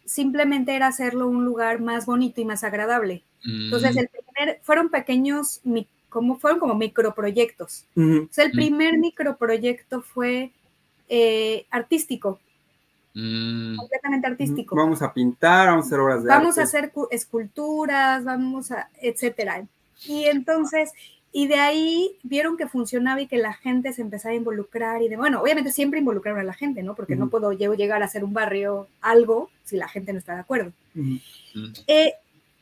simplemente era hacerlo un lugar más bonito y más agradable. Entonces,
Mm,
el primer, fueron pequeños, como, fueron como microproyectos. Entonces, el
Mm.
primer microproyecto fue eh, artístico,
mm,
completamente artístico.
Vamos a pintar, vamos a hacer obras de
vamos
arte.
a hacer cu- esculturas, vamos a, etcétera. Y entonces, y de ahí vieron que funcionaba y que la gente se empezaba a involucrar y de, bueno, obviamente siempre involucraron a la gente, ¿no? Porque no puedo llegar a hacer un barrio algo si la gente no está de acuerdo. Eh,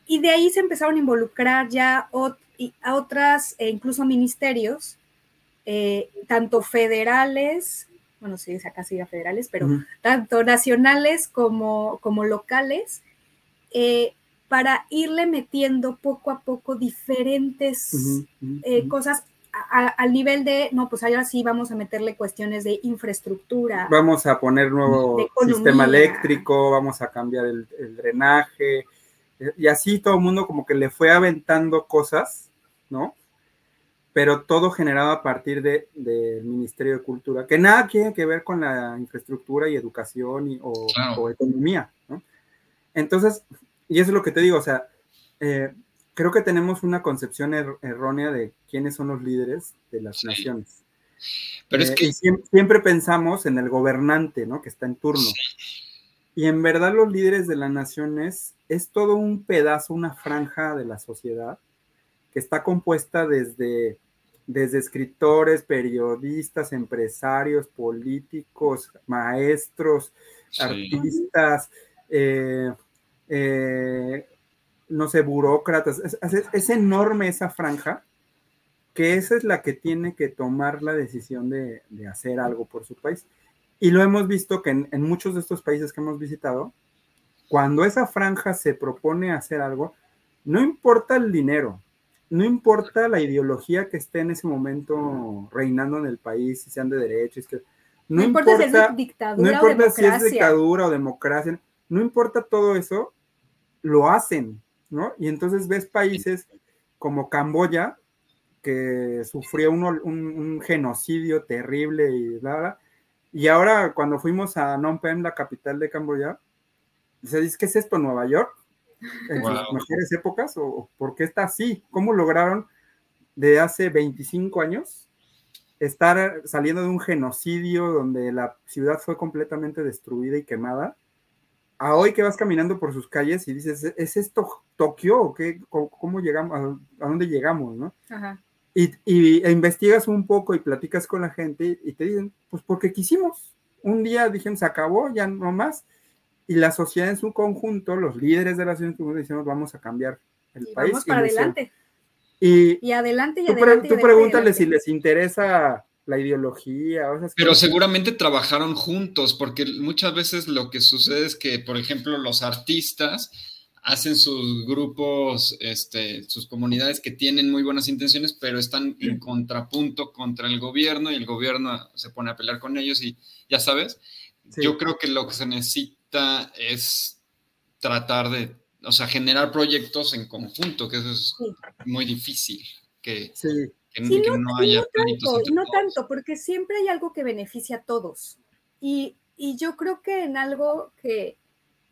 y de ahí se empezaron a involucrar ya ot- a otras, e incluso ministerios, eh, tanto federales, bueno, sí, acá sí era federales, pero tanto nacionales como, como locales, eh, para irle metiendo poco a poco diferentes
Ujú, ujú,
eh,
ujú.
cosas a- a- al nivel de, no, pues ahora sí vamos a meterle cuestiones de infraestructura.
Vamos a poner nuevo
De economía.
sistema eléctrico, vamos a cambiar el, el drenaje, eh, y así todo el mundo como que le fue aventando cosas, ¿no? Pero todo generado a partir de- del Ministerio de Cultura, que nada tiene que ver con la infraestructura y educación y- o,
Claro.
o economía, ¿no? Entonces, y eso es lo que te digo, o sea, eh, creo que tenemos una concepción er- errónea de quiénes son los líderes de las
Sí.
naciones.
Pero es
Eh,
que
siempre, pensamos en el gobernante, ¿no? Que está en turno. Y en verdad los líderes de las naciones es todo un pedazo, una franja de la sociedad que está compuesta desde, desde escritores, periodistas, empresarios, políticos, maestros,
sí.
artistas, eh, eh, no sé, burócratas. Es, es- es enorme esa franja, que esa es la que tiene que tomar la decisión de, de hacer algo por su país. Y lo hemos visto que en, en muchos de estos países que hemos visitado, cuando esa franja se propone hacer algo, no importa el dinero, no importa la ideología que esté en ese momento reinando en el país, si sean de derecha, es que
no, importa, si es dictadura
no importa si es dictadura o democracia, no importa todo eso, lo hacen, ¿no? Y entonces ves países como Camboya, que sufrió un, un- un genocidio terrible y bla, bla, y ahora cuando fuimos a Phnom Penh, la capital de Camboya, se dice, ¿qué es esto, Nueva York? ¿En
Wow.
sus mejores épocas? ¿O por qué está así? ¿Cómo lograron de hace 25 años estar saliendo de un genocidio donde la ciudad fue completamente destruida y quemada, a hoy que vas caminando por sus calles y dices, ¿es esto Tokio o qué? ¿Cómo, cómo llegamos? ¿A, a dónde llegamos? ¿no?
Ajá.
Y, y- e investigas un poco y platicas con la gente y te dicen, pues porque quisimos. Un día dijeron, se acabó, ya no más. Y la sociedad en su conjunto, los líderes de la sociedad en su conjunto, decimos, vamos a cambiar el
Y
país.
vamos
y
para adelante.
Y,
Y adelante y
tú,
adelante. y
tú
adelante y
pregúntale
adelante.
si les interesa la ideología. O
Pero seguramente trabajaron juntos, porque muchas veces lo que sucede es que, por ejemplo, los artistas hacen sus grupos, este, sus comunidades que tienen muy buenas intenciones, pero están en contrapunto contra el gobierno y el gobierno se pone a pelear con ellos y ya sabes, yo creo que lo que se necesita es tratar de, o sea, generar proyectos en conjunto, que eso es muy difícil, que,
no, haya... tanto, no tanto, porque siempre hay algo que beneficia a todos. Y, y yo creo que en algo que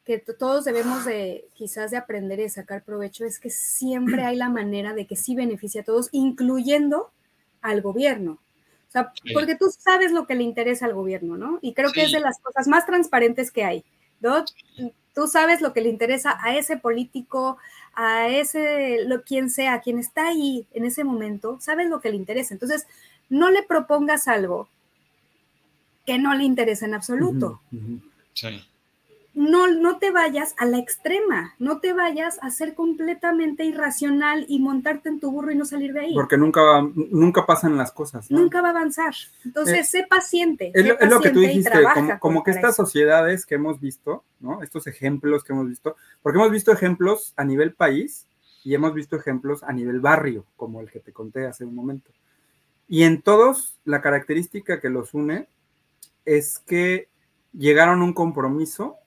que todos debemos de quizás de aprender y sacar provecho es que siempre hay la manera de que sí beneficie a todos, incluyendo al gobierno. O sea, porque tú sabes lo que le interesa al gobierno, ¿no? Y creo que es de las cosas más transparentes que hay, ¿no? Tú sabes lo que le interesa a ese político, a ese, lo, quien sea, quien está ahí en ese momento, sabes lo que le interesa. Entonces, no le propongas algo que no le interesa en absoluto. Sí no, no te vayas a la extrema, no te vayas a ser completamente irracional y montarte en tu burro y no salir de ahí.
Porque nunca, nunca pasan las cosas.
Nunca va a avanzar. Entonces, eh, sé paciente.
Es, lo que tú dijiste, como, que estas sociedades que hemos visto, ¿no? Estos ejemplos que hemos visto, porque hemos visto ejemplos a nivel país y hemos visto ejemplos a nivel barrio, como el que te conté hace un momento. Y en todos, la característica que los une es que llegaron a un compromiso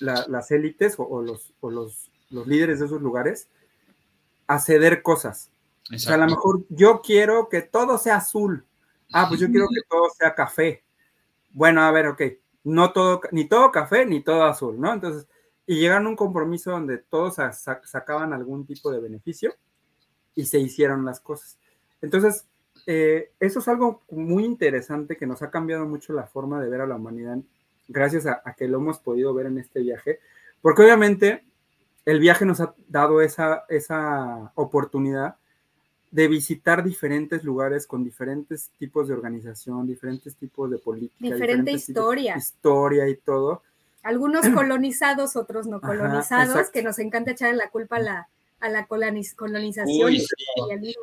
las élites o, los, los, líderes de esos lugares a ceder cosas. O sea, a lo mejor yo quiero que todo sea azul. Ah, pues yo quiero que todo sea café. Bueno, a ver, ok. No todo, ni todo café, ni todo azul, ¿no? Entonces, y llegaron a un compromiso donde todos sacaban algún tipo de beneficio y se hicieron las cosas. Entonces, eh, eso es algo muy interesante que nos ha cambiado mucho la forma de ver a la humanidad gracias a, que lo hemos podido ver en este viaje, porque obviamente el viaje nos ha dado esa, esa oportunidad de visitar diferentes lugares con diferentes tipos de organización, diferentes tipos de política.
Diferente historia.
Historia y todo.
Algunos colonizados, otros no colonizados, que nos encanta echar la culpa a la, a la colonización.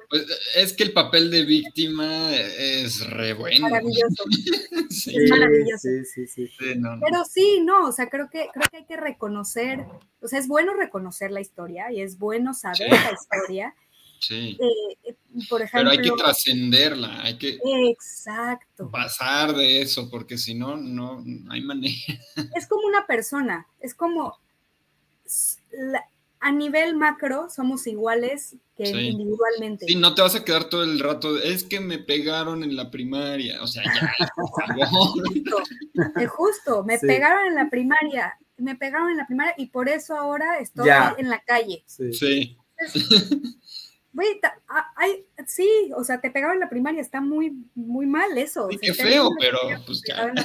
Pues, es que el papel de víctima es re bueno.
Maravilloso. sí, es maravilloso. Sí, sí, Pero sí, no, o sea, creo que, creo que hay que reconocer, o sea, es bueno reconocer la historia y es bueno saber la historia.
Sí. Eh, eh, por ejemplo, Pero hay que trascenderla, hay que
Exacto.
pasar de eso, porque si no, no, hay manera.
Es como una persona, es como la, a nivel macro somos iguales que individualmente.
Sí, no te vas a quedar todo el rato, es que me pegaron en la primaria, o sea, ya,
justo, es justo, me pegaron en la primaria, me pegaron en la primaria y por eso ahora estoy en la calle.
Sí. sí.
sí, o sea, te pegaron en la primaria, está muy, muy mal eso.
Sí, qué feo, pero pues ya.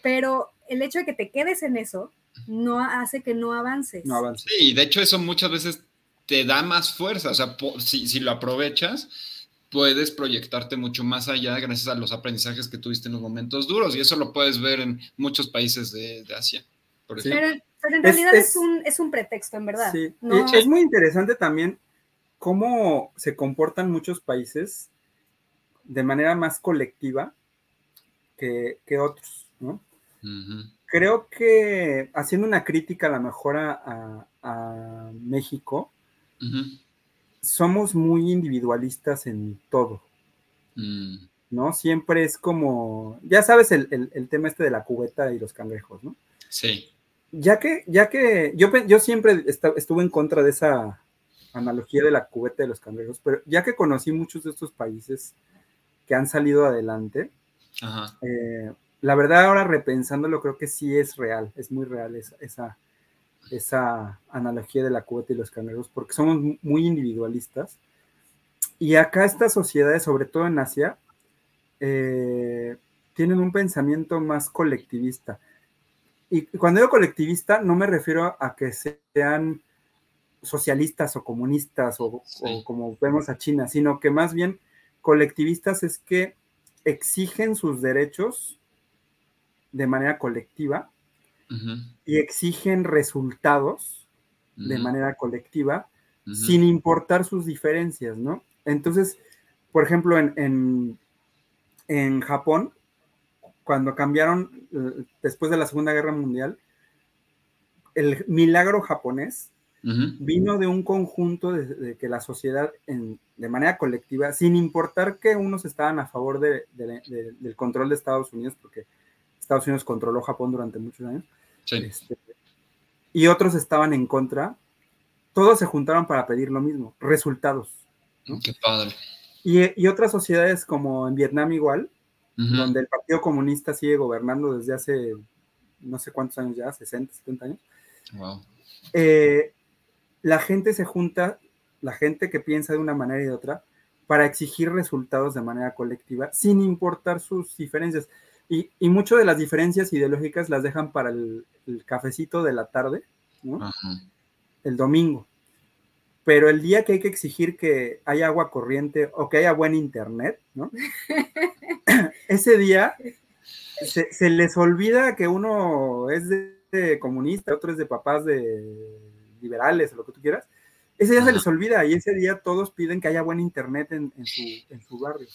Pero el hecho de que te quedes en eso no hace que no avances.
No avances.
Sí, de hecho eso muchas veces te da más fuerza, o sea, si, lo aprovechas, puedes proyectarte mucho más allá gracias a los aprendizajes que tuviste en los momentos duros y eso lo puedes ver en muchos países de, Asia.
Por pero, pero, en realidad es, un, es, un, pretexto, en verdad.
Sí. Es muy interesante también cómo se comportan muchos países de manera más colectiva que, otros, ¿no? Creo que haciendo una crítica a la mejor a, México, somos muy individualistas en todo. Mm. ¿No? Siempre es como, ya sabes el, tema este de la cubeta y los cangrejos, ¿no?
Sí.
Ya que, ya que yo, yo siempre estuve en contra de esa analogía de la cubeta de los cangrejos, pero ya que conocí muchos de estos países que han salido adelante, eh, la verdad ahora repensándolo creo que sí es real, es muy real esa, esa, analogía de la cubeta y los cangrejos, porque somos muy individualistas. Y acá estas sociedades, sobre todo en Asia, eh, tienen un pensamiento más colectivista. Y cuando digo colectivista, no me refiero a que sean socialistas o comunistas o, o, como vemos a China, sino que más bien colectivistas es que exigen sus derechos de manera colectiva y exigen resultados de manera colectiva sin importar sus diferencias, ¿no? Entonces, por ejemplo, en, en, en Japón, cuando cambiaron eh, después de la Segunda Guerra Mundial, el milagro japonés vino de un conjunto de, de que la sociedad, en- de manera colectiva, sin importar que unos estaban a favor de- del control de Estados Unidos, porque Estados Unidos controló Japón durante muchos años,
Sí.
este, y otros estaban en contra, todos se juntaron para pedir lo mismo, resultados. ¿no?
Qué padre.
Y, y otras sociedades como en Vietnam igual,
Ujú.
donde el Partido Comunista sigue gobernando desde hace no sé cuántos años ya, 60, 70 años,
Wow.
eh, la gente se junta, la gente que piensa de una manera y de otra, para exigir resultados de manera colectiva, sin importar sus diferencias. Y, y mucho de las diferencias ideológicas las dejan para el, el cafecito de la tarde, ¿no?
Ajá.
el domingo. Pero el día que hay que exigir que haya agua corriente o que haya buen internet, ¿no? Ese día se, se les olvida que uno es de, de comunista, otro es de papás de liberales o lo que tú quieras. Ese día se les olvida y ese día todos piden que haya buen internet en, en su, en su barrio.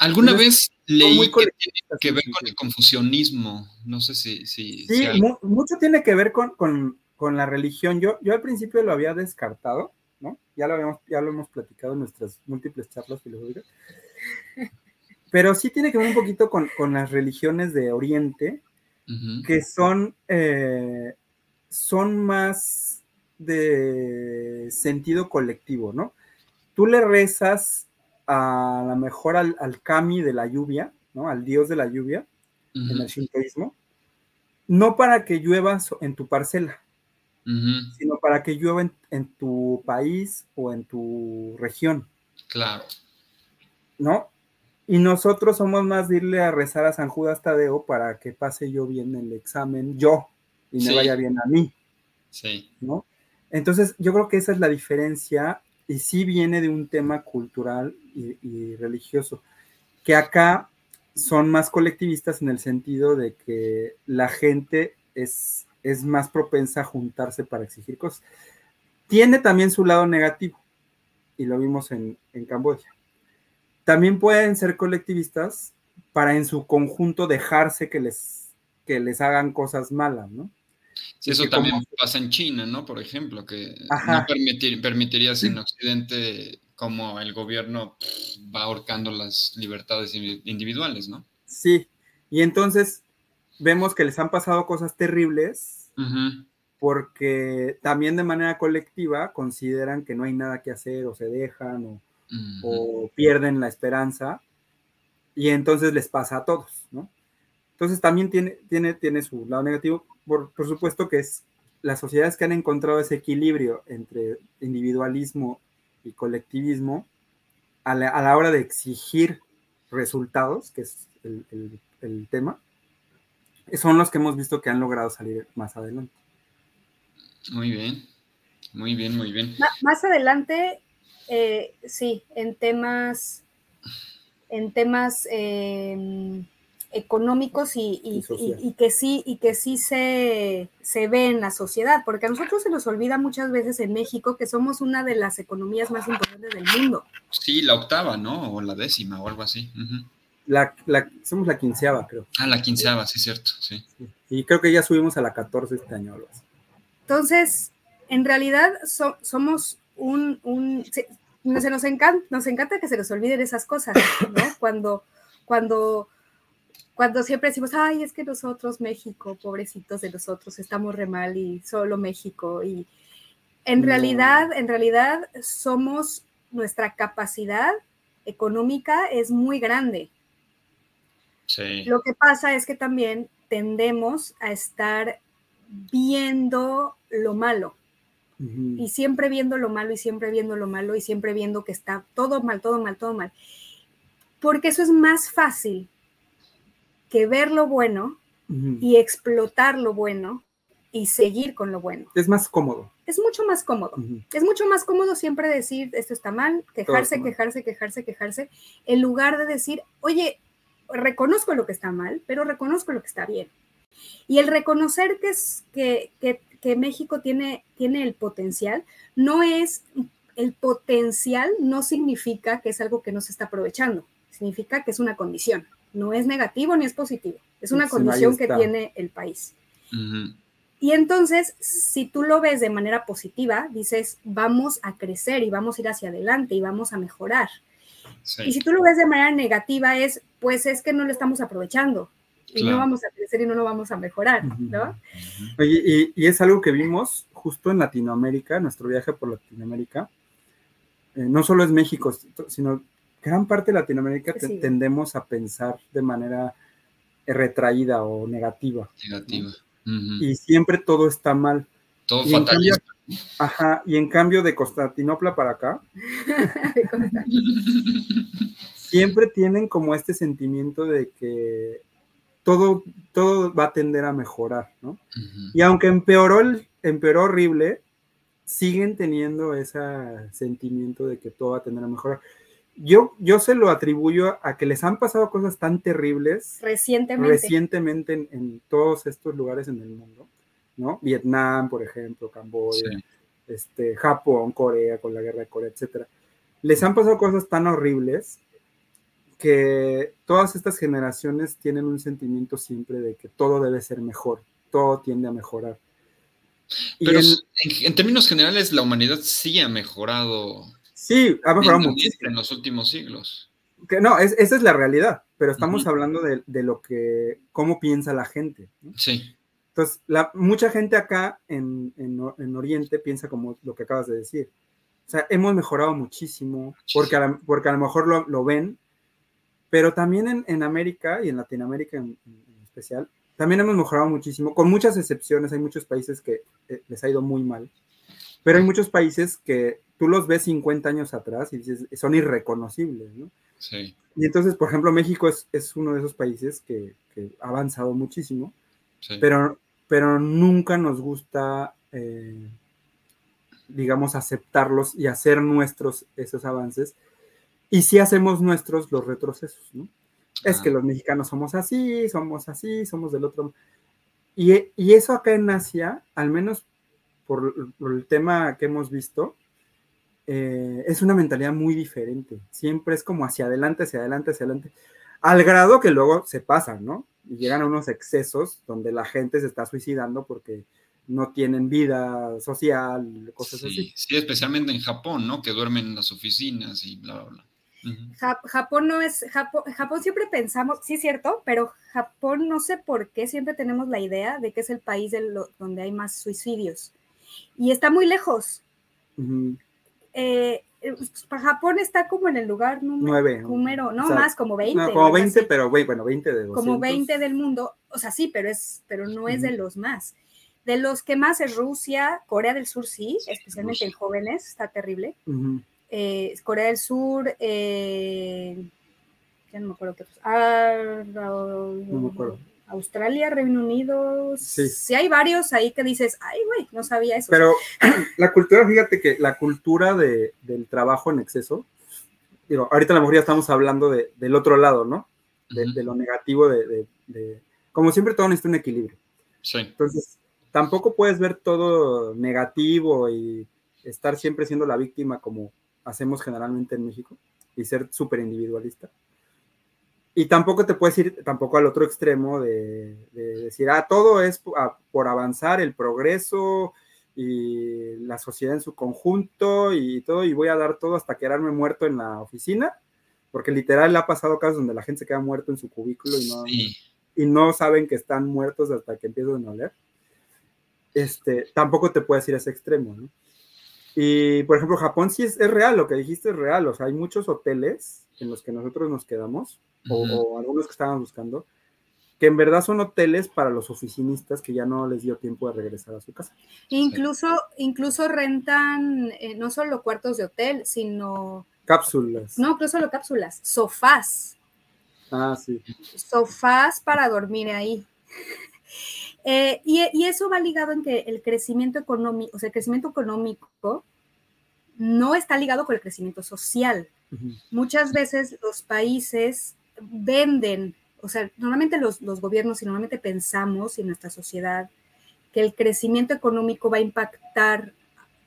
Alguna
Entonces,
vez leí
muy
que tiene que ver con el confucianismo. No sé si. si,
Sí,
si hay-
mu- mucho tiene que ver con, con- con la religión. Yo, yo al principio lo había descartado, ¿no? Ya lo, habíamos, ya lo hemos platicado en nuestras múltiples charlas filosóficas. Pero sí tiene que ver un poquito con, con las religiones de Oriente, que son, eh, son más de sentido colectivo, ¿no? Tú le rezas a lo mejor al, al kami de la lluvia, ¿no? Al dios de la lluvia, en el shintoísmo, no para que llueva en tu parcela, sino para que llueva en, en tu país o en tu región,
Claro.
¿no? Y nosotros somos más de irle a rezar a San Judas Tadeo para que pase yo bien el examen, yo, y me
Sí.
vaya bien a mí,
Sí.
¿no? Entonces, yo creo que esa es la diferencia y sí viene de un tema cultural y, religioso, que acá son más colectivistas en el sentido de que la gente es, es más propensa a juntarse para exigir cosas. Tiene también su lado negativo, y lo vimos en, en Camboya. También pueden ser colectivistas para en su conjunto dejarse que les, que les hagan cosas malas, ¿no?
Sí, eso
que
también
como-
pasa en China, ¿no? Por ejemplo, que
Ajá.
no permitir, permitirías en Occidente como el gobierno pff, va ahorcando las libertades indi- individuales, ¿no?
Sí, y entonces vemos que les han pasado cosas terribles porque también de manera colectiva consideran que no hay nada que hacer o se dejan o, o pierden la esperanza y entonces les pasa a todos, ¿no? Entonces también tiene, tiene, tiene su lado negativo, por, por supuesto que es las sociedades que han encontrado ese equilibrio entre individualismo y colectivismo a la, a la hora de exigir resultados, que es el, el- el tema, son los que hemos visto que han logrado salir más adelante.
Muy bien. Muy bien, muy bien.
Más adelante, eh, sí, en temas, en temas eh, económicos y, y-
Y
y- y que sí, y que sí se, se ve en la sociedad, porque a nosotros se nos olvida muchas veces en México que somos una de las economías más importantes del mundo.
Sí, la octava, ¿no? O la décima o algo así. Ujú.
La, la- somos la quinceava, creo.
Ah, la quinceava, sí, cierto, sí.
Y creo que ya subimos a la 14 este año. algo así.
Entonces, en realidad so- somos un, un se, no- se nos encanta, nos encanta que se nos olviden esas cosas, ¿no? Cuando, cuando, cuando siempre decimos, ay, es que nosotros, México, pobrecitos de nosotros, estamos re mal y solo México. Y en
No.
realidad, en realidad somos, nuestra capacidad económica es muy grande.
Sí.
Lo que pasa es que también tendemos a estar viendo lo malo y siempre viendo lo malo y siempre viendo lo malo y siempre viendo que está todo mal, todo mal, todo mal. Porque eso es más fácil que ver lo bueno y explotar lo bueno y seguir con lo bueno.
Es más cómodo.
Es mucho más cómodo. Es mucho más cómodo siempre decir esto está mal, quejarse,
mal.
quejarse, quejarse, quejarse, en lugar de decir, oye, reconozco lo que está mal, pero reconozco lo que está bien. Y el reconocer que, es, que, que, que México tiene, tiene el potencial no es el potencial no significa que es algo que no se está aprovechando, significa que es una condición, no es negativo ni es positivo, es una
Sí,
condición que tiene el país.
Ujú.
Y entonces, si tú lo ves de manera positiva, dices, vamos a crecer y vamos a ir hacia adelante y vamos a mejorar.
Sí.
Y si tú lo ves de manera negativa, es, pues es que no lo estamos aprovechando y
Claro.
no vamos a crecer y no lo vamos a mejorar, ¿no?
Oye, y, y es algo que vimos justo en Latinoamérica, nuestro viaje por Latinoamérica. Eh, no solo es México, sino gran parte de Latinoamérica
Sí.
tendemos a pensar de manera eh, retraída o negativa. Y siempre todo está mal.
Todo
y. Ajá, y en cambio de Constantinopla para acá, siempre tienen como este sentimiento de que todo, todo va a tender a mejorar, ¿no? Y aunque empeoró, el- empeoró horrible, siguen teniendo ese sentimiento de que todo va a tender a mejorar. Yo, yo se lo atribuyo a que les han pasado cosas tan terribles
Recientemente.
recientemente en, en todos estos lugares en el mundo, ¿no? Vietnam, por ejemplo, Camboya,
Sí.
este, Japón, Corea, con la guerra de Corea, etcétera. Les han pasado cosas tan horribles que todas estas generaciones tienen un sentimiento siempre de que todo debe ser mejor, todo tiende a mejorar.
Pero
en-
en, en términos generales, la humanidad sí ha mejorado
sí, ha mejorado muchísimo.
en los últimos siglos.
Que no, es- esa es la realidad, pero estamos
Ujú.
hablando de, de lo que, cómo piensa la gente. ¿no?
Sí.
Entonces, la, mucha gente acá en, en en Oriente piensa como lo que acabas de decir. O sea, hemos mejorado muchísimo, porque a, la- porque a lo mejor lo, lo ven, pero también en, en América y en Latinoamérica en especial, también hemos mejorado muchísimo, con muchas excepciones. Hay muchos países que eh, les ha ido muy mal, pero hay muchos países que tú los ves 50 años atrás y dices, son irreconocibles, ¿no?
Sí.
Y entonces, por ejemplo, México es, es uno de esos países que, que ha avanzado muchísimo
sí.
pero, pero nunca nos gusta, eh, digamos, aceptarlos y hacer nuestros esos avances. Y sí hacemos nuestros los retrocesos, ¿no? Es que los mexicanos somos así, somos así, somos del otro. Y, y eso acá en Asia, al menos por, por el tema que hemos visto, eh, es una mentalidad muy diferente. Siempre es como hacia adelante, hacia adelante, hacia adelante. Al grado que luego se pasan, ¿no? Y llegan a unos excesos donde la gente se está suicidando porque no tienen vida social, cosas
sí,
así.
sí, especialmente en Japón, ¿no? Que duermen en las oficinas y bla, bla, bla.
Japón no es, Japón, Japón siempre pensamos, sí es cierto, pero Japón no sé por qué siempre tenemos la idea de que es el país de lo- donde hay más suicidios. Y está muy lejos. Eh, Japón está como en el lugar número, número no
O sea,
más, como 20.
No,
o
como
algo
20,
así.
pero bueno, 20 de 200.
como 20 del mundo, o sea, sí, pero es, pero no es de los más. De los que más es Rusia, Corea del Sur sí, especialmente
Rusia.
en jóvenes, está terrible. Eh, Corea del Sur, eh, ya no me acuerdo qué. Ah,
No me acuerdo.
Australia, Reino Unido,
Sí.
sí. hay varios ahí que dices, ay, güey, no sabía eso.
Pero la cultura, fíjate que la cultura de, del trabajo en exceso, digo, ahorita a lo mejor ya estamos hablando de- del otro lado, ¿no? De, de lo negativo, de, de- de- como siempre todo necesita un equilibrio.
Sí.
Entonces, tampoco puedes ver todo negativo y estar siempre siendo la víctima como hacemos generalmente en México y ser súper individualista. Y tampoco te puedes ir tampoco al otro extremo de, de decir, ah, todo es po- a- por avanzar, el progreso y la sociedad en su conjunto y todo, y voy a dar todo hasta quedarme muerto en la oficina, porque literal ha pasado casos donde la gente se queda muerto en su cubículo y no,
Sí.
y no saben que están muertos hasta que empiezan a oler, este, tampoco te puedes ir a ese extremo, ¿no? Y, por ejemplo, Japón sí es, es real, lo que dijiste es real, o sea, hay muchos hoteles en los que nosotros nos quedamos, o, algunos que estaban buscando, que en verdad son hoteles para los oficinistas que ya no les dio tiempo de regresar a su casa.
incluso, incluso rentan eh, no solo cuartos de hotel, sino,
Cápsulas.
no, no solo cápsulas, sofás.
Ah, sí.
sofás para dormir ahí. Eh, y, y eso va ligado en que el crecimiento económico, o sea, el crecimiento económico no está ligado con el crecimiento social. Muchas veces los países venden, o sea, normalmente los, los gobiernos y normalmente pensamos en nuestra sociedad que el crecimiento económico va a impactar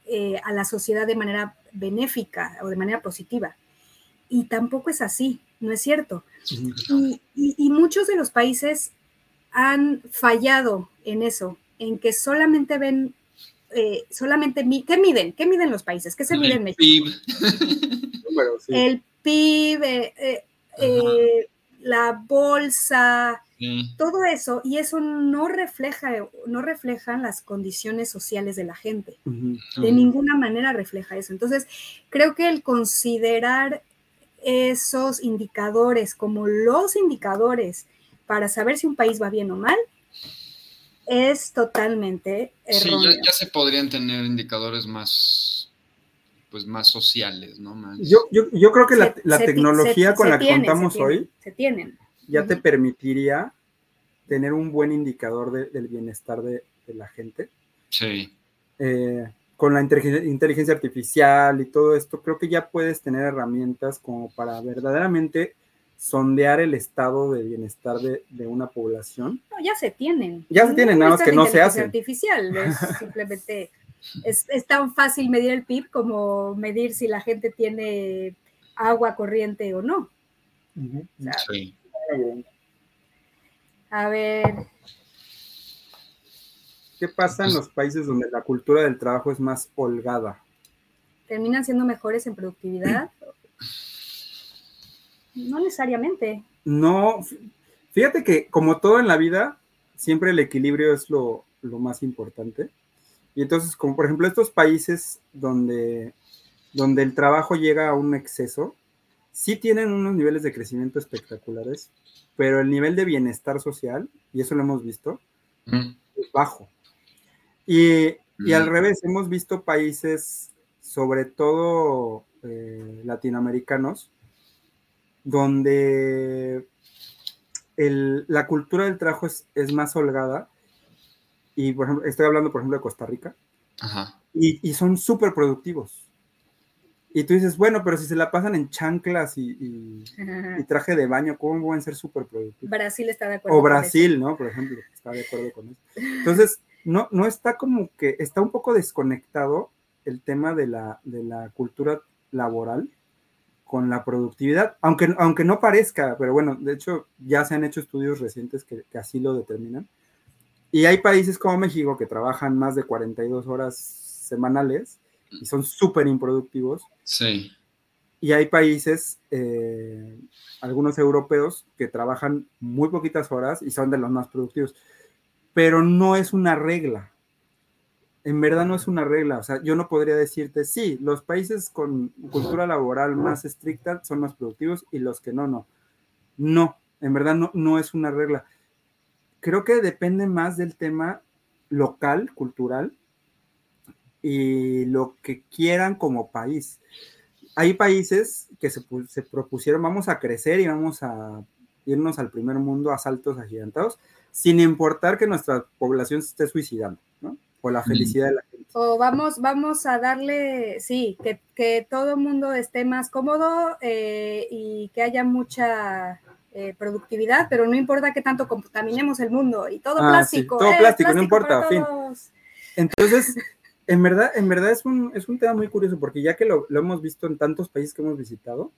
eh, a la sociedad de manera benéfica o de manera positiva. Y tampoco es así, no es cierto. Y, y muchos de los países han fallado en eso, en que solamente ven eh, solamente, ¿qué miden? ¿Qué miden los países? ¿Qué se mide en México? El PIB, eh, eh, la bolsa, todo eso, y eso no refleja, no reflejan las condiciones sociales de la gente. De ninguna manera refleja eso. Entonces, creo que el considerar esos indicadores como los indicadores para saber si un país va bien o mal, es totalmente erróneo.
Sí, ya, se podrían tener indicadores más, pues más sociales, ¿no?
Yo, yo, creo que la, tecnología con la que contamos hoy
se tienen.
ya te permitiría tener un buen indicador del bienestar de, la gente.
Sí.
Eh, con la inteligencia artificial y todo esto, creo que ya puedes tener herramientas como para verdaderamente sondear el estado de bienestar de, una población.
No, ya se tienen.
Ya se tienen, nada más que no se hacen.
artificial, es simplemente, es, tan fácil medir el PIB como medir si la gente tiene agua corriente o no.
sí.
A ver.
¿Qué pasa en los países donde la cultura del trabajo es más holgada?
¿Terminan siendo mejores en productividad? No necesariamente.
No, fíjate que como todo en la vida, siempre el equilibrio es lo, más importante. Y entonces, como por ejemplo estos países donde, donde el trabajo llega a un exceso, sí tienen unos niveles de crecimiento espectaculares, pero el nivel de bienestar social, y eso lo hemos visto, mm. es bajo. Y, al mm. revés, hemos visto países, sobre todo eh, latinoamericanos, donde la cultura del trabajo es, más holgada. Y por ejemplo, estoy hablando, por ejemplo, de Costa Rica. Y, son súper productivos. Y tú dices, bueno, pero si se la pasan en chanclas y, traje de baño, ¿cómo pueden ser súper productivos?
Brasil está de acuerdo.
O Brasil, ¿no? Por ejemplo, está de acuerdo con eso. Entonces, no, no está como que, está un poco desconectado el tema de la, de la cultura laboral con la productividad, aunque, aunque no parezca, pero bueno, de hecho ya se han hecho estudios recientes que, así lo determinan. Y hay países como México que trabajan más de 42 horas semanales y son súper improductivos.
Sí.
Y hay países, eh, algunos europeos, que trabajan muy poquitas horas y son de los más productivos. Pero no es una regla en verdad no es una regla. O sea, yo no podría decirte, sí, los países con cultura laboral más estricta son más productivos y los que no, no. No, en verdad no, no es una regla. Creo que depende más del tema local, cultural, y lo que quieran como país. Hay países que se, se propusieron, vamos a crecer y vamos a irnos al primer mundo a saltos agigantados, sin importar que nuestra población se esté suicidando, ¿no? o la felicidad de la gente.
O vamos, vamos a darle, sí, que, que todo el mundo esté más cómodo eh, y que haya mucha eh, productividad, pero no importa que tanto contaminemos el mundo y todo ah, plástico.
todo eh, plástico, no importa, fin. Entonces, en verdad, en verdad es un, es un tema muy curioso porque ya que lo, lo hemos visto en tantos países que hemos visitado,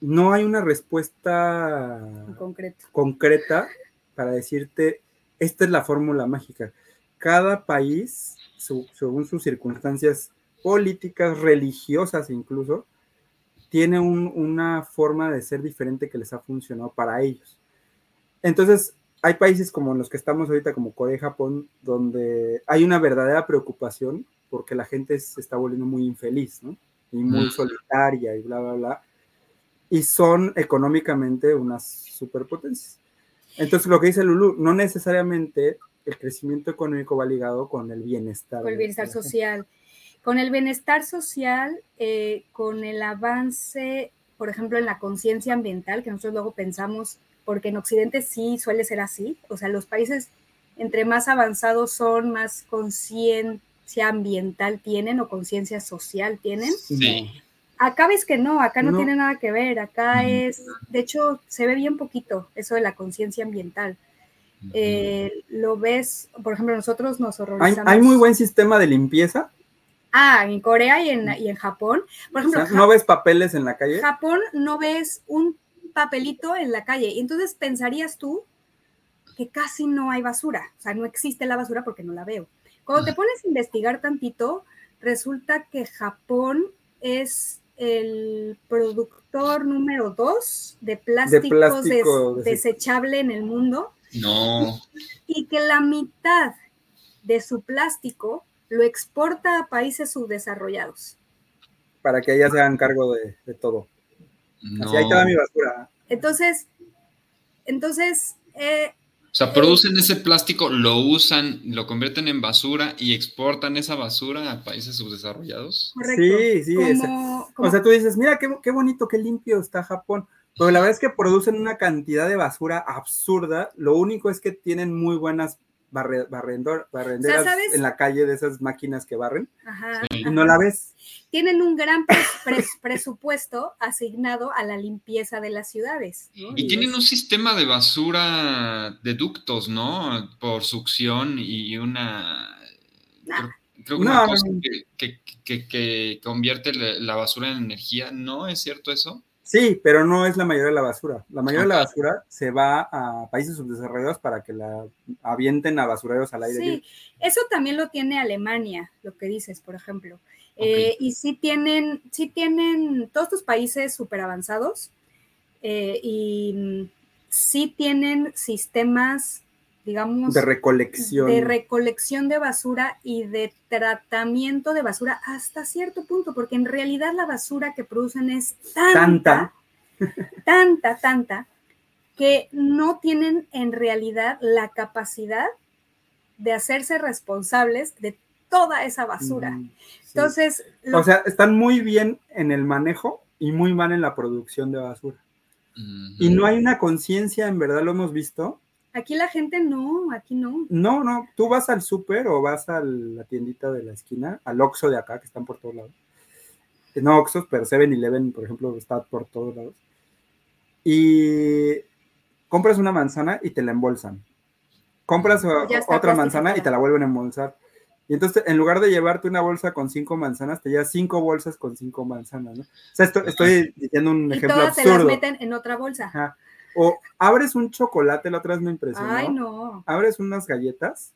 no hay una respuesta concreta para decirte esta es la fórmula mágica. Cada país, según sus circunstancias políticas, religiosas incluso, tiene una forma de ser diferente que les ha funcionado para ellos. Entonces, hay países como los que estamos ahorita, como Corea y Japón, donde hay una verdadera preocupación porque la gente se está volviendo muy infeliz, ¿no? Y muy solitaria y bla, bla, bla. Y son económicamente unas superpotencias. Entonces, lo que dice Lulu, no necesariamente el crecimiento económico va ligado con el bienestar.
Con el bienestar social. Con el bienestar social, eh, con el avance, por ejemplo, en la conciencia ambiental, que nosotros luego pensamos, porque en Occidente sí suele ser así, o sea, los países entre más avanzados son, más conciencia ambiental tienen o conciencia social tienen.
Sí.
Acá ves que no, acá no, tiene nada que ver, acá es, de hecho, se ve bien poquito eso de la conciencia ambiental. Eh, lo ves, por ejemplo, nosotros nos horrorizamos.
¿Hay, muy buen sistema de limpieza,
Ah, en Corea y en, y en Japón. Por
O
ejemplo,
sea, ¿No ves papeles en la calle?
Japón no ves un papelito en la calle. Y entonces pensarías tú que casi no hay basura. O sea, no existe la basura porque no la veo. Cuando te pones a investigar tantito, resulta que Japón es el productor número dos de plásticos
plástico
des-
dese-
desechable en el mundo
No.
y que la mitad de su plástico lo exporta a países subdesarrollados.
Para que ellas se hagan cargo de, de todo.
No.
Así ahí te va mi basura.
Entonces, entonces, eh,
O sea, producen ese plástico, lo usan, lo convierten en basura y exportan esa basura a países subdesarrollados.
correcto.
Sí, sí,
Como-
esa-
como-
O sea, tú dices, mira qué, qué bonito, qué limpio está Japón. Pero la verdad es que producen una cantidad de basura absurda. Lo único es que tienen muy buenas barre- barrendor- barrenderas en la calle de esas máquinas que barren.
Ajá,
Y
ajá.
no la ves.
Tienen un gran pres- pres- presupuesto asignado a la limpieza de las ciudades. ¿no?
Y tienen
es-
un sistema de basura de ductos, ¿no? Por succión y una... Creo, creo que
No,
una cosa
no.
que, que- que- que convierte la basura en energía, ¿no? ¿Es cierto eso?
Sí, pero no es la mayoría de la basura. La mayoría de la basura se va a países subdesarrollados para que la avienten a basureros al aire
Sí,
libre.
eso también lo tiene Alemania, lo que dices, por ejemplo. Eh, y sí tienen, sí tienen todos estos países súper avanzados eh, y mm, sí tienen sistemas, digamos,
De recolección.
de recolección de basura y de tratamiento de basura hasta cierto punto, porque en realidad la basura que producen es tanta, tanta, tanta, que no tienen en realidad la capacidad de hacerse responsables de toda esa basura.
Mm, sí.
Entonces, lo-
O sea, están muy bien en el manejo y muy mal en la producción de basura. Y no hay una conciencia, en verdad lo hemos visto.
Aquí la gente no, aquí no.
No, no, tú vas al súper o vas a la tiendita de la esquina, al Oxxo de acá, que están por todos lados. No Oxxos, pero 7-Eleven, por ejemplo, está por todos lados. Y compras una manzana y te la embolsan. Compras otra manzana y te la vuelven a embolsar. Y entonces, en lugar de llevarte una bolsa con cinco manzanas, te llevas cinco bolsas con cinco manzanas, ¿no? O sea, esto- estoy diciendo un
Y
ejemplo
todas se las
absurdo.
meten en otra bolsa.
Ajá. O abres un chocolate, la otra vez me impresionó.
Ay, no.
Abres unas galletas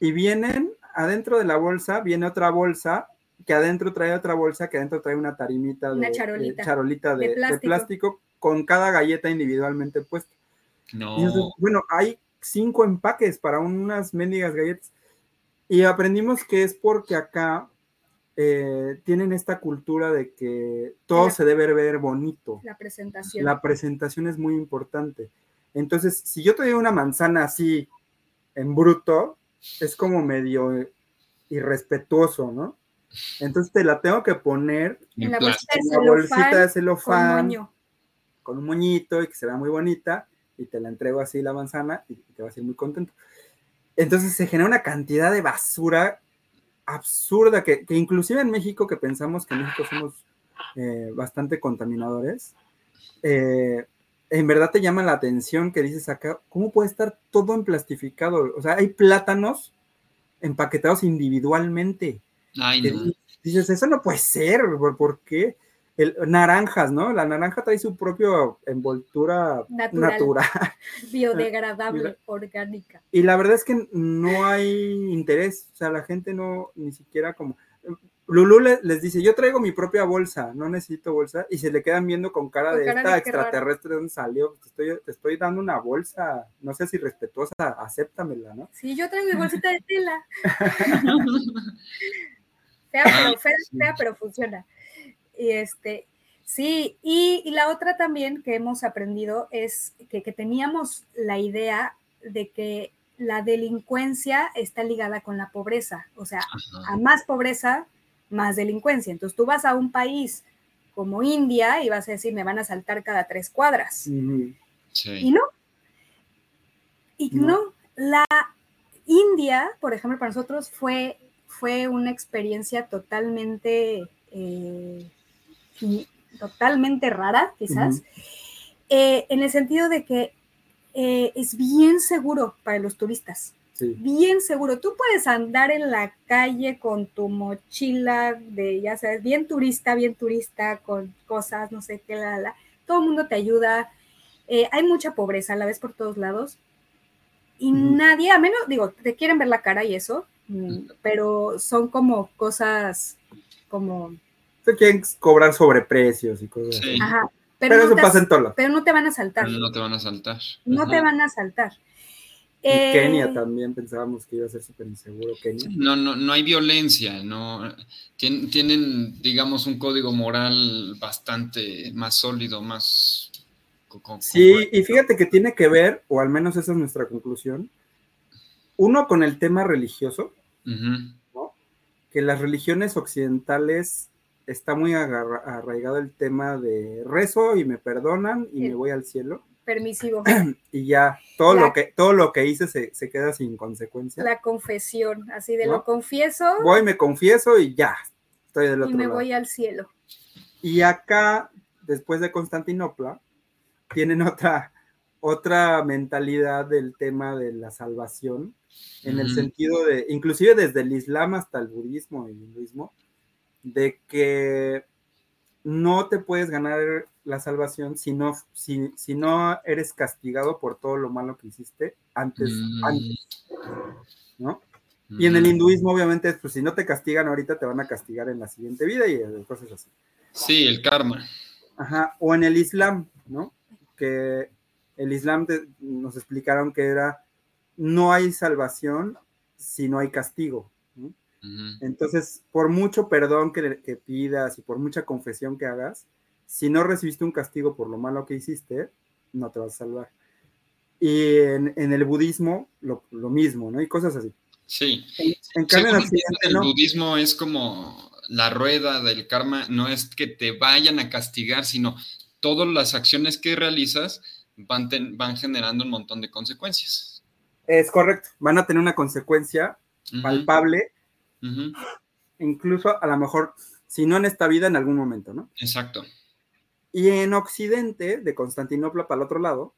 y vienen adentro de la bolsa, viene otra bolsa que adentro trae otra bolsa, que adentro trae una tarimita de
Una
de
charolita.
de,
plástico.
plástico. con cada galleta individualmente puesta.
No.
Y entonces, bueno, hay cinco empaques para unas mendigas galletas. Y aprendimos que es porque acá eh, tienen esta cultura de que todo
La-
se debe ver bonito.
La presentación.
La presentación es muy importante. Entonces, si yo te doy una manzana así en bruto, es como medio irrespetuoso, ¿no? Entonces te la tengo que poner
en la bolsita de
en la bolsita de
celofán con
con un moñito y que se vea muy bonita, y te la entrego así la manzana y te vas a ir muy contento. Entonces se genera una cantidad de basura absurda que, que inclusive en México, que pensamos que en México somos eh, bastante contaminadores, eh, en verdad te llama la atención que dices acá, ¿cómo puede estar todo emplastificado? O sea, hay plátanos empaquetados individualmente.
Ay, no.
di- Dices, eso no puede ser, ¿por, por qué? El, naranjas, ¿no? La naranja trae su propia envoltura
Natural.
natural.
biodegradable, orgánica.
Y la verdad es que no hay interés, o sea, la gente no, ni siquiera como... Lulú le- les dice, yo traigo mi propia bolsa, no necesito bolsa, y se le quedan viendo con cara
Con
de
cara
esta
de raro".
extraterrestre de dónde salió, te estoy, te estoy dando una bolsa, no sé si respetuosa, acéptamela, ¿no?
Sí, yo traigo mi bolsita de tela. fea, pero, fea, fea, pero funciona. Y este, sí, y, y la otra también que hemos aprendido es que, que teníamos la idea de que la delincuencia está ligada con la pobreza. O sea,
Ajá.
a más pobreza, más delincuencia. Entonces tú vas a un país como India y vas a decir, me van a saltar cada tres cuadras. Y
Sí.
no. Y
No.
no. La India, por ejemplo, para nosotros fue, fue una experiencia totalmente, eh, totalmente rara, quizás,
Ujú.
eh, en el sentido de que eh, es bien seguro para los turistas.
Sí.
bien seguro. Tú puedes andar en la calle con tu mochila de, ya sabes, bien turista, bien turista, con cosas, no sé qué, la, la. Todo el mundo te ayuda. Eh, hay mucha pobreza a la vez por todos lados. Y nadie, a menos, digo, te quieren ver la cara y eso, pero son como cosas como,
Se quieren cobrar sobreprecios y cosas
Sí.
así.
ajá, pero,
Pero
no
eso
te,
pasa en
pero no te van a saltar,
Pero no te van a saltar.
no
Ajá.
te van a saltar. Eh,
Kenia también pensábamos que iba a ser súper inseguro. Kenia.
No, no, no hay violencia, no Tien- tienen, digamos, un código moral bastante más sólido, más co- co-
Sí, y fíjate que tiene que ver, o al menos esa es nuestra conclusión, uno con el tema religioso, que las religiones occidentales está muy arraigado el tema de rezo y me perdonan y
Sí.
me voy al cielo
permisivo.
y ya todo
La-
lo que todo lo que hice se, se queda sin consecuencia.
La confesión, así de
¿No?
lo confieso
Voy, me confieso y ya estoy del
y
otro
me
lado.
voy al cielo.
Y acá, después de Constantinopla, tienen otra, otra mentalidad del tema de la salvación, en el sentido de, inclusive desde el Islam hasta el budismo y el hinduismo, de que no te puedes ganar la salvación si no, si, si no eres castigado por todo lo malo que hiciste antes,
Mm.
antes, ¿no? Y en el
ujú.
hinduismo, obviamente, pues si no te castigan ahorita, te van a castigar en la siguiente vida y cosas así.
Sí, el karma.
Ajá, o en el Islam, ¿no? Que el Islam te- nos explicaron que era no hay salvación si no hay castigo. Entonces, por mucho perdón que, que pidas y por mucha confesión que hagas, si no recibiste un castigo por lo malo que hiciste, no te vas a salvar. Y en, en el budismo, lo, lo mismo, ¿no? Y cosas así.
Sí.
En, en cambio, en
el
no.
budismo es como la rueda del karma, no es que te vayan a castigar, sino todas las acciones que realizas van, ten- van generando un montón de consecuencias.
Es correcto. Van a tener una consecuencia
Ujú,
incluso a lo mejor, si no en esta vida, en algún momento, ¿no?
Exacto.
Y en Occidente, de Constantinopla para el otro lado,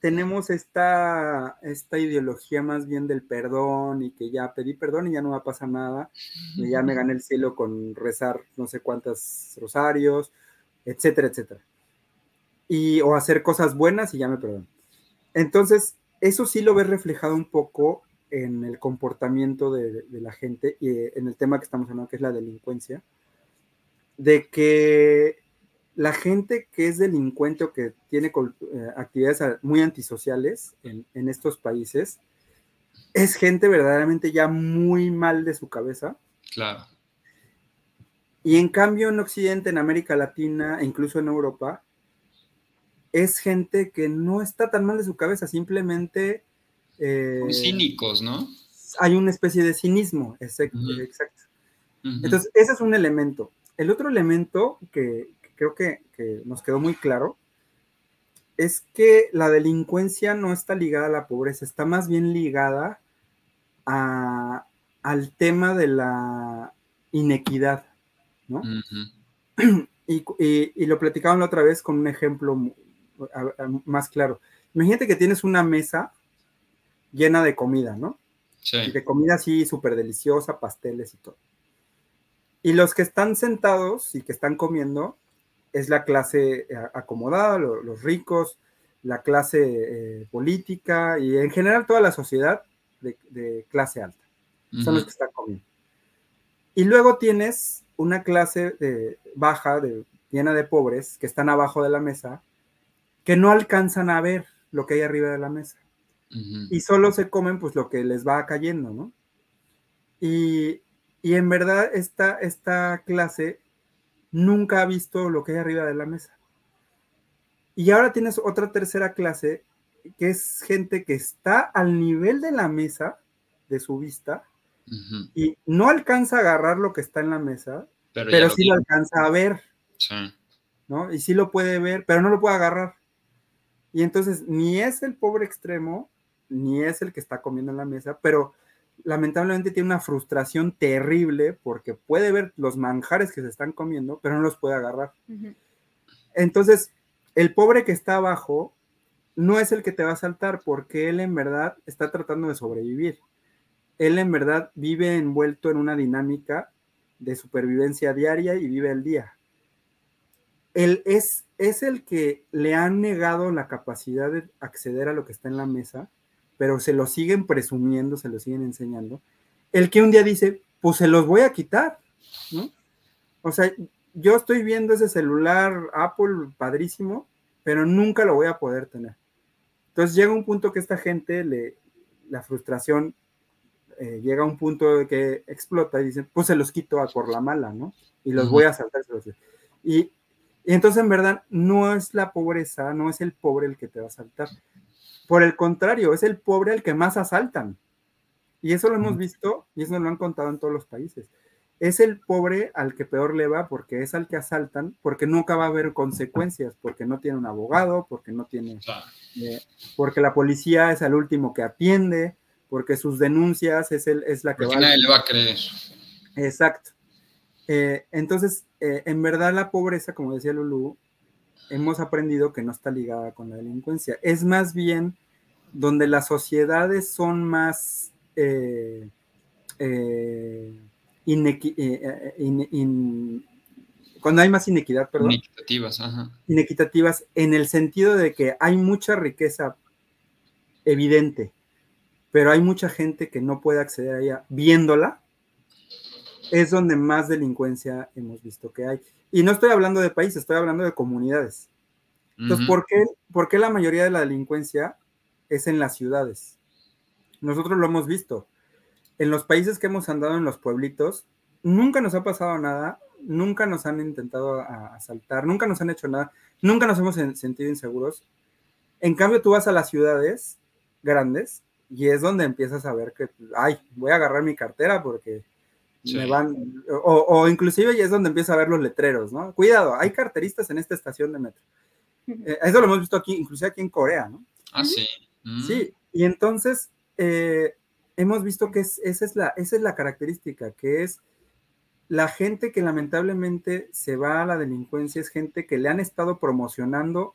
tenemos esta, esta ideología más bien del perdón y que ya pedí perdón y ya no va a pasar nada, y ya me gané el cielo con rezar no sé cuántos rosarios, etcétera, etcétera. Y, o hacer cosas buenas y ya me perdono. Entonces, eso sí lo ves reflejado un poco en el comportamiento de, de la gente y eh, en el tema que estamos hablando, que es la delincuencia, de que la gente que es delincuente o que tiene eh, actividades muy antisociales en, en estos países, es gente verdaderamente ya muy mal de su cabeza.
Claro.
Y en cambio en Occidente, en América Latina e incluso en Europa, es gente que no está tan mal de su cabeza, simplemente eh,
cínicos, ¿no?
hay una especie de cinismo, exacto. Entonces, ese es un elemento. El otro elemento que, que creo que, que nos quedó muy claro es que la delincuencia no está ligada a la pobreza, está más bien ligada a- al tema de la inequidad, ¿no? Y, y- y lo platicaban la otra vez con un ejemplo más claro. Imagínate que tienes una mesa llena de comida, ¿no?
Sí.
y de comida así súper deliciosa, pasteles y todo. Y los que están sentados y que están comiendo es la clase eh, acomodada, lo- los ricos, la clase eh, política y en general toda la sociedad de, de clase alta. Son los que están comiendo. Y luego tienes una clase de, baja, de, llena de pobres, que están abajo de la mesa, que no alcanzan a ver lo que hay arriba de la mesa Y solo se comen pues lo que les va cayendo, ¿no? Y, y en verdad esta, esta clase nunca ha visto lo que hay arriba de la mesa. Y ahora tienes otra tercera clase que es gente que está al nivel de la mesa de su vista y no alcanza a agarrar lo que está en la mesa,
Pero,
sí
lo
lo alcanza a ver.
Sí.
¿no? Y sí lo puede ver, pero no lo puede agarrar. Y entonces ni es el pobre extremo, ni es el que está comiendo en la mesa, pero lamentablemente tiene una frustración terrible porque puede ver los manjares que se están comiendo, pero no los puede agarrar. Entonces, el pobre que está abajo no es el que te va a saltar porque él en verdad está tratando de sobrevivir. Él en verdad vive envuelto en una dinámica de supervivencia diaria y vive el día. Él es, es el que le han negado la capacidad de acceder a lo que está en la mesa, pero se lo siguen presumiendo, se lo siguen enseñando. El que un día dice, pues se los voy a quitar, ¿no? O sea, yo estoy viendo ese celular Apple padrísimo, pero nunca lo voy a poder tener. Entonces llega un punto que esta gente, le, la frustración eh, llega a un punto de que explota y dicen, pues se los quito a por la mala, ¿no? Y los voy a saltar. Y, y entonces en verdad no es la pobreza, no es el pobre el que te va a saltar. Por el contrario, es el pobre el que más asaltan. Y eso lo hemos visto y eso nos lo han contado en todos los países es el pobre al que peor le va porque es al que asaltan, porque nunca va a haber consecuencias, porque no tiene un abogado, porque no tiene, eh, porque la policía es el último que atiende, porque sus denuncias es, el, es la que
porque va. nadie le va a creer.
Exacto. Eh, entonces, eh, en verdad la pobreza, como decía Lulu, hemos aprendido que no está ligada con la delincuencia. Es más bien donde las sociedades son más eh, eh, cuando hay más inequidad, perdón.
Inequitativas, ajá.
Inequitativas en el sentido de que hay mucha riqueza evidente, pero hay mucha gente que no puede acceder a ella viéndola, es donde más delincuencia hemos visto que hay. Y no estoy hablando de países, estoy hablando de comunidades. Entonces, ¿por, qué, ¿por qué la mayoría de la delincuencia es en las ciudades? Nosotros lo hemos visto en los países que hemos andado en los pueblitos, nunca nos ha pasado nada, nunca nos han intentado asaltar, nunca nos han hecho nada, nunca nos hemos sentido inseguros. En cambio, tú vas a las ciudades grandes y es donde empiezas a ver que, ay, voy a agarrar mi cartera porque me van, o, inclusive y es donde empieza a ver los letreros, ¿no? Cuidado, hay carteristas en esta estación de metro. Eh, eso lo hemos visto aquí, inclusive aquí en Corea, ¿no?
Ah, sí.
Sí, y entonces eh, hemos visto que esa, es la, esa es la característica, que es la gente que lamentablemente se va a la delincuencia, es gente que le han estado promocionando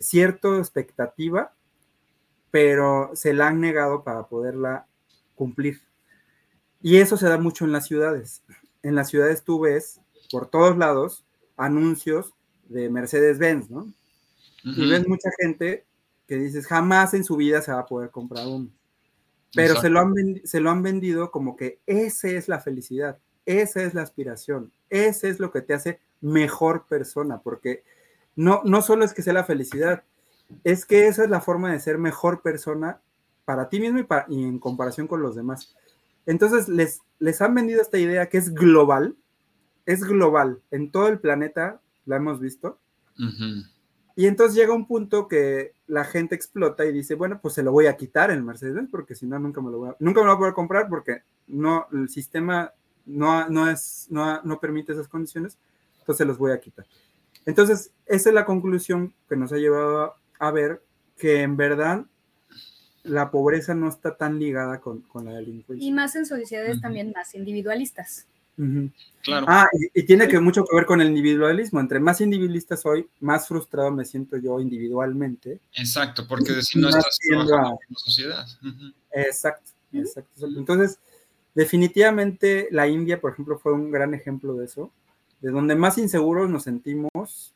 cierta expectativa, pero se la han negado para poderla cumplir. Y eso se da mucho en las ciudades. En las ciudades tú ves por todos lados anuncios de Mercedes-Benz, ¿no? Y ves mucha gente que dices, jamás en su vida se va a poder comprar uno pero se lo, han se lo han vendido como que esa es la felicidad, esa es la aspiración, ese es lo que te hace mejor persona, porque no, no solo es que sea la felicidad, es que esa es la forma de ser mejor persona para ti mismo y, para, y en comparación con los demás. Entonces les, les han vendido esta idea que es global, es global, en todo el planeta la hemos visto. Y entonces llega un punto que la gente explota y dice, bueno, pues se lo voy a quitar el Mercedes porque si no nunca me lo voy a, nunca me lo voy a poder comprar porque no el sistema no, no es no, no permite esas condiciones, entonces se los voy a quitar. Entonces, esa es la conclusión que nos ha llevado a, ver que en verdad la pobreza no está tan ligada con, con la delincuencia.
Y más en sociedades también más individualistas.
Claro.
Ah, y, tiene que mucho que ver con el individualismo. Entre más individualista soy, más frustrado me siento yo individualmente.
Exacto, porque si no estás trabajando en la sociedad.
Exacto, exacto. Entonces, definitivamente la India, por ejemplo, fue un gran ejemplo de eso. De donde más inseguros nos sentimos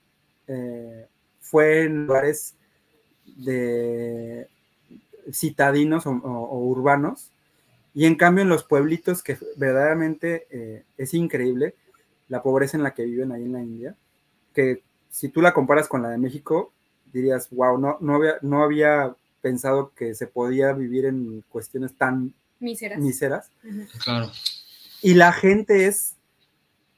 eh, fue en lugares de citadinos o urbanos y en cambio en los pueblitos, que verdaderamente eh, es increíble la pobreza en la que viven ahí en la India, que si tú la comparas con la de México, dirías, wow, no, no, había, no había pensado que se podía vivir en cuestiones tan
míseras.
Claro.
Y la gente es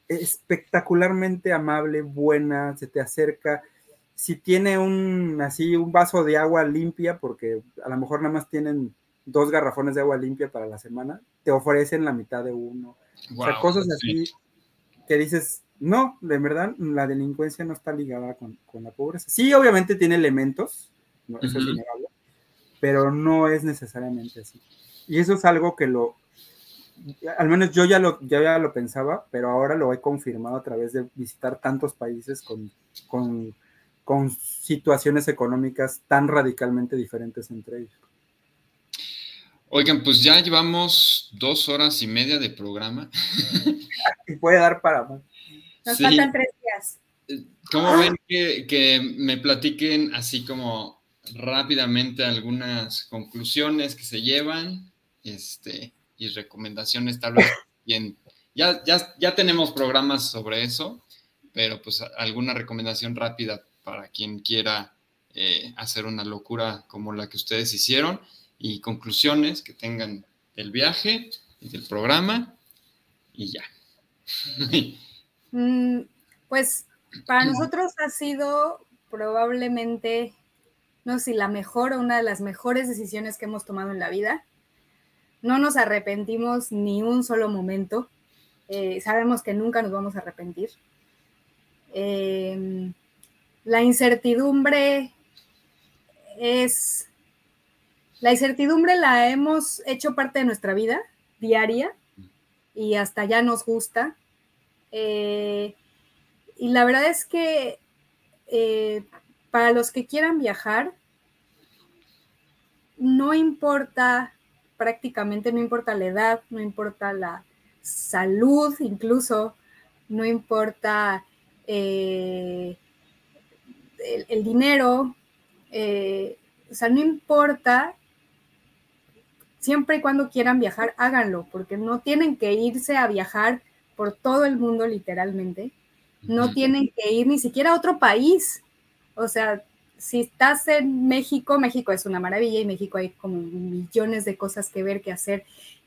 espectacularmente amable, buena, se te acerca. Si tiene un así un vaso de agua limpia, porque a lo mejor nada más tienen dos garrafones de agua limpia para la semana, te ofrecen la mitad de uno. o sea, cosas así que dices, no, de verdad, la delincuencia no está ligada con, la pobreza. Sí, obviamente tiene elementos, eso es innegable, pero no es necesariamente así. Y eso es algo que lo, al menos yo ya lo, ya lo pensaba, pero ahora lo he confirmado a través de visitar tantos países con, con con situaciones económicas tan radicalmente diferentes entre ellos.
Oigan, pues ya llevamos dos horas y media de programa.
y puede dar para más.
Nos faltan tres días.
¿Cómo ven que, que, me platiquen así como rápidamente algunas conclusiones que se llevan este, y recomendaciones tal vez bien? Ya, ya, ya tenemos programas sobre eso, pero pues alguna recomendación rápida para quien quiera eh, hacer una locura como la que ustedes hicieron y conclusiones que tengan del viaje y del programa y ya.
Mm, pues para nosotros ha sido probablemente, no sé si la mejor o una de las mejores decisiones que hemos tomado en la vida. No nos arrepentimos ni un solo momento. Eh, sabemos que nunca nos vamos a arrepentir. Em, la incertidumbre es, la incertidumbre la hemos hecho parte de nuestra vida diaria y hasta ya nos gusta. Eh, y la verdad es que eh, para los que quieran viajar, no importa, prácticamente no importa la edad, no importa la salud incluso, no importa eh, el, dinero, eh, o sea, no importa, siempre y cuando quieran viajar, háganlo, porque no tienen que irse a viajar por todo el mundo literalmente, no tienen que ir ni siquiera a otro país, o sea, si estás en México, México es una maravilla y México hay como millones de cosas que ver, que hacer,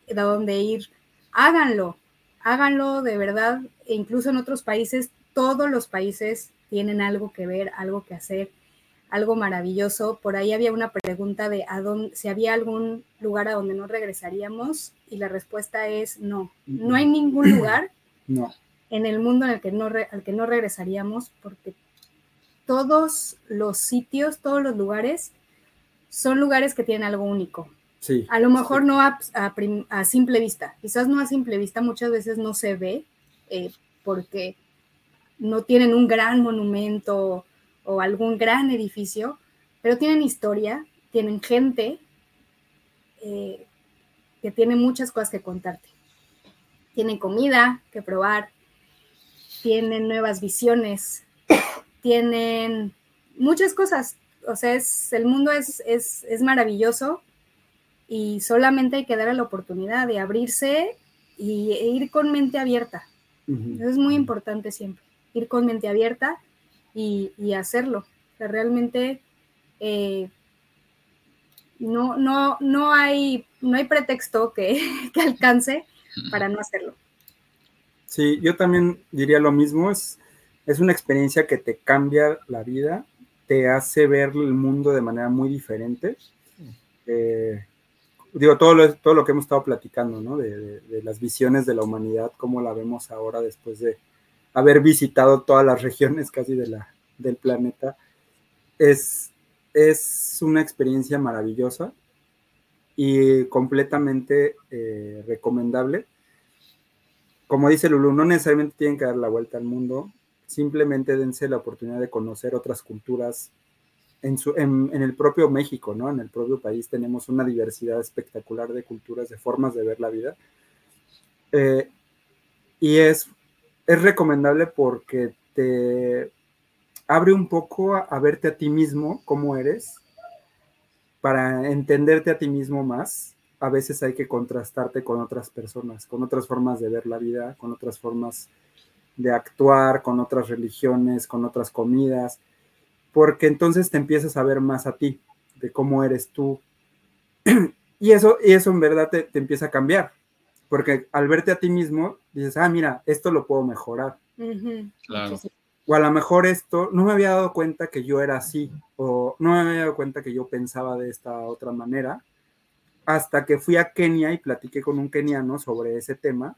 de dónde ir, háganlo, háganlo de verdad, e incluso en otros países, todos los países tienen algo que ver, algo que hacer, algo maravilloso. Por ahí había una pregunta de a dónde, si había algún lugar a donde no regresaríamos y la respuesta es no. No hay ningún lugar en el mundo en el que no al que no regresaríamos porque todos los sitios, todos los lugares son lugares que tienen algo único.
Sí,
a lo mejor no a, a, simple vista, quizás no a simple vista, muchas veces no se ve eh, porque no tienen un gran monumento o algún gran edificio, pero tienen historia, tienen gente eh, que tiene muchas cosas que contarte. Tienen comida que probar, tienen nuevas visiones, tienen muchas cosas. O sea, es, el mundo es, es, es maravilloso y solamente hay que darle la oportunidad de abrirse y, e ir con mente abierta. Eso es muy importante siempre ir con mente abierta y, hacerlo. realmente eh, no, no, no, hay, no hay pretexto que, alcance para no hacerlo.
Sí, yo también diría lo mismo, es, es una experiencia que te cambia la vida, te hace ver el mundo de manera muy diferente. Eh, digo, todo lo, todo lo que hemos estado platicando, ¿no? de, las visiones de la humanidad, cómo la vemos ahora después de, haber visitado todas las regiones casi de la, del planeta. Es, es una experiencia maravillosa y completamente eh, recomendable. Como dice Lulu, no necesariamente tienen que dar la vuelta al mundo, simplemente dense la oportunidad de conocer otras culturas. En, su, en, el propio México, ¿no? En el propio país tenemos una diversidad espectacular de culturas, de formas de ver la vida. Eh, y es es recomendable porque te abre un poco a, verte a ti mismo, cómo eres, para entenderte a ti mismo más. A veces hay que contrastarte con otras personas, con otras formas de ver la vida, con otras formas de actuar, con otras religiones, con otras comidas, porque entonces te empiezas a ver más a ti, de cómo eres tú. y eso, y eso en verdad te, te empieza a cambiar, porque al verte a ti mismo, dices, ah, mira, esto lo puedo mejorar.
Claro.
O a lo mejor esto, no me había dado cuenta que yo era así, o no me había dado cuenta que yo pensaba de esta otra manera, hasta que fui a Kenia y platiqué con un keniano sobre ese tema,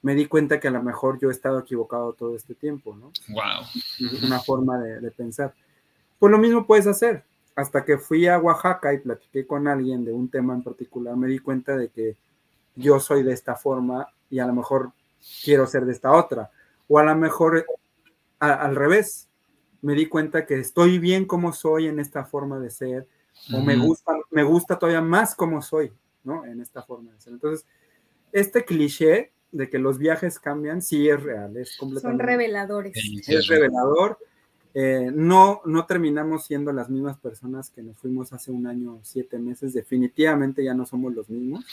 me di cuenta que a lo mejor yo he estado equivocado todo este tiempo, ¿no?
Wow.
Una forma de, de pensar. Pues lo mismo puedes hacer. Hasta que fui a Oaxaca y platiqué con alguien de un tema en particular, me di cuenta de que yo soy de esta forma y a lo mejor quiero ser de esta otra. O a lo mejor al revés, me di cuenta que estoy bien como soy en esta forma de ser, o me gusta, me gusta todavía más como soy, ¿no? En esta forma de ser. Entonces, este cliché de que los viajes cambian, sí es real, es completamente...
Son reveladores.
Es revelador. Eh, no, no terminamos siendo las mismas personas que nos fuimos hace un año, siete meses, definitivamente ya no somos los mismos,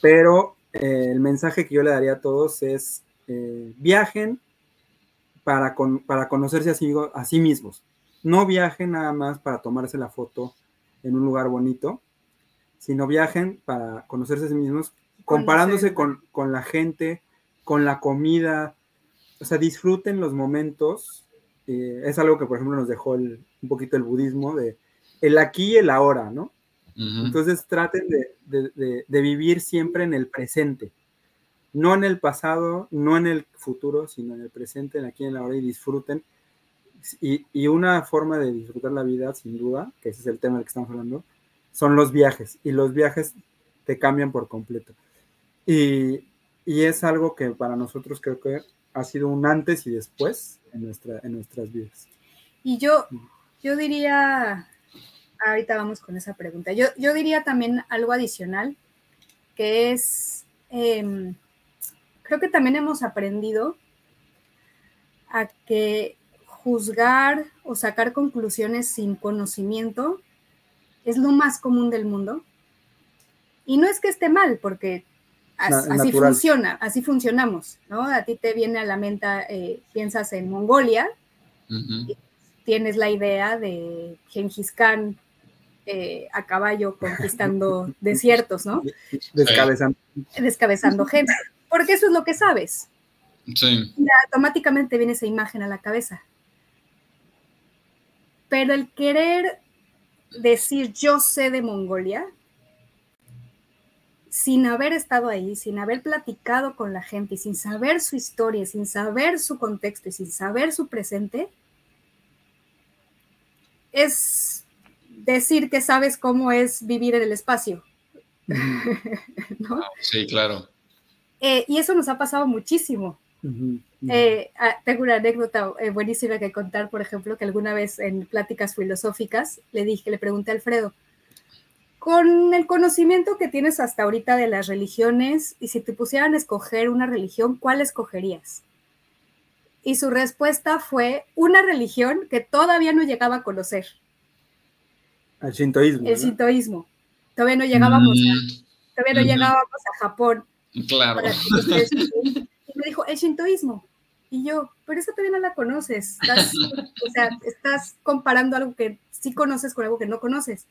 pero eh, el mensaje que yo le daría a todos es eh, viajen para, para conocerse a sí, a sí mismos, no viajen nada más para tomarse la foto en un lugar bonito, sino viajen para conocerse a sí mismos, comparándose con, con la gente, con la comida, o sea, disfruten los momentos eh, es algo que, por ejemplo, nos dejó un poquito el budismo de el aquí y el ahora, ¿no? Entonces traten de, vivir siempre en el presente, no en el pasado, no en el futuro, sino en el presente, en aquí y en el ahora y disfruten. Y, y, una forma de disfrutar la vida, sin duda, que ese es el tema del que estamos hablando, son los viajes. Y los viajes te cambian por completo. Y, y es algo que para nosotros creo que ha sido un antes y después en, nuestra, en nuestras vidas.
Y yo, yo diría, ahorita vamos con esa pregunta, yo, yo diría también algo adicional, que es, em, creo que también hemos aprendido a que juzgar o sacar conclusiones sin conocimiento es lo más común del mundo. Y no es que esté mal, porque así funciona, así funcionamos, ¿no? A ti te viene a la mente, eh, piensas en Mongolia, tienes la idea de Genghis Khan eh, a caballo conquistando desiertos, ¿no?
Descabezando.
Descabezando gente, porque eso es lo que sabes.
Sí.
Y automáticamente viene esa imagen a la cabeza. Pero el querer decir yo sé de Mongolia, sin haber estado ahí, sin haber platicado con la gente, sin saber su historia, sin saber su contexto y sin saber su presente, es decir que sabes cómo es vivir en el espacio.
¿No? Sí, claro.
Eh, y eso nos ha pasado muchísimo. Eh, ah, tengo una anécdota eh, buenísima que contar, por ejemplo, que alguna vez en pláticas filosóficas le dije, le pregunté a Alfredo, con el conocimiento que tienes hasta ahorita de las religiones, y si te pusieran a escoger una religión, ¿cuál escogerías? Y su respuesta fue una religión que todavía no llegaba a conocer.
El sintoísmo.
El sintoísmo. Todavía no llegábamos, a, mm. todavía no llegábamos a Japón.
Claro.
Y me dijo, el sintoísmo. Y yo, pero esa todavía no la conoces. o sea, estás comparando algo que sí conoces con algo que no conoces.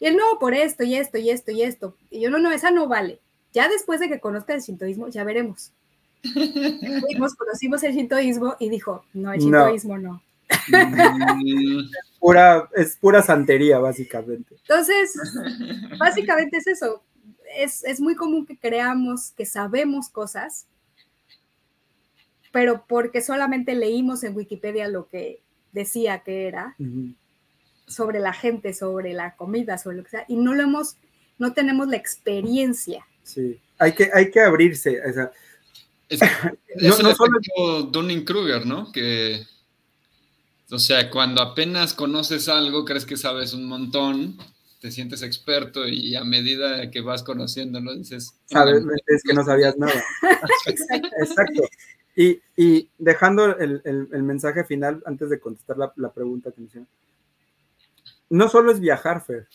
Y él, no, por esto y esto y esto y esto. Y yo, no, no, esa no vale. Ya después de que conozca el sintoísmo, ya veremos. Fuimos, conocimos el sintoísmo y dijo, no, el sintoísmo no.
Mm. pura, es pura santería, básicamente.
Entonces, básicamente es eso. Es, es, muy común que creamos que sabemos cosas, pero porque solamente leímos en Wikipedia lo que decía que era, sobre la gente, sobre la comida, sobre lo que sea, y no lo hemos, no tenemos la experiencia.
Sí, hay que, hay que abrirse. O sea,
es, no, no solo Dunning-Kruger, ¿no? Que, o sea, cuando apenas conoces algo, crees que sabes un montón, te sientes experto y a medida que vas conociéndolo dices...
Sabes, es que no sabías nada. Exacto. Y, y, dejando el, el, el, mensaje final, antes de contestar la, la pregunta que me hicieron, no solo es viajar, Fer.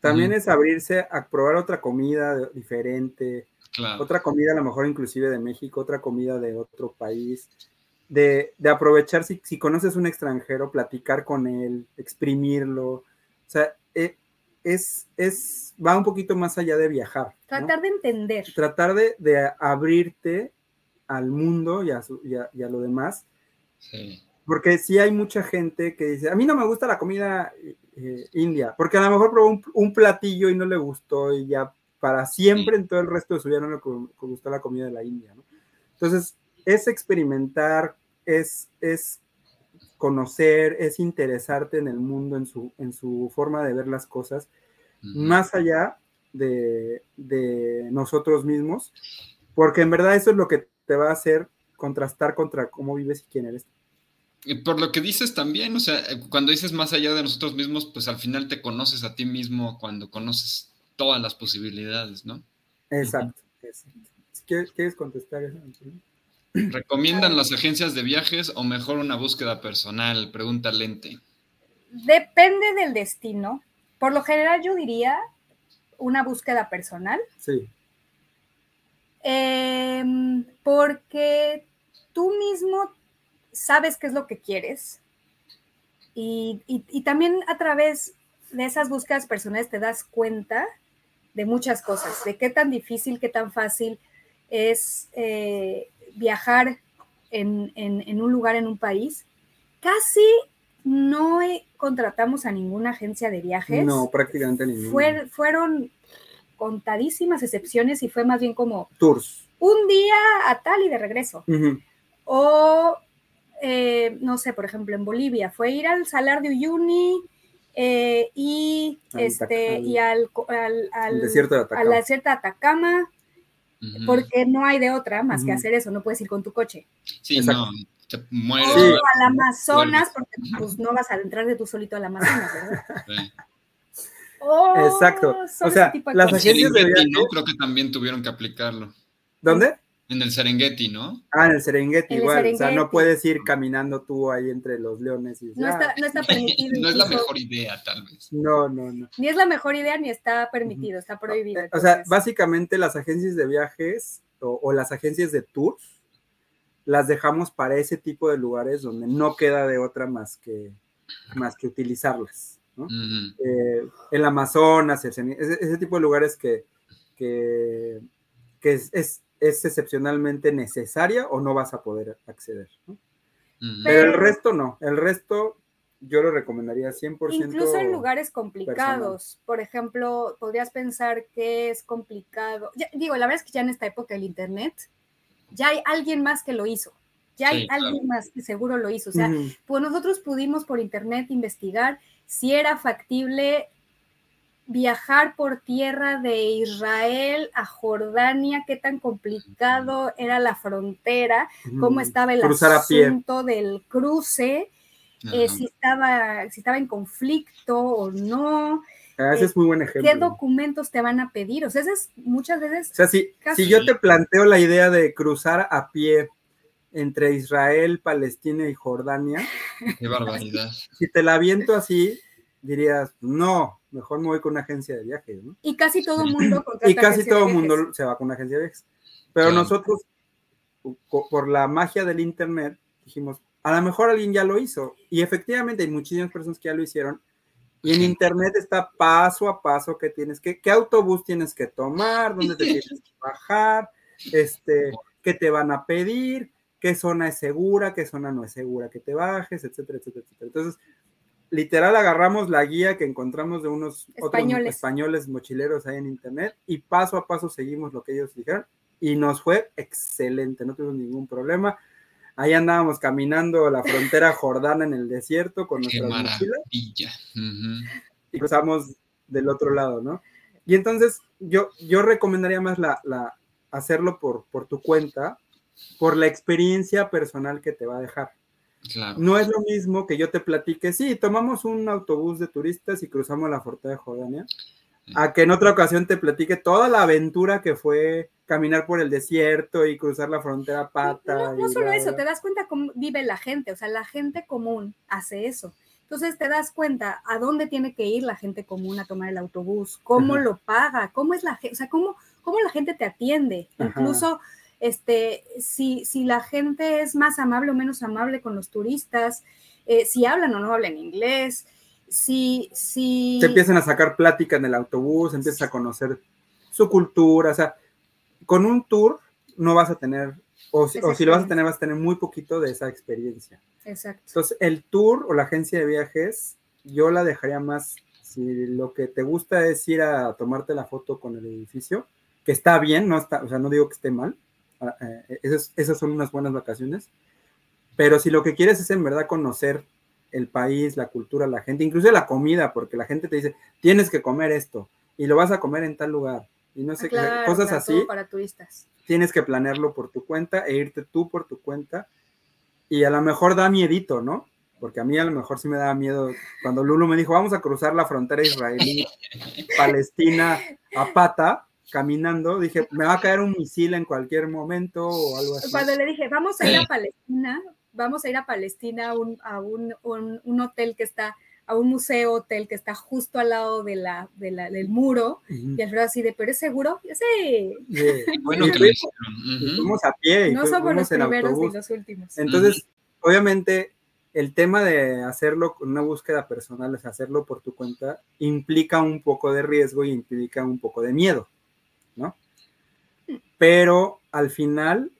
También es abrirse a probar otra comida diferente, otra comida a lo mejor inclusive de México, otra comida de otro país, de, aprovechar si, si, conoces un extranjero, platicar con él, exprimirlo. O sea, eh, es, es, va un poquito más allá de viajar.
Tratar de entender.
Tratar de, abrirte al mundo y a, y a lo demás. Sí porque sí hay mucha gente que dice, a mí no me gusta la comida eh, india, porque a lo mejor probó un, platillo y no le gustó y ya para siempre en todo el resto de su vida no le gustó la comida de la India, ¿no? Entonces, es experimentar, es, es conocer, es interesarte en el mundo, en su, en su forma de ver las cosas, más allá de, de nosotros mismos, porque en verdad eso es lo que te va a hacer contrastar contra cómo vives y quién eres.
Por lo que dices también, o sea, eh, cuando dices más allá de nosotros mismos, pues al final te conoces a ti mismo cuando conoces todas las posibilidades, ¿no?
Exacto. exacto. ¿Quieres contestar eso?
¿Recomiendan las agencias de viajes o mejor una búsqueda personal? Pregunta Lente.
Depende del destino. Por lo general yo diría una búsqueda personal.
Sí.
Em, porque tú mismo sabes qué es lo que quieres y, también a través de esas búsquedas personales te das cuenta de muchas cosas, de qué tan difícil, qué tan fácil es eh, viajar en, un lugar, en un país. Casi no contratamos a ninguna agencia de viajes.
No, prácticamente ninguna.
fueron contadísimas excepciones y fue más bien como...
Tours.
Un día a tal y de regreso. O, eh, no sé, por ejemplo, en Bolivia, fue ir al Salar de Uyuni eh, y, este, y al, al,
desierto de
Atacama. desierto de Atacama, porque no hay de otra más que hacer eso, no puedes ir con tu coche.
Sí, no, te mueres.
O al Amazonas, porque pues no vas a entrar de tú solito al Amazonas, ¿verdad?
Oh, Exacto. O sea, las agencias de viaje...
¿no? Creo que también tuvieron que aplicarlo.
¿Dónde?
En el Serengeti, ¿no?
Ah, en el Serengeti igual. O sea, no puedes ir caminando tú ahí entre los leones. Y,
no, está, no está permitido.
no es la mejor idea, tal vez.
No, no, no.
Ni es la mejor idea ni está permitido, está prohibido.
O sea, básicamente las agencias de viajes o, las agencias de tours las dejamos para ese tipo de lugares donde no queda de otra más que, más que utilizarlas. ¿no? Eh, el Amazonas, ese, tipo de lugares que, que, es es excepcionalmente necesaria o no vas a poder acceder. Pero, el resto no, el resto yo lo recomendaría 100%.
Incluso en lugares complicados, por ejemplo, podrías pensar que es complicado. digo, la verdad es que ya en esta época del Internet, ya hay alguien más que lo hizo. Ya hay alguien más que seguro lo hizo. O sea, pues nosotros pudimos por internet investigar si era factible viajar por tierra de Israel a Jordania, qué tan complicado era la frontera, cómo estaba el asunto del cruce, eh, si, estaba, si estaba en conflicto o no.
Ah, ese es muy buen ejemplo.
¿Qué documentos te van a pedir? O sea, es muchas veces.
O sea, si, si yo te planteo la idea de cruzar a pie entre Israel, Palestina y Jordania.
Qué barbaridad.
Si te la aviento así, dirías, no, mejor me voy con una agencia de viajes, ¿no?
Y casi todo el mundo
Y casi todo el mundo se va con una agencia de viajes. Pero nosotros, por la magia del Internet, dijimos, a lo mejor alguien ya lo hizo. Y efectivamente hay muchísimas personas que ya lo hicieron. Y en Internet está paso a paso que tienes que, qué autobús tienes que tomar, dónde te tienes que bajar, este, qué te van a pedir, qué zona es segura, qué zona no es segura que te bajes, etcétera, etcétera, etcétera. Entonces, literal agarramos la guía que encontramos de unos
españoles.
otros españoles mochileros ahí en internet y paso a paso seguimos lo que ellos dijeron y nos fue excelente, no tuvimos ningún problema. Ahí andábamos caminando la frontera jordana en el desierto con nuestras mochilas y cruzamos del otro lado, ¿no? Y entonces yo, yo recomendaría más la, la, hacerlo por, por tu cuenta, por la experiencia personal que te va a dejar. No es lo mismo que yo te platique, sí, tomamos un autobús de turistas y cruzamos la frontera de Jordania, a que en otra ocasión te platique toda la aventura que fue caminar por el desierto y cruzar la frontera pata.
No, solo eso, te das cuenta cómo vive la gente, o sea, la gente común hace eso. Entonces te das cuenta a dónde tiene que ir la gente común a tomar el autobús, cómo lo paga, cómo es la gente, o sea, cómo, cómo la gente te atiende. Incluso este, si, si la gente es más amable o menos amable con los turistas, eh, si hablan o no hablan inglés, si, si...
Te empiezan a sacar plática en el autobús, empiezas a conocer su cultura, o sea, con un tour no vas a tener, o si, o si, lo vas a tener, vas a tener muy poquito de esa experiencia.
Exacto.
Entonces, el tour o la agencia de viajes, yo la dejaría más, si lo que te gusta es ir a tomarte la foto con el edificio, que está bien, no está, o sea, no digo que esté mal, eh, esas, son unas buenas vacaciones. Pero si lo que quieres es en verdad conocer el país, la cultura, la gente, incluso la comida, porque la gente te dice, tienes que comer esto y lo vas a comer en tal lugar. Y no sé,
ah,
cosas así.
Para turistas.
Tienes que planearlo por tu cuenta e irte tú por tu cuenta. y a lo mejor da miedito, ¿no? Porque a mí a lo mejor sí me daba miedo cuando Lulu me dijo, vamos a cruzar la frontera israelí, Palestina a pata, caminando, dije, me va a caer un misil en cualquier momento o algo así.
Cuando le dije, vamos a ir a Palestina, vamos a ir a Palestina a un, a un, un, un hotel que está a un museo hotel que está justo al lado de la, de la del muro
Ujú.
y Alfredo así de, pero es seguro, sí,
De-
Bueno
y
que
fuimos- fuimos a pie y
no
fu-
somos
fuimos
los
en
primeros
autobús.
ni los últimos.
Entonces, obviamente, el tema de hacerlo con una búsqueda personal, es hacerlo por tu cuenta, implica un poco de riesgo y implica un poco de miedo, ¿no? Pero al final,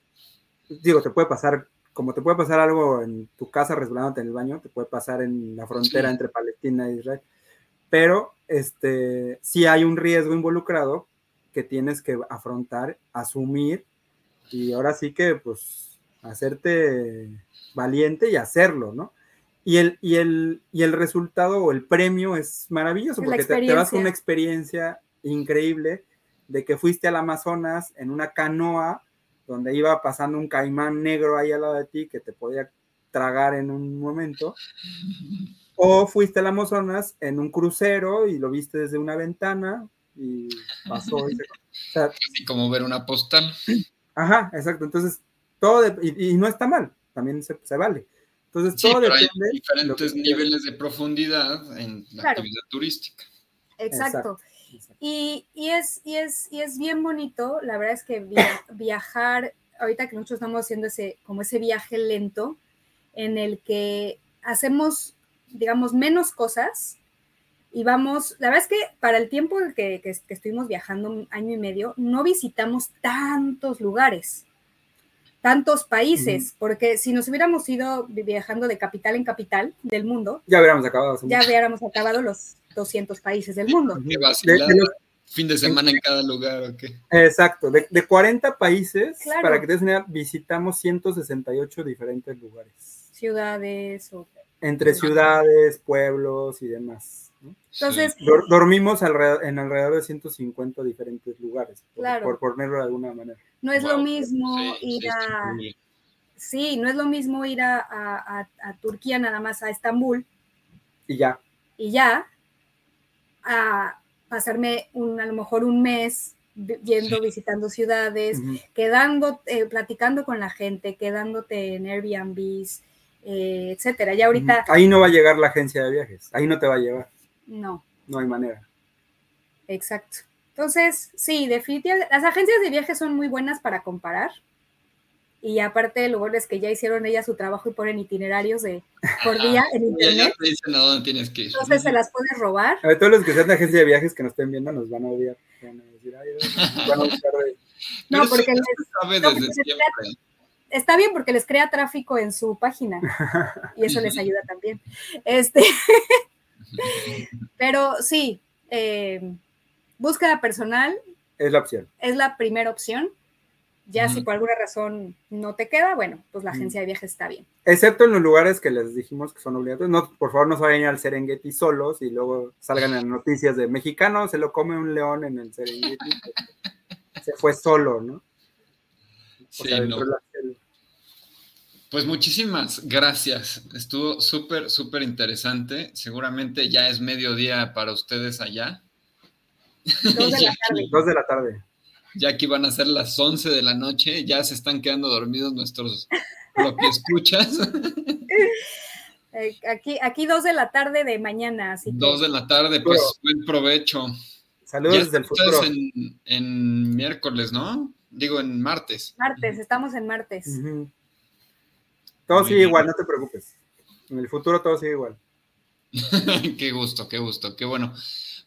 digo, te puede pasar, como te puede pasar algo en tu casa resbalándote en el baño, te puede pasar en la frontera
Sí.
entre Palestina e Israel, pero este, sí hay un riesgo involucrado que tienes que afrontar, asumir y ahora sí que pues hacerte valiente y hacerlo, ¿no? Y el, y el, y el resultado o el premio es maravilloso porque te, te vas con una experiencia increíble de que fuiste al Amazonas en una canoa donde iba pasando un caimán negro ahí al lado de ti que te podía tragar en un momento. O fuiste al Amazonas en un crucero y lo viste desde una ventana y pasó. y se- o sea,
Así como ver una postal.
Ajá, exacto. Entonces, todo, de- y, y no está mal, también se, se vale. Entonces,
Sí,
todo
pero hay
depende. de que
diferentes
quieras.
niveles de profundidad en la
Claro.
actividad turística.
Exacto.
Exacto.
Y, y es, y, es, y es bien bonito, la verdad es que via- viajar, ahorita que nosotros estamos haciendo ese, como ese viaje lento, en el que hacemos, digamos, menos cosas y vamos, la verdad es que para el tiempo que, que, que estuvimos viajando, un año y medio, no visitamos tantos lugares, tantos países, porque si nos hubiéramos ido viajando de capital en capital del mundo,
Ya hubiéramos acabado.
ya hubiéramos acabado los 200 países del mundo.
De- de los-
Fin de semana en cada lugar, ¿o qué?
exacto. De, de 40 países,
Claro.
para que te des una visitamos 168 diferentes lugares.
ciudades o
Entre ciudades, pueblos y demás. ¿no?
entonces
Dor- dormimos alrededor- en alrededor de 150 diferentes lugares, por,
Claro.
por ponerlo de alguna manera.
No es lo mismo
Sí,
ir
sí,
a
sí.
sí no es lo mismo ir a, a- a- a Turquía nada más a Estambul
Y ya.
y ya a pasarme un a lo mejor un mes yendo
Sí.
visitando ciudades quedando eh, platicando con la gente quedándote en Airbnbs eh, etcétera ya ahorita
Ahí no va a llegar la agencia de viajes. Ahí no te va a llevar.
no
No hay manera.
Exacto. Entonces, sí, definitivamente, las agencias de viajes son muy buenas para comparar. Y aparte, lo bueno es que ya hicieron ellas su trabajo y ponen itinerarios de por día en
Ya, ya
internet.
te dicen a dónde tienes que ir.
Entonces se las puedes robar.
A ver, todos los que sean de agencia de viajes que nos estén viendo nos van a odiar. Van a decir, "Ay, nos van a buscar de-".
No, porque les-
sabe
no, porque está bien porque les crea tráfico en su página y eso les ayuda también. Este, pero sí, eh, búsqueda personal
Es la opción.
es la primera opción. Ya si por alguna razón no te queda, bueno, pues la agencia de viajes está bien.
Excepto en los lugares que les dijimos que son obligatorios. No, por favor, no se vayan al Serengeti solos y luego salgan en noticias de mexicano, se lo come un león en el Serengeti. se fue solo, ¿no? O
Sí,
sea,
no.
de la.
Pues muchísimas gracias. Estuvo súper, súper interesante. Seguramente ya es mediodía para ustedes allá.
Dos de la tarde.
Dos de la tarde.
Ya aquí van a ser las 11 de la noche. Ya se están quedando dormidos nuestros propios escuchas.
Eh, aquí, aquí dos de la tarde de mañana, así que
Dos de la tarde, pues buen provecho.
Saludos
Ya
desde el futuro.
en, en miércoles, ¿no? Digo, en martes.
martes, estamos en martes.
Todo
Muy
sigue
bien.
igual, no te preocupes. En el futuro todo sigue igual.
qué gusto, qué gusto, qué bueno.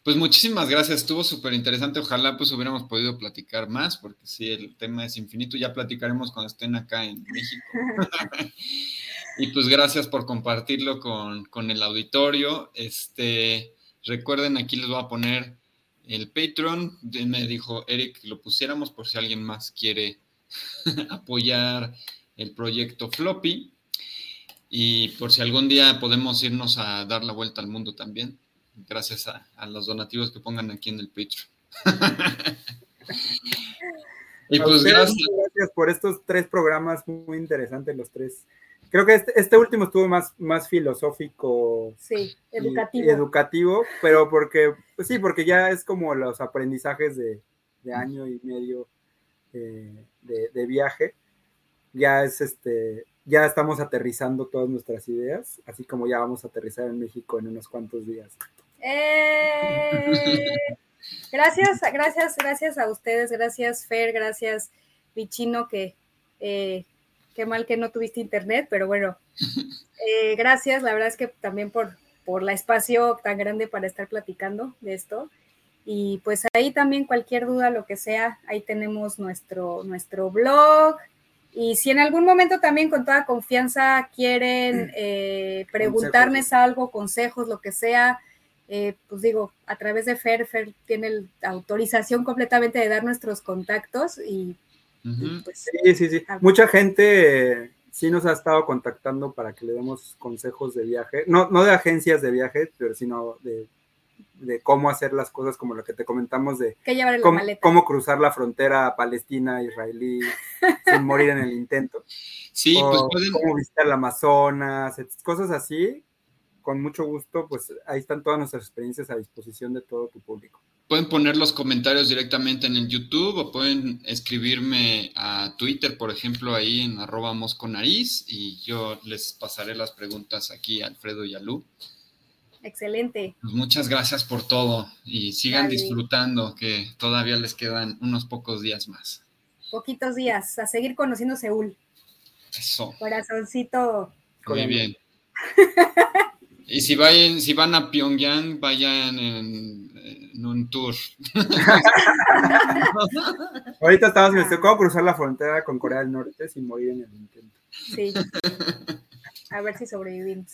Pues muchísimas gracias, estuvo súper interesante. Ojalá pues hubiéramos podido platicar más, porque sí, el tema es infinito. Ya platicaremos cuando estén acá en México. y pues gracias por compartirlo con, con el auditorio. Este, recuerden, aquí les voy a poner el Patreon. Me dijo Eric que lo pusiéramos por si alguien más quiere apoyar el proyecto Floppy. Y por si algún día podemos irnos a dar la vuelta al mundo también, gracias a, a los donativos que pongan aquí en el Patreon. y pues
ustedes,
gracias.
muchas gracias por estos tres programas muy interesantes, los tres Creo que este, este último estuvo más, más filosófico.
Sí,
y-
educativo.
y educativo, pero porque, pues sí, porque ya es como los aprendizajes de, de año y medio eh, de, de viaje. Ya es este, ya estamos aterrizando todas nuestras ideas, así como ya vamos a aterrizar en México en unos cuantos días.
¡Eh! Gracias, gracias, gracias a ustedes, gracias Fer, gracias Vichino, que eh, qué mal que no tuviste internet, pero bueno, eh, gracias, la verdad es que también por, por la espacio tan grande para estar platicando de esto. Y pues ahí también cualquier duda, lo que sea, ahí tenemos nuestro, nuestro blog. Y si en algún momento también con toda confianza quieren eh, algo, consejos, lo que sea, eh, pues digo, a través de Fer, Fer tiene el- autorización completamente de dar nuestros contactos y, y, pues
Sí, sí, sí.
Ah.
Mucha gente eh, sí nos ha estado contactando para que le demos consejos de viaje, no, no de agencias de viaje, pero sino de, de cómo hacer las cosas como lo que te comentamos de
que llevar
cómo, cruzar la frontera palestina-israelí sin morir en el intento.
Sí,
o
pues pueden,
cómo visitar el Amazonas, cosas así. Con mucho gusto, pues ahí están todas nuestras experiencias a disposición de todo tu público.
pueden poner los comentarios directamente en el YouTube o pueden escribirme a Twitter, por ejemplo, ahí en arroba mosconariz y yo les pasaré las preguntas aquí a Alfredo y a Lu.
Excelente.
Pues muchas gracias por todo y sigan disfrutando que todavía les quedan unos pocos días más.
Poquitos días a seguir conociendo Seúl.
Eso,
Corazoncito.
muy bien. Y si, vayan, si van a Pyongyang, vayan en, en un tour.
Ahorita estamos en cómo cruzar la frontera con Corea del Norte sin morir en el intento.
Sí. A ver si sobrevivimos.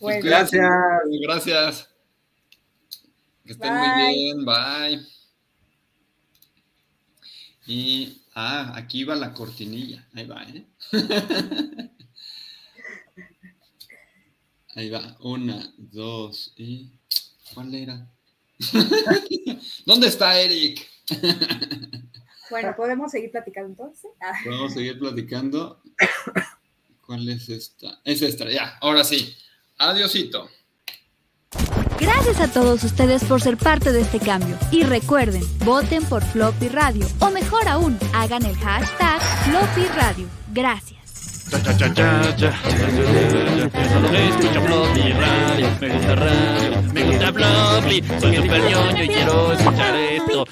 Bueno.
Gracias.
Gracias. Que estén
Bye.
muy bien. Bye. Y, ah, aquí va la cortinilla. Ahí va, ¿eh? Ahí va. Una, dos y... ¿Cuál era? ¿Dónde está Eric?
Bueno, ¿podemos seguir platicando entonces? Ah,
a seguir platicando. ¿Cuál es esta? Es esta, ya. Ahora sí. Adiosito.
Gracias a todos ustedes por ser parte de este cambio. Y recuerden, voten por Floppy Radio. O mejor aún, hagan el hashtag Floppy Radio. Gracias.
Cha cha cha cha cha. Me escucho Floppy radio, me gusta radio, me gusta Floppy. Soy super ñoño y quiero escuchar esto.